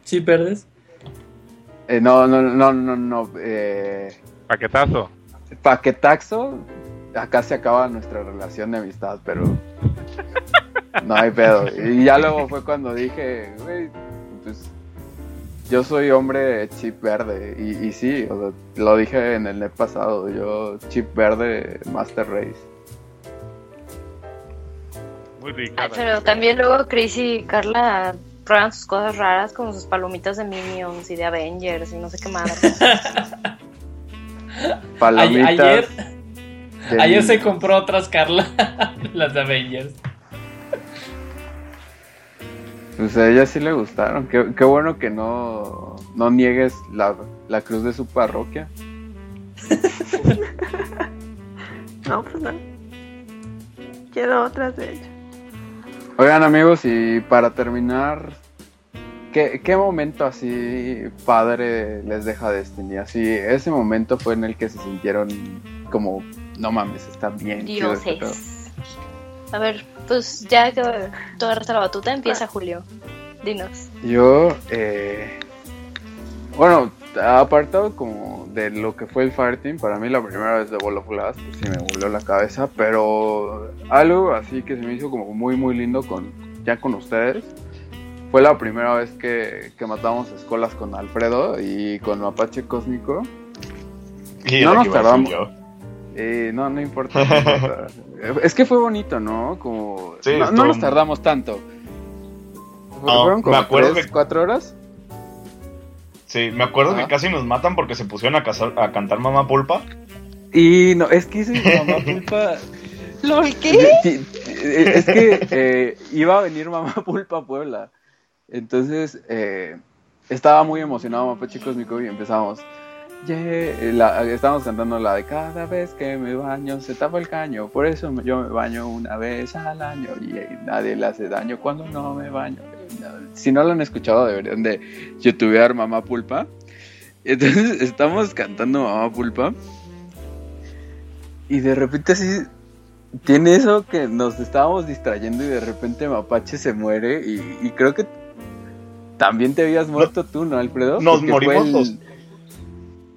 ¿Sí, verdes? eh, no, no, no, no, no, eh, Paquetazo. Paquetaxo, acá se acaba nuestra relación de amistad, pero no hay pedo. Y ya luego fue cuando dije, güey, pues yo soy hombre chip verde. Y, y sí, o sea, lo dije en el net pasado, yo chip verde Master Race. Muy rica. Ay, pero también luego Chris y Carla prueban sus cosas raras como sus palomitas de Minions y de Avengers y no sé qué más. Palomitas. ayer ayer se compró otras Carla, las de Avengers. Pues a ella sí le gustaron. Qué, qué bueno que no, no niegues la, la cruz de su parroquia. No, pues no. Quiero otras de ellas. Oigan amigos, y para terminar, ¿qué, qué momento así padre les deja Destiny? Así, ese momento fue en el que se sintieron como, no mames, está bien. chido este pedo". Dioses. A ver, pues ya que tú agarraste la batuta, empieza Julio. Dinos. Yo, eh, bueno, apartado como de lo que fue el Fireteam, para mí la primera vez de Ball of Glass, pues sí me volvió la cabeza, pero algo así que se me hizo como muy, muy lindo con ya con ustedes. Fue la primera vez que, que matamos escolas con Alfredo y con Mapache Cósmico. Y no nos tardamos. Eh, no, no importa. no importa. es que fue bonito, ¿no? Como Sí, no, nos tardamos tanto. No, Fueron como me acuerdo tres, que- cuatro horas. Sí, me acuerdo que casi nos matan porque se pusieron a, cantar Mamá Pulpa. Y no, es que ese mamá pulpa. ¿Lol qué? Es que eh, iba a venir mamá pulpa a Puebla. Entonces eh, estaba muy emocionado Mapache Cósmico y empezamos. "Yeah", la- estábamos cantando la de cada vez que me baño se tapa el caño. Por eso yo me baño una vez al año y eh, nadie le hace daño cuando no me baño. Si no lo han escuchado, deberían de youtubear Mamá Pulpa. Entonces estamos cantando Mamá Pulpa. Y de repente así tiene eso que nos estábamos distrayendo y de repente Mapache se muere y creo que también te habías muerto tú, ¿no, Alfredo? Nos Porque morimos el- los,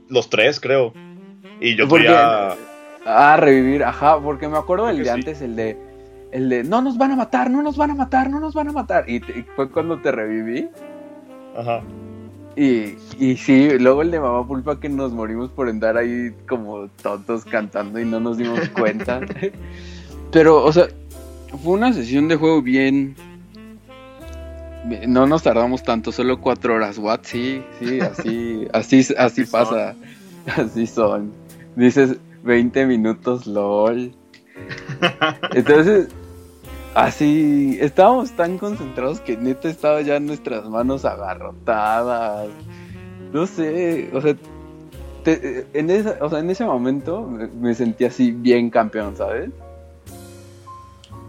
los tres, creo. Y yo quería... Ah, revivir, ajá, porque me acuerdo del de sí. antes, el de el de no nos van a matar, no nos van a matar, no nos van a matar. Y, te- y fue cuando te reviví. Ajá. Y, y sí, luego el de Mamá Pulpa que nos morimos por andar ahí como tontos cantando y no nos dimos cuenta. Pero, o sea, fue una sesión de juego bien... No nos tardamos tanto, solo cuatro horas. What? Sí, sí, así, así, así, Así son. pasa. Así son. Dices 20 minutos, lol. Entonces, así, estábamos tan concentrados que neta estaba ya nuestras manos agarrotadas. No sé, o sea, te- en, esa, o sea, en ese momento me, me sentí así bien campeón, ¿sabes?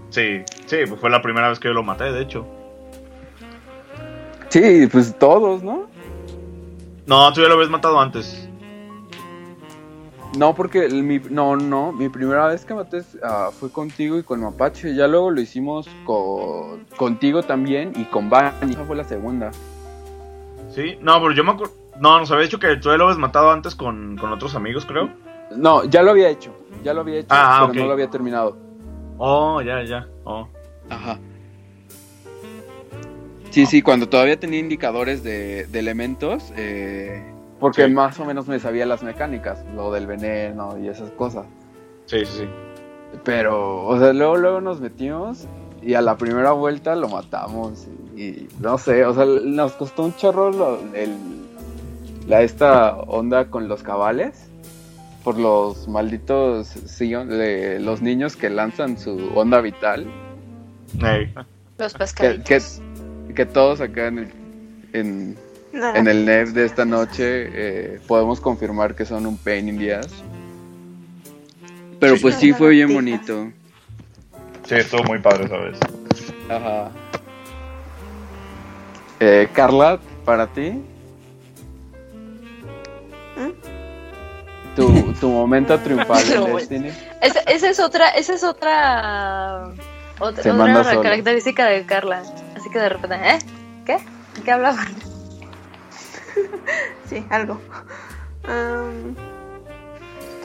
Sí, sí, pues fue la primera vez que yo lo maté, de hecho. Sí, pues todos, ¿no? No, tú ya lo habías matado antes. No, porque el- mi, no, no, mi primera vez que maté ah, fue contigo y con Mapache. Ya luego lo hicimos con, contigo también y con Bani. Esa fue la segunda. Sí, no, pero yo me acuerdo... No, nos había dicho que tú ya lo habías matado antes con, con otros amigos, creo. No, ya lo había hecho. Ya lo había hecho, Ah, pero ok. no lo había terminado. Oh, ya, ya. Oh. Ajá. Sí, sí, cuando todavía tenía indicadores de, de elementos, eh, porque Sí. más o menos me sabía las mecánicas, lo del veneno y esas cosas. Sí, sí, sí. Pero, o sea, luego, luego nos metimos y a la primera vuelta lo matamos. Y, y no sé, o sea, nos costó un chorro lo- el, la, esta onda con los cabales. Por los malditos de los niños que lanzan su onda vital. Los pescaditos. que, que todos acá en el, en, en el NEF de esta noche eh, podemos confirmar que son un pain in the ass. Pero Sí. pues sí fue bien bonito. Sí, estuvo muy padre esa vez. Ajá. Eh, Carla, para ti. Tu, tu momento triunfal en No, Destiny. Esa, esa es otra, esa es otra, otra, otra característica de Carla. Así que de repente, ¿eh? ¿Qué? ¿Qué hablaban? Sí, algo.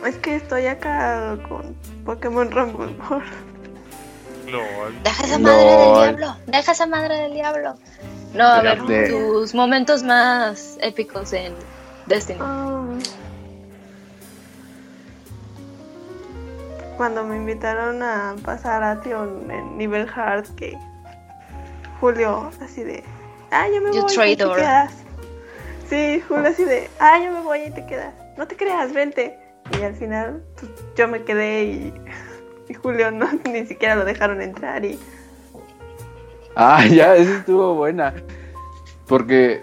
Es que estoy acá con Pokémon Rumble. Deja esa madre del Lol. diablo. Deja esa madre del diablo. No, a ver, De- tus momentos más épicos en Destiny. Cuando me invitaron a pasar a Tion en nivel hard, que Julio así de, ah, yo me You voy, y te quedas. Sí, Julio así de, ah, yo me voy y te quedas. No te creas, vente. Y al final, pues, yo me quedé y, y Julio no, ni siquiera lo dejaron entrar y Ah, ya, esa estuvo buena. Porque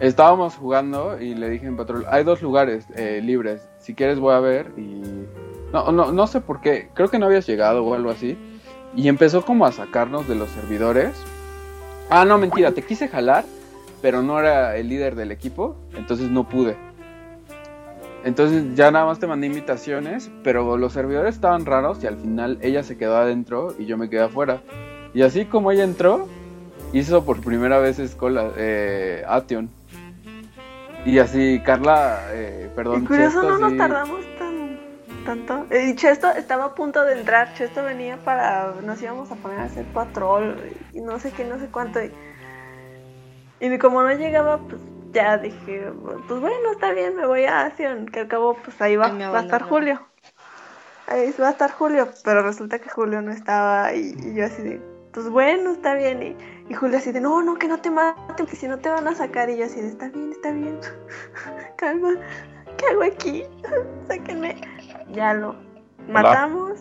estábamos jugando y le dije en Patrol, hay dos lugares eh, libres. Si quieres voy a ver y... No, no, no sé por qué. Creo que no habías llegado o algo así. Y empezó como a sacarnos de los servidores. Ah, no, mentira. Te quise jalar. pero no era el líder del equipo, entonces no pude. Entonces ya nada más te mandé invitaciones, pero los servidores estaban raros y al final ella se quedó adentro y yo me quedé afuera. Y así como ella entró, hizo por primera vez escola, eh, Action. Y así Carla, eh, perdón, Y curioso, Chesto, no nos sí- tardamos tanto. Y Chesto estaba a punto de entrar. Chesto venía para. Nos íbamos a poner a hacer patrol y no sé qué, no sé cuánto. Y, y como no llegaba, pues ya dije, pues bueno, está bien, me voy a Acción. Que al cabo, pues ahí va, va a estar. Julio. Ahí va a estar Julio. Pero resulta que Julio no estaba y, y yo así de, pues bueno, está bien. Y, y Julio así de, no, no, que no te maten, que si no te van a sacar. Y yo así de, está bien, está bien. Calma. ¿Qué hago aquí? Sáquenme. Ya lo matamos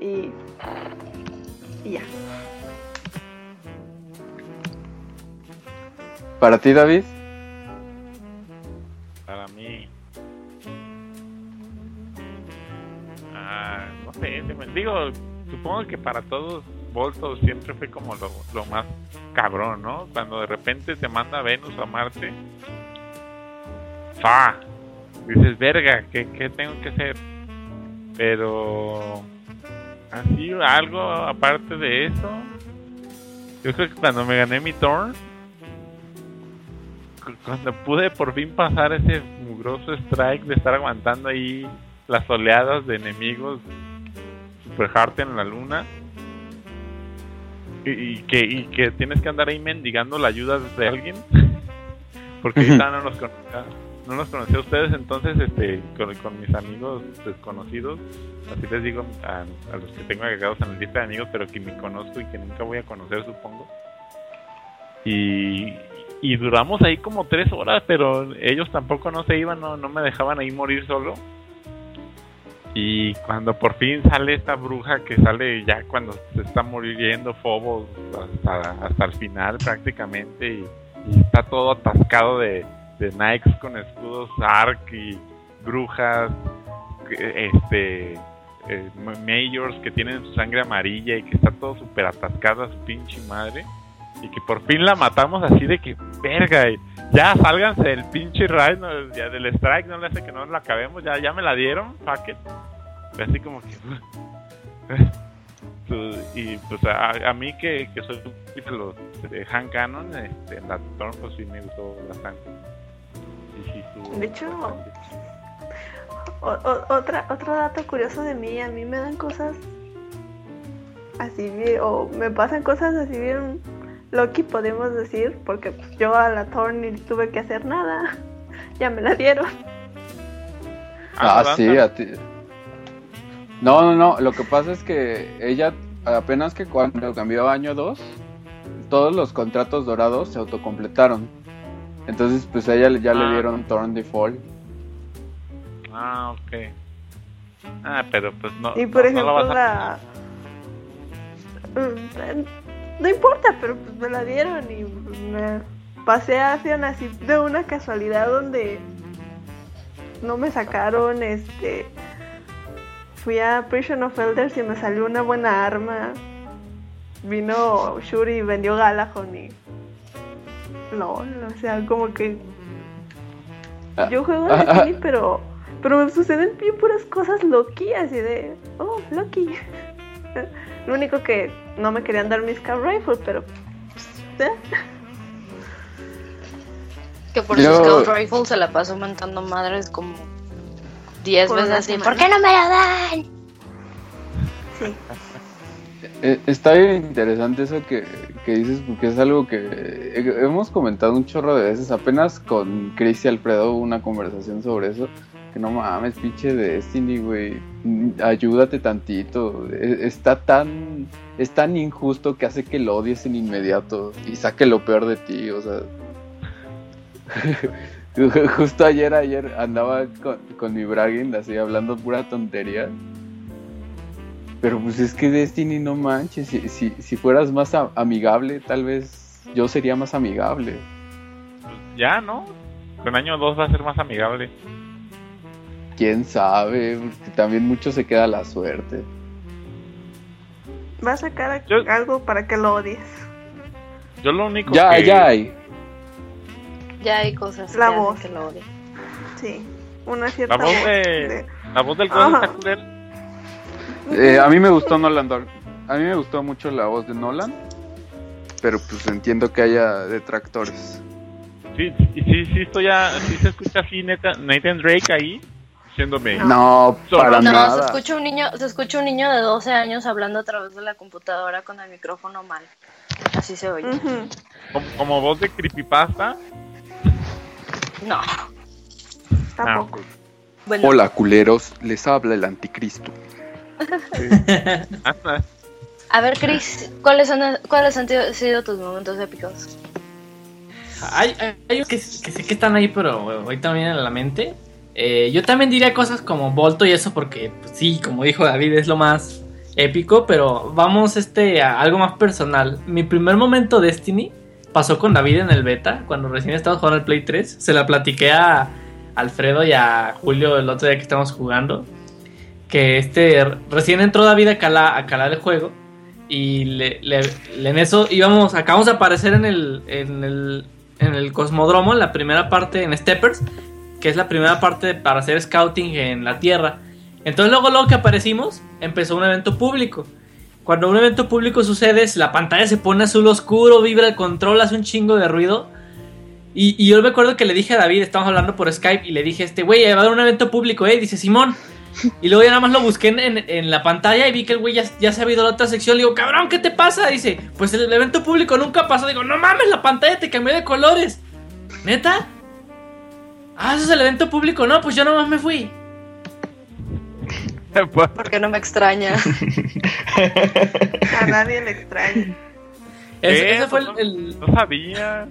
y, y ya. Para ti, David. Para mí. Ah, no sé, se me- digo, supongo que para todos Volto siempre fue como lo, lo más cabrón, ¿no? Cuando de repente te manda Venus a Marte. ¡Fa! Dices, verga, ¿qué, qué tengo que hacer? Pero... Así, algo aparte de eso. Yo creo que cuando me gané mi turn, cu- cuando pude por fin pasar ese mugroso strike de estar aguantando ahí las oleadas de enemigos super hard en la luna y, y que, y que tienes que andar ahí mendigando la ayuda de alguien porque ahorita no nos conocía, no nos conocía a ustedes entonces este con, mis amigos desconocidos así les digo a, los que tengo agregados en la lista de amigos pero que ni conozco y que nunca voy a conocer supongo y, duramos ahí como tres horas, pero ellos tampoco no se iban, no, no me dejaban ahí morir solo. Y cuando por fin sale esta bruja que sale ya cuando se está muriendo Phobos hasta, el final prácticamente y está todo atascado de, de Nikes con escudos Ark y brujas, este eh, ma- Majors que tienen su sangre amarilla y que está todo súper atascado a su pinche madre y que por fin la matamos así de que verga ya sálganse del pinche raid no, ya del strike no le hace que no la acabemos ya ya me la dieron fuck it. Así como que Pues, y pues a, a mí que, que soy de los de Han Cannon este, en la pues sí me gustó bastante De hecho. O- o- otra, otro dato curioso de mí, a mí me dan cosas así bien, o me pasan cosas así bien Loki podemos decir, porque pues, yo a la Thorn ni tuve que hacer nada, ya me la dieron. Ah, sí, a ti. No, no, no. Lo que pasa es que ella, apenas que cuando cambió a año 2, todos los contratos dorados se autocompletaron. Entonces, pues a ella le- ya Ah. le dieron Torn Default. ah ok ah pero pues no y por no- no ejemplo lo vas a- la... Mm, No importa, pero pues me la dieron y me pasé a Sion así de una casualidad donde no me sacaron, este... Fui a Prison of Elders y me salió una buena arma. Vino Shuri y vendió Galahon y... No, o sea, como que... Yo juego a Destiny, pero... Pero me suceden bien puras cosas Loki, así de... Oh, Loki. Lo único que no me querían dar mi Scout Rifle, pero... pues, ¿eh? Que por Yo- su Scout Rifle se la pasó mentando madres como 10 Por veces así. ¿Por qué no me la dan? Sí. Eh, está bien interesante eso que, que dices, porque es algo que hemos comentado un chorro de veces. Apenas con Chris y Alfredo una conversación sobre eso. Que no mames, pinche de Destiny, güey. Ayúdate tantito. E- Está tan, es tan injusto que hace que lo odies en inmediato y saque lo peor de ti, o sea. Justo ayer, ayer andaba con, con mi bragging, así hablando pura tontería. Pero pues es que Destiny no manches, si, si, si fueras más a- amigable, tal vez yo sería más amigable. ya no con año 2 va a ser más amigable Quién sabe, porque también mucho se queda la suerte. Va a sacar a- algo para que lo odies. Yo lo único Ya, que... ya hay. Ya hay cosas La que voz. que lo odie. Sí, una cierta La voz de. La voz del Eh, a mí me gustó Nolan Dark. A mí me gustó mucho la voz de Nolan. Pero pues entiendo que haya detractores. Sí, sí, sí, estoy ya. Sí se escucha así, Nathan Drake ahí diciéndome. No, para No, se nada. escucha un niño, se escucha un niño de 12 años hablando a través de la computadora con el micrófono mal. Así se oye. Como, como voz de creepypasta. No. Tampoco. Bueno. Hola, culeros. Les habla el anticristo. A ver, Chris, ¿cuáles, han, ¿cuáles han sido- tus momentos épicos? Hay, hay, que, que sé que están ahí, pero hoy también en la mente. Eh, yo también diría cosas como Volto y eso, porque pues, sí, como dijo David, es lo más épico, pero vamos este a algo más personal. Mi primer momento Destiny pasó con David en el beta, cuando recién estábamos jugando el Play 3. Se la platiqué a Alfredo y a Julio el otro día que estábamos jugando. Que este recién entró David a calar, a calar el juego. Y le, en eso íbamos, acabamos de aparecer en el, en el, en el cosmodromo, en la primera parte, en Steppers, que es la primera parte para hacer scouting en la Tierra. Entonces luego, luego que aparecimos, empezó un evento público. Cuando un evento público sucede, la pantalla se pone azul oscuro, vibra el control, hace un chingo de ruido. Y, y yo me acuerdo que le dije a David, estábamos hablando por Skype, y le dije, este güey, va a haber un evento público, eh, dice Simón. Y luego ya nada más lo busqué en, en- en la pantalla y vi que el güey ya, ya se había ido a la otra sección. Le digo, cabrón, ¿qué te pasa? Dice, pues el evento público nunca pasó. Digo, no mames, la pantalla te cambió de colores. ¿Neta? Ah, eso es el evento público. No, pues yo nomás me fui. Porque no me extraña. A nadie le extraña. Ese, ese fue el, el- No sabía.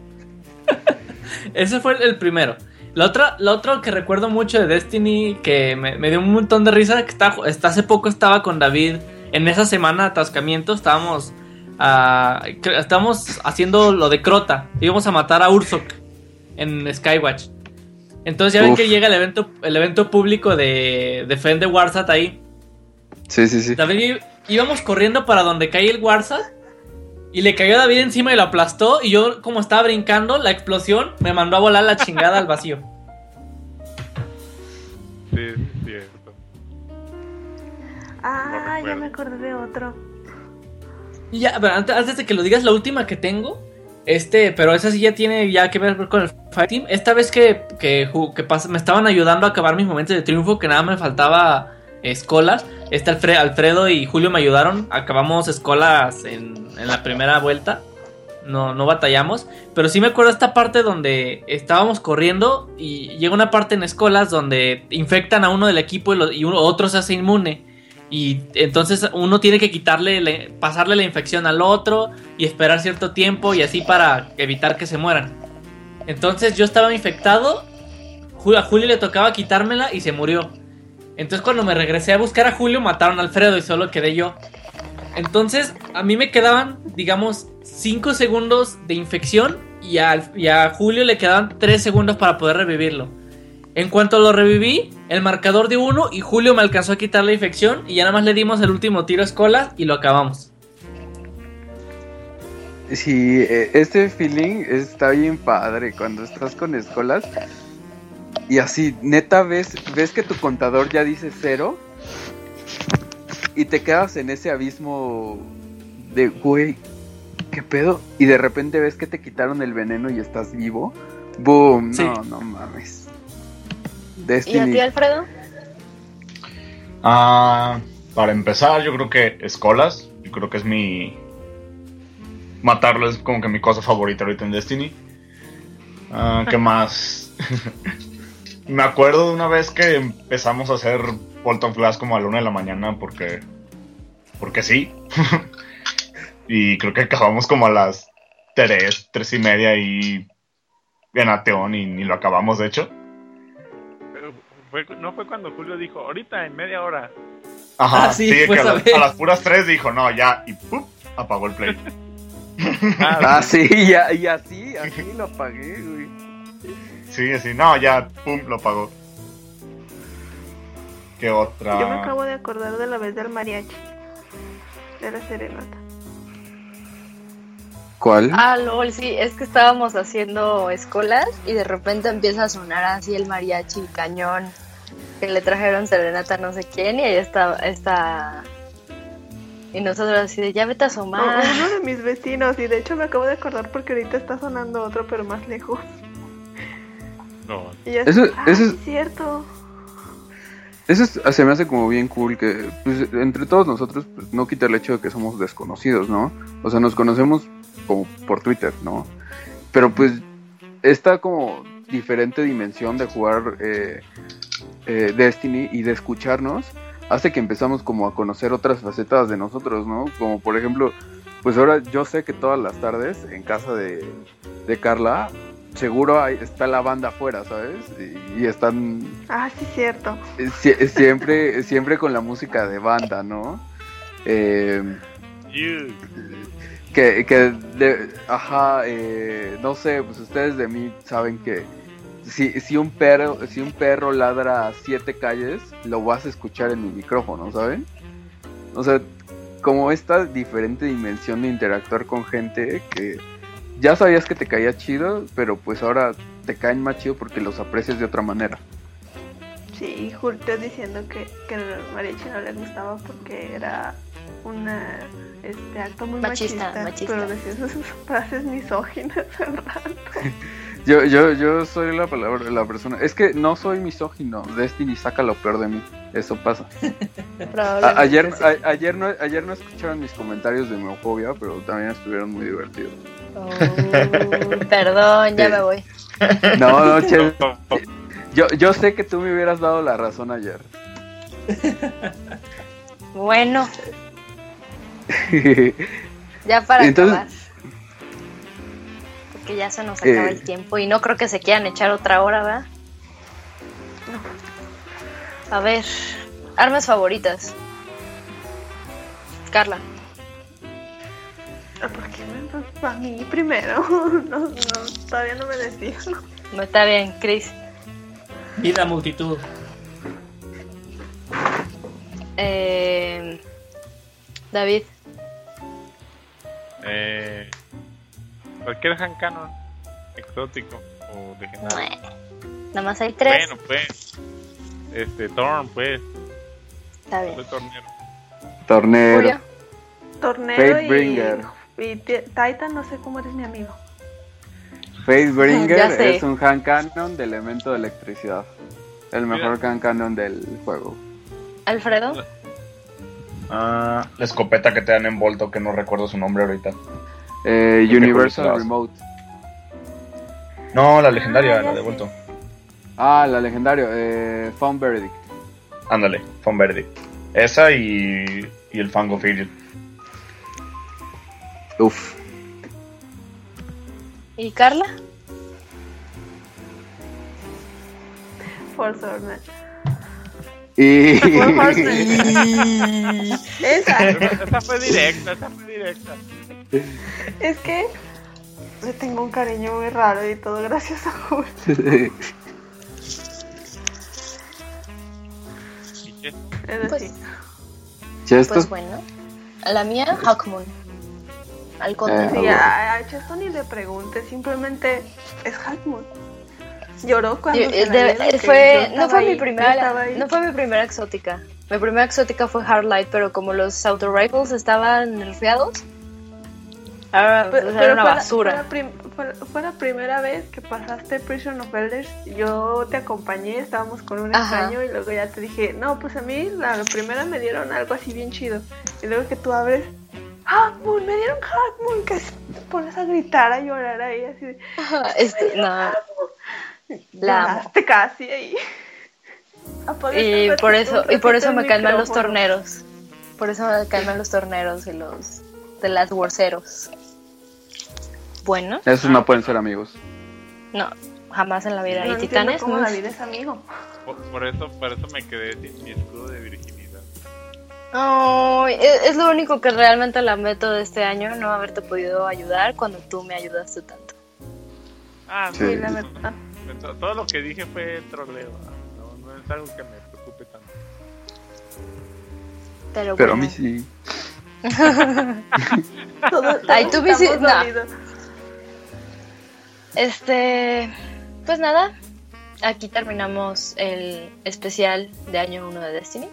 ese fue el, el primero. La otra, la otro que recuerdo mucho de Destiny, que me, me dio un montón de risa, que está, hace poco estaba con David en esa semana de atascamiento, estábamos, estábamos haciendo lo de Crota, íbamos a matar a Ursok en Skywatch. Entonces ya ven Uf. que llega el evento, el evento público de Defend the Warsat ahí. Sí, sí, sí. David íbamos corriendo para donde cae el Warsat y le cayó a David encima y lo aplastó y yo como estaba brincando, la explosión me mandó a volar la chingada al vacío. Sí, sí, es cierto. Ah, ya me acordé de otro. Y ya, pero antes, antes de que lo digas, la última que tengo, este, pero esa sí ya tiene ya que ver con el Fight Team. Esta vez que, que, ju- que pas- me estaban ayudando a acabar mis momentos de triunfo, que nada me faltaba escolas. Este Alfre- Alfredo y Julio me ayudaron. Acabamos escolas en, en la primera vuelta. No, no batallamos. Pero sí me acuerdo esta parte donde estábamos corriendo y llega una parte en escolas donde infectan a uno del equipo y, uno, otro se hace inmune. Y entonces uno tiene que quitarle, pasarle la infección al otro y esperar cierto tiempo y así para evitar que se mueran. Entonces yo estaba infectado, a Julio le tocaba quitármela y se murió. Entonces cuando me regresé a buscar a Julio mataron a Alfredo y solo quedé yo. Entonces a mí me quedaban, digamos, 5 segundos de infección y a, y a Julio le quedaban 3 segundos para poder revivirlo. En cuanto lo reviví, el marcador de 1 y Julio me alcanzó a quitar la infección y ya nada más le dimos el último tiro a escolas y lo acabamos. Sí, eh, este feeling está bien padre cuando estás con escolas y así, neta, ves, ves que tu contador ya dice cero y te quedas en ese abismo de, güey, ¿qué pedo? Y de repente ves que te quitaron el veneno y estás vivo. Boom, Sí. no, no mames. ¿Y a Destiny. ti, Alfredo? Ah, para empezar, yo creo que escolas. Yo creo que es mi. Matarlo es como que mi cosa favorita ahorita en Destiny. Ah, ¿Qué más? Me acuerdo de una vez que empezamos a hacer Bolton Flash como a la una de la mañana porque. Porque sí. y creo que acabamos como a las 3, 3 y media y. En Ateón y ni lo acabamos de hecho. Pero fue- no fue cuando Julio dijo, ahorita en media hora. Ajá, Ah, sí, sí, que a, las- vez. a las puras 3 dijo, no, ya, y ¡pum! apagó el play. Ah, sí, y, a- y así, así lo apagué, güey. Sí, sí, no, ya, pum, lo apagó. ¿Qué otra? Yo me acabo de acordar de la vez del mariachi. De la serenata. ¿Cuál? Ah, lol, sí, es que estábamos haciendo escolas y de repente empieza a sonar así el mariachi cañón que le trajeron serenata a no sé quién y ahí está, está... Y nosotros así de, ya vete a asomar. uno de mis vecinos, y de hecho me acabo de acordar porque ahorita está sonando otro, pero más lejos. No. Y Eso- ah, eso es- cierto. Eso es- se me hace como bien cool que pues, entre todos nosotros pues, no quita el hecho de que somos desconocidos, ¿no? O sea, nos conocemos como por Twitter, ¿no? Pero pues esta como diferente dimensión de jugar eh, eh, Destiny y de escucharnos hace que empezamos como a conocer otras facetas de nosotros, ¿no? Como por ejemplo, pues ahora yo sé que todas las tardes en casa de, de Carla seguro hay- está la banda afuera, ¿sabes? Y, y están Ah, sí cierto. Sie- siempre, siempre con la música de banda, ¿no? Eh, que, que de- ajá, eh, no sé, pues ustedes de mí saben que si, si un perro, si un perro ladra a siete calles, lo vas a escuchar en mi micrófono, ¿saben? O sea, como esta diferente dimensión de interactuar con gente que ya sabías que te caía chido, pero pues ahora te caen más chido porque los aprecias de otra manera. Sí, Julio diciendo que, que el mariachi no le gustaba porque era una este acto muy Machista, machista, machista. pero decía esas frases misóginas al rato. Yo, yo, yo soy la palabra, la persona. Es que no soy misógino. Destiny saca lo peor de mí. Eso pasa. A- ayer, a- ayer, no, ayer no escucharon mis comentarios de homofobia, pero también estuvieron muy divertidos. Oh, perdón, ya me voy. No, no, che. Yo, yo sé que tú me hubieras dado la razón ayer. Bueno, ya para Entonces- acabar. Porque ya se nos acaba Eh. el tiempo y no creo que se quieran echar otra hora, ¿verdad? A ver, armas favoritas. Carla. Ah, ¿Por qué me pues, a mí primero? No, no, todavía no me decido. No está bien, Chris. Vida multitud. Eh, David. Eh, cualquier hand canon exótico o legendario. Nada más hay tres. Bueno, pues. Este, Thorn, pues. Está bien. Soy tornero. Tornero. Torneo Fatebringer. y, y Titan, no sé cómo eres mi amigo. Facebringer sé. es un hand cannon de elemento de electricidad. El mejor hand cannon del juego. Alfredo. Ah, la escopeta que te dan en Volto, que no recuerdo su nombre ahorita. Eh, ¿Qué Universal? Remote. No, la legendaria, Ah, la de sé. Volto. Ah, la legendaria. Eh, Found Verdict. Ándale, Fon Verde. Esa y, y el Fango Field. Uf. ¿Y Carla? Force Hornet. Y... Esa. Esa fue directa, esa fue directa. Es que le tengo un cariño muy raro y todo gracias a Julio. Pues, pues bueno. La mía, Hawkmoon. Al Eh, contrario. sí, a, a Chesto ni le pregunte, simplemente es Halfmoon. Lloró cuando Yo- se la de- fue, no fue ahí, mi primera, no fue mi primera exótica. Mi primera exótica fue Hardlight, pero como los auto rifles estaban nerfeados, ahora Pero, era pero una fue, la- basura. Fue la, prim- fue- fue la primera vez que pasaste Prison of Elders. Yo te acompañé, estábamos con un Ajá. extraño y luego ya te dije, no, pues a mí la primera me dieron algo así bien chido. Y luego que tú abres, Hackmoon, me dieron Hackmoon, que te pones a gritar, a llorar ahí, así de, Este, no, la amo. lloraste casi ahí. Y por eso, y por eso me calman los torneros. Por eso me calman los torneros y los de las worceros. Bueno, Esos no pueden ser amigos. no, jamás en la vida. No ¿Y titanes? cómo Mm. David es amigo. Por, por eso, por eso me quedé sin mi escudo de virginidad. Ay, es, lo único que realmente lamento de este año, no haberte podido ayudar cuando tú me ayudaste tanto. Ah, Sí. Sí, la verdad. todo lo que dije fue troleo. ah, No, no es algo que me preocupe tanto. Pero, Pero a bueno, mí sí. Todos- Ay, tú estamos no. dolidos. Este, pues nada, aquí terminamos el especial de año 1 de Destiny.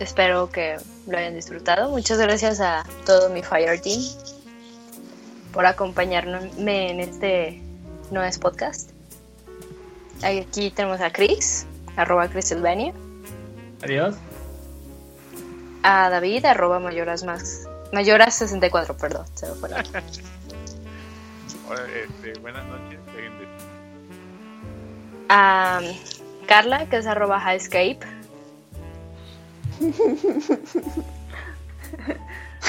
Espero que lo hayan disfrutado. Muchas gracias a todo mi Fire Team por acompañarme en este no es podcast. Aquí tenemos a Chris, arroba Chriselvania, Adiós. a David, arroba mayoras más, mayoras 64, perdón, se me fue la Hola, este, buenas noches, gente. a Carla, que es arroba highscape,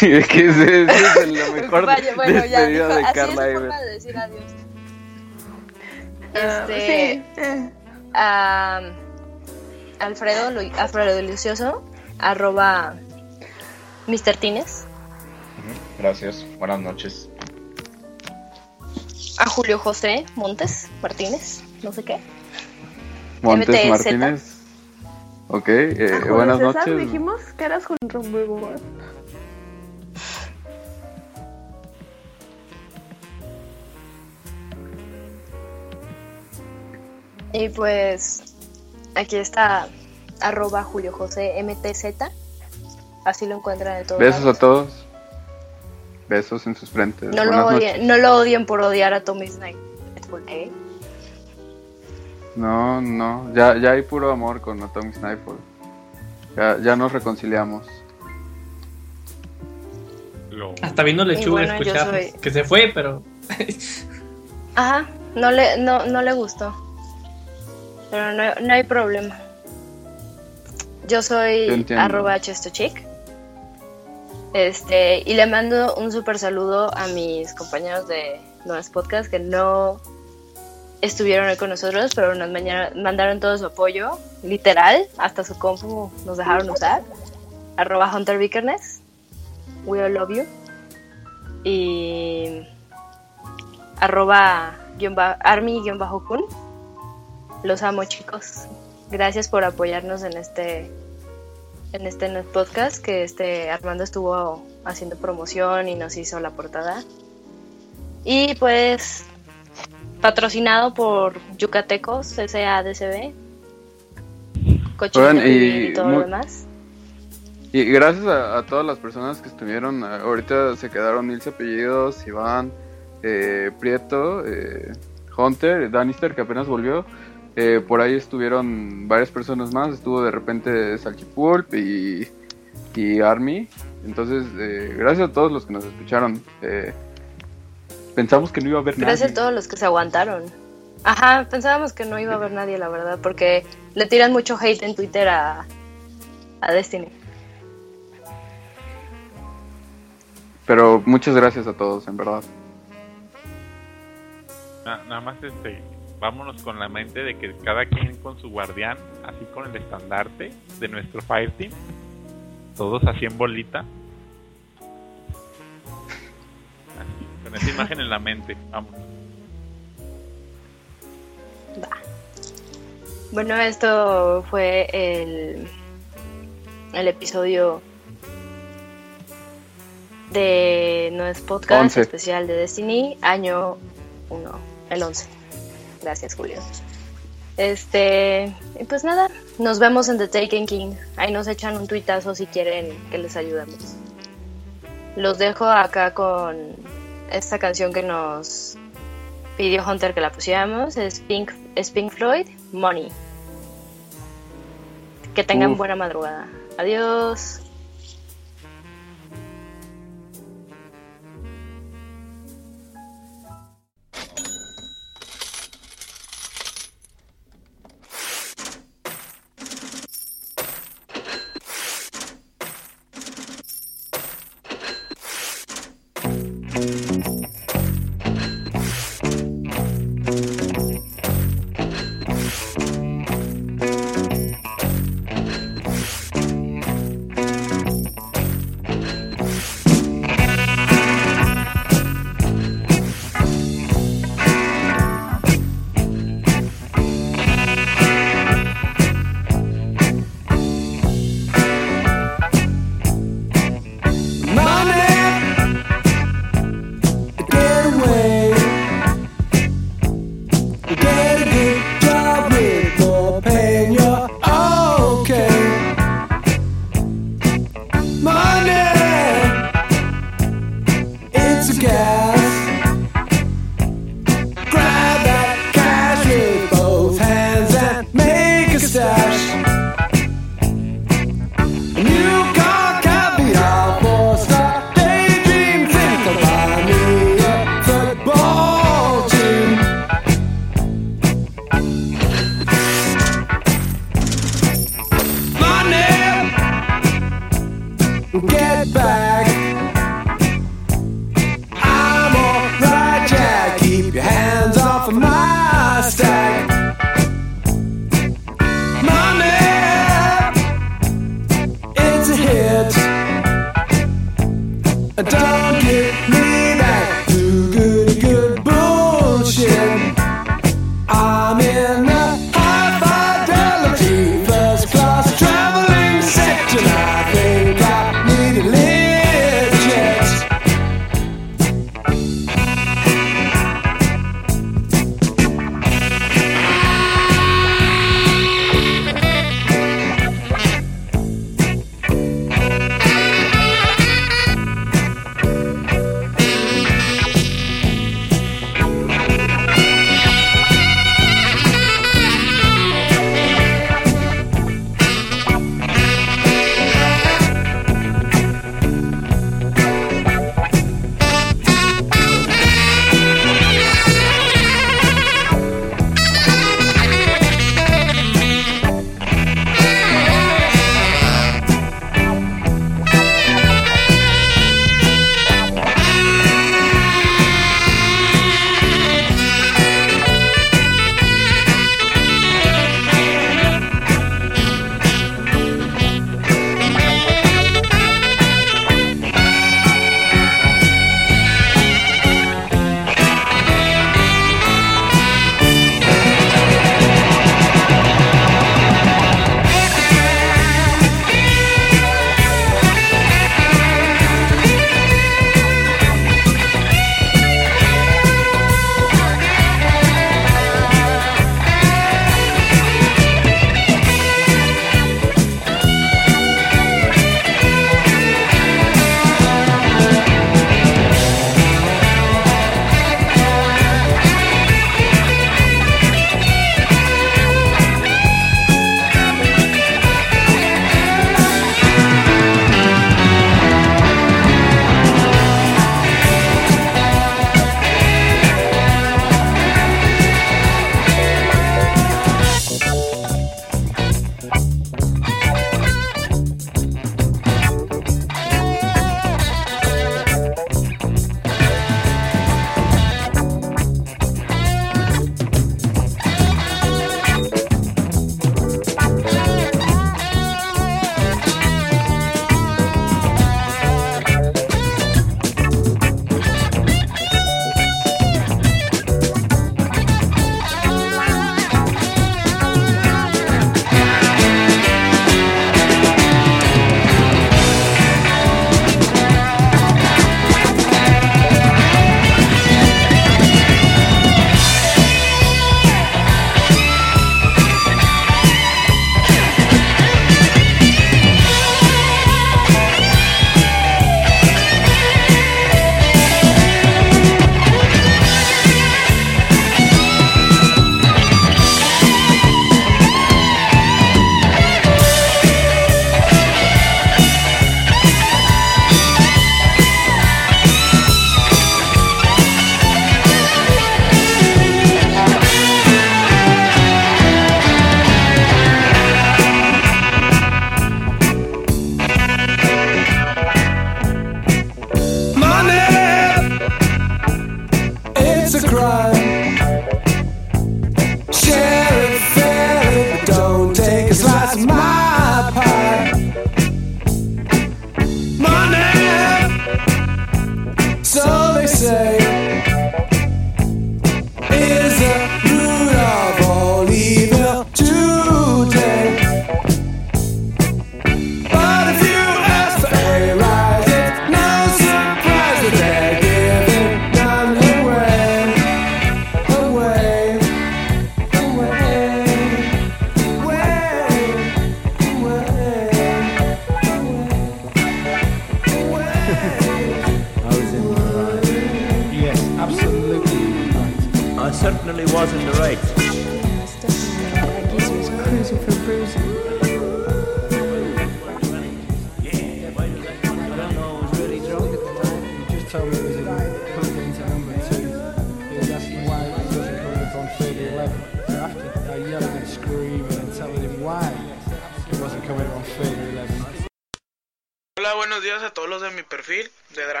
que ese, ese es la mejor Vaya, bueno, ya, dijo- de así es Carla Ever. forma de decir adiós. Ah, Este, sí, eh. a Alfredo, Alfredo Delicioso, arroba Mr. Tines, Gracias. Buenas noches. a Julio José Montes Martínez, no sé qué. Montes MTZ. Martínez. Ok, eh, A Julio buenas César noches. dijimos que eras con Rombo. Y pues aquí está arroba Julio José MTZ, así lo encuentran en todos Besos a todos. Besos en sus frentes. No lo, odien, no lo odien por odiar a Tommy Snipe. ¿eh? No, no, ya, ya hay puro amor con Atomic Sniper. Ya, ya nos reconciliamos. Lo... Hasta viendo Y lechuga bueno, yo soy- Que se fue, pero. Ajá, no le, no, no le gustó. Pero no, no hay problema. Yo Yo soy entiendo. arroba chestochick. Este, y le mando un súper saludo a mis compañeros de Nuevas Podcast que no estuvieron hoy con nosotros, pero nos mandaron todo su apoyo, literal, hasta su compu nos dejaron usar. Arroba Hunter Vickerness. We all love you. Y arroba army-kun. Los amo chicos. Gracias por apoyarnos en este en este podcast que este Armando estuvo haciendo promoción y nos hizo la portada. Y pues patrocinado por Yucatecos SADCB. Cochino y y todo lo demás. Y gracias a, a todas las personas que estuvieron, eh, ahorita se quedaron Nils apellidos, Iván, eh, Prieto, eh, Hunter, Danister que apenas volvió. Eh, por ahí estuvieron varias personas más, estuvo de repente Salchipulp y, y Army. Entonces, gracias a todos los que nos escucharon. Eh, pensamos que no iba a haber Gracias a nadie. todos los que se aguantaron. Ajá, pensábamos que no iba a haber nadie, la verdad, porque le tiran mucho hate en Twitter a, a Destiny. Pero muchas gracias a todos, en verdad. Na- nada más este, vámonos con la mente de que cada quien con su guardián, así con el estandarte de nuestro Fireteam, todos así en bolita. Esa imagen en la mente, vamos. Bueno, esto fue el, el episodio de No es Podcast Once. especial de Destiny, año 1, el 11. Gracias, Julio. Este, y pues nada, nos vemos en The Taken King. Ahí nos echan un tuitazo si quieren que les ayudemos. Los dejo acá con esta canción que nos pidió Hunter que la pusiéramos. Es Pink, es Pink Floyd, Money. Que tengan Uf. buena madrugada. Adiós.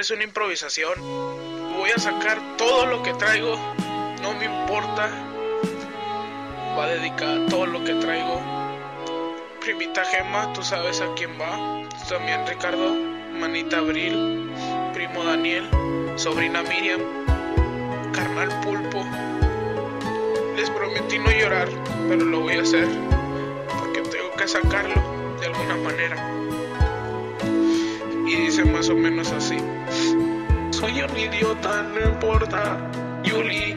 Es una improvisación. Voy a sacar todo lo que traigo, no me importa. Va dedicada a todo lo que traigo. Primita Gema, tú sabes a quién va. También Ricardo, Manita Abril, Primo Daniel, Sobrina Miriam, Carnal Pulpo. Les prometí no llorar, pero lo voy a hacer. Yuli,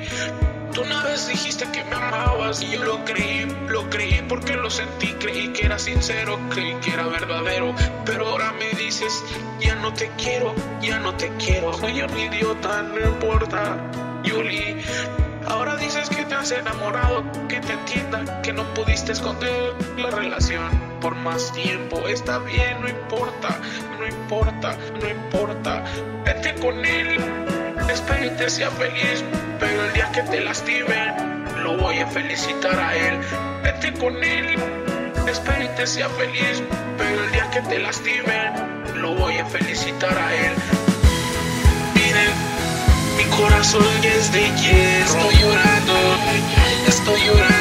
tú una vez dijiste que me amabas y yo lo creí, lo creí porque lo sentí, creí que era sincero, creí que era verdadero. Pero ahora me dices, ya no te quiero, ya no te quiero. Soy un idiota, no importa. Yuli, ahora dices que te has enamorado, que te entienda, que no pudiste esconder la relación por más tiempo. Está bien, no importa, no importa, no importa. Vete con él, espero y te sea feliz, pero el día que te lastimen, lo voy a felicitar a él. Vete con él, y te sea feliz, pero el día que te lastimen, lo voy a felicitar a él. Miren, mi corazón es de hierro. Estoy llorando, estoy llorando.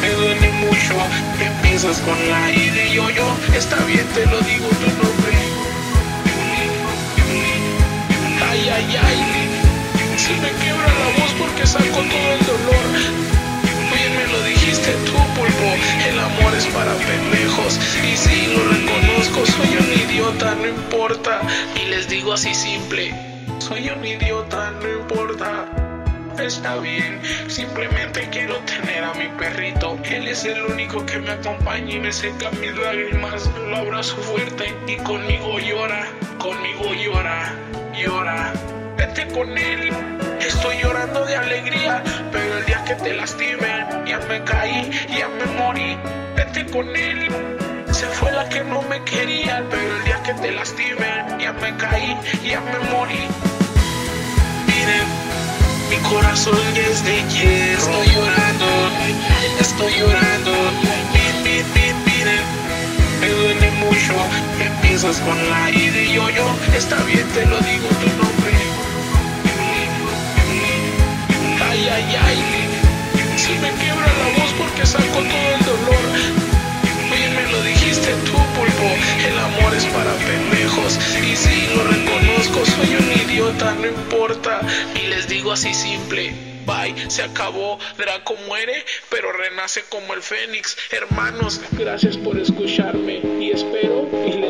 Me duele mucho. Empiezas con la I de yo, yo. Está bien, te lo digo tu nombre. Ay, ay, ay. Me quiebra la voz porque saco todo el dolor. Bien me lo dijiste tú, pulpo. El amor es para pendejos. Y sí, lo reconozco. Soy un idiota, no importa. Y les digo así simple. Soy un idiota, no importa. Está bien, simplemente quiero tener a mi perrito. Él es el único que me acompaña y me seca mis lágrimas. Lo abrazo fuerte y conmigo llora, conmigo llora, llora. Vete con él, estoy llorando de alegría. Pero el día que te lastimen, ya me caí, ya me morí. Vete con él. Se fue la que no me quería, pero el día que te lastimen, ya me caí, ya me morí. Miren, mi corazón es de hierro. Estoy llorando, estoy llorando. Empiezas con la I de yo, yo. Está bien, te lo digo tu nombre. Ay, ay, ay. Se me quiebra la voz porque saco todo el dolor. Bien me lo dijiste tú, pulpo. El amor es para pendejos. Y sí, lo reconozco, soy un idiota, no importa. Y les digo así simple. Bye, se acabó. Draco muere, pero renace como el Fénix. Hermanos, gracias por escucharme. Y espero y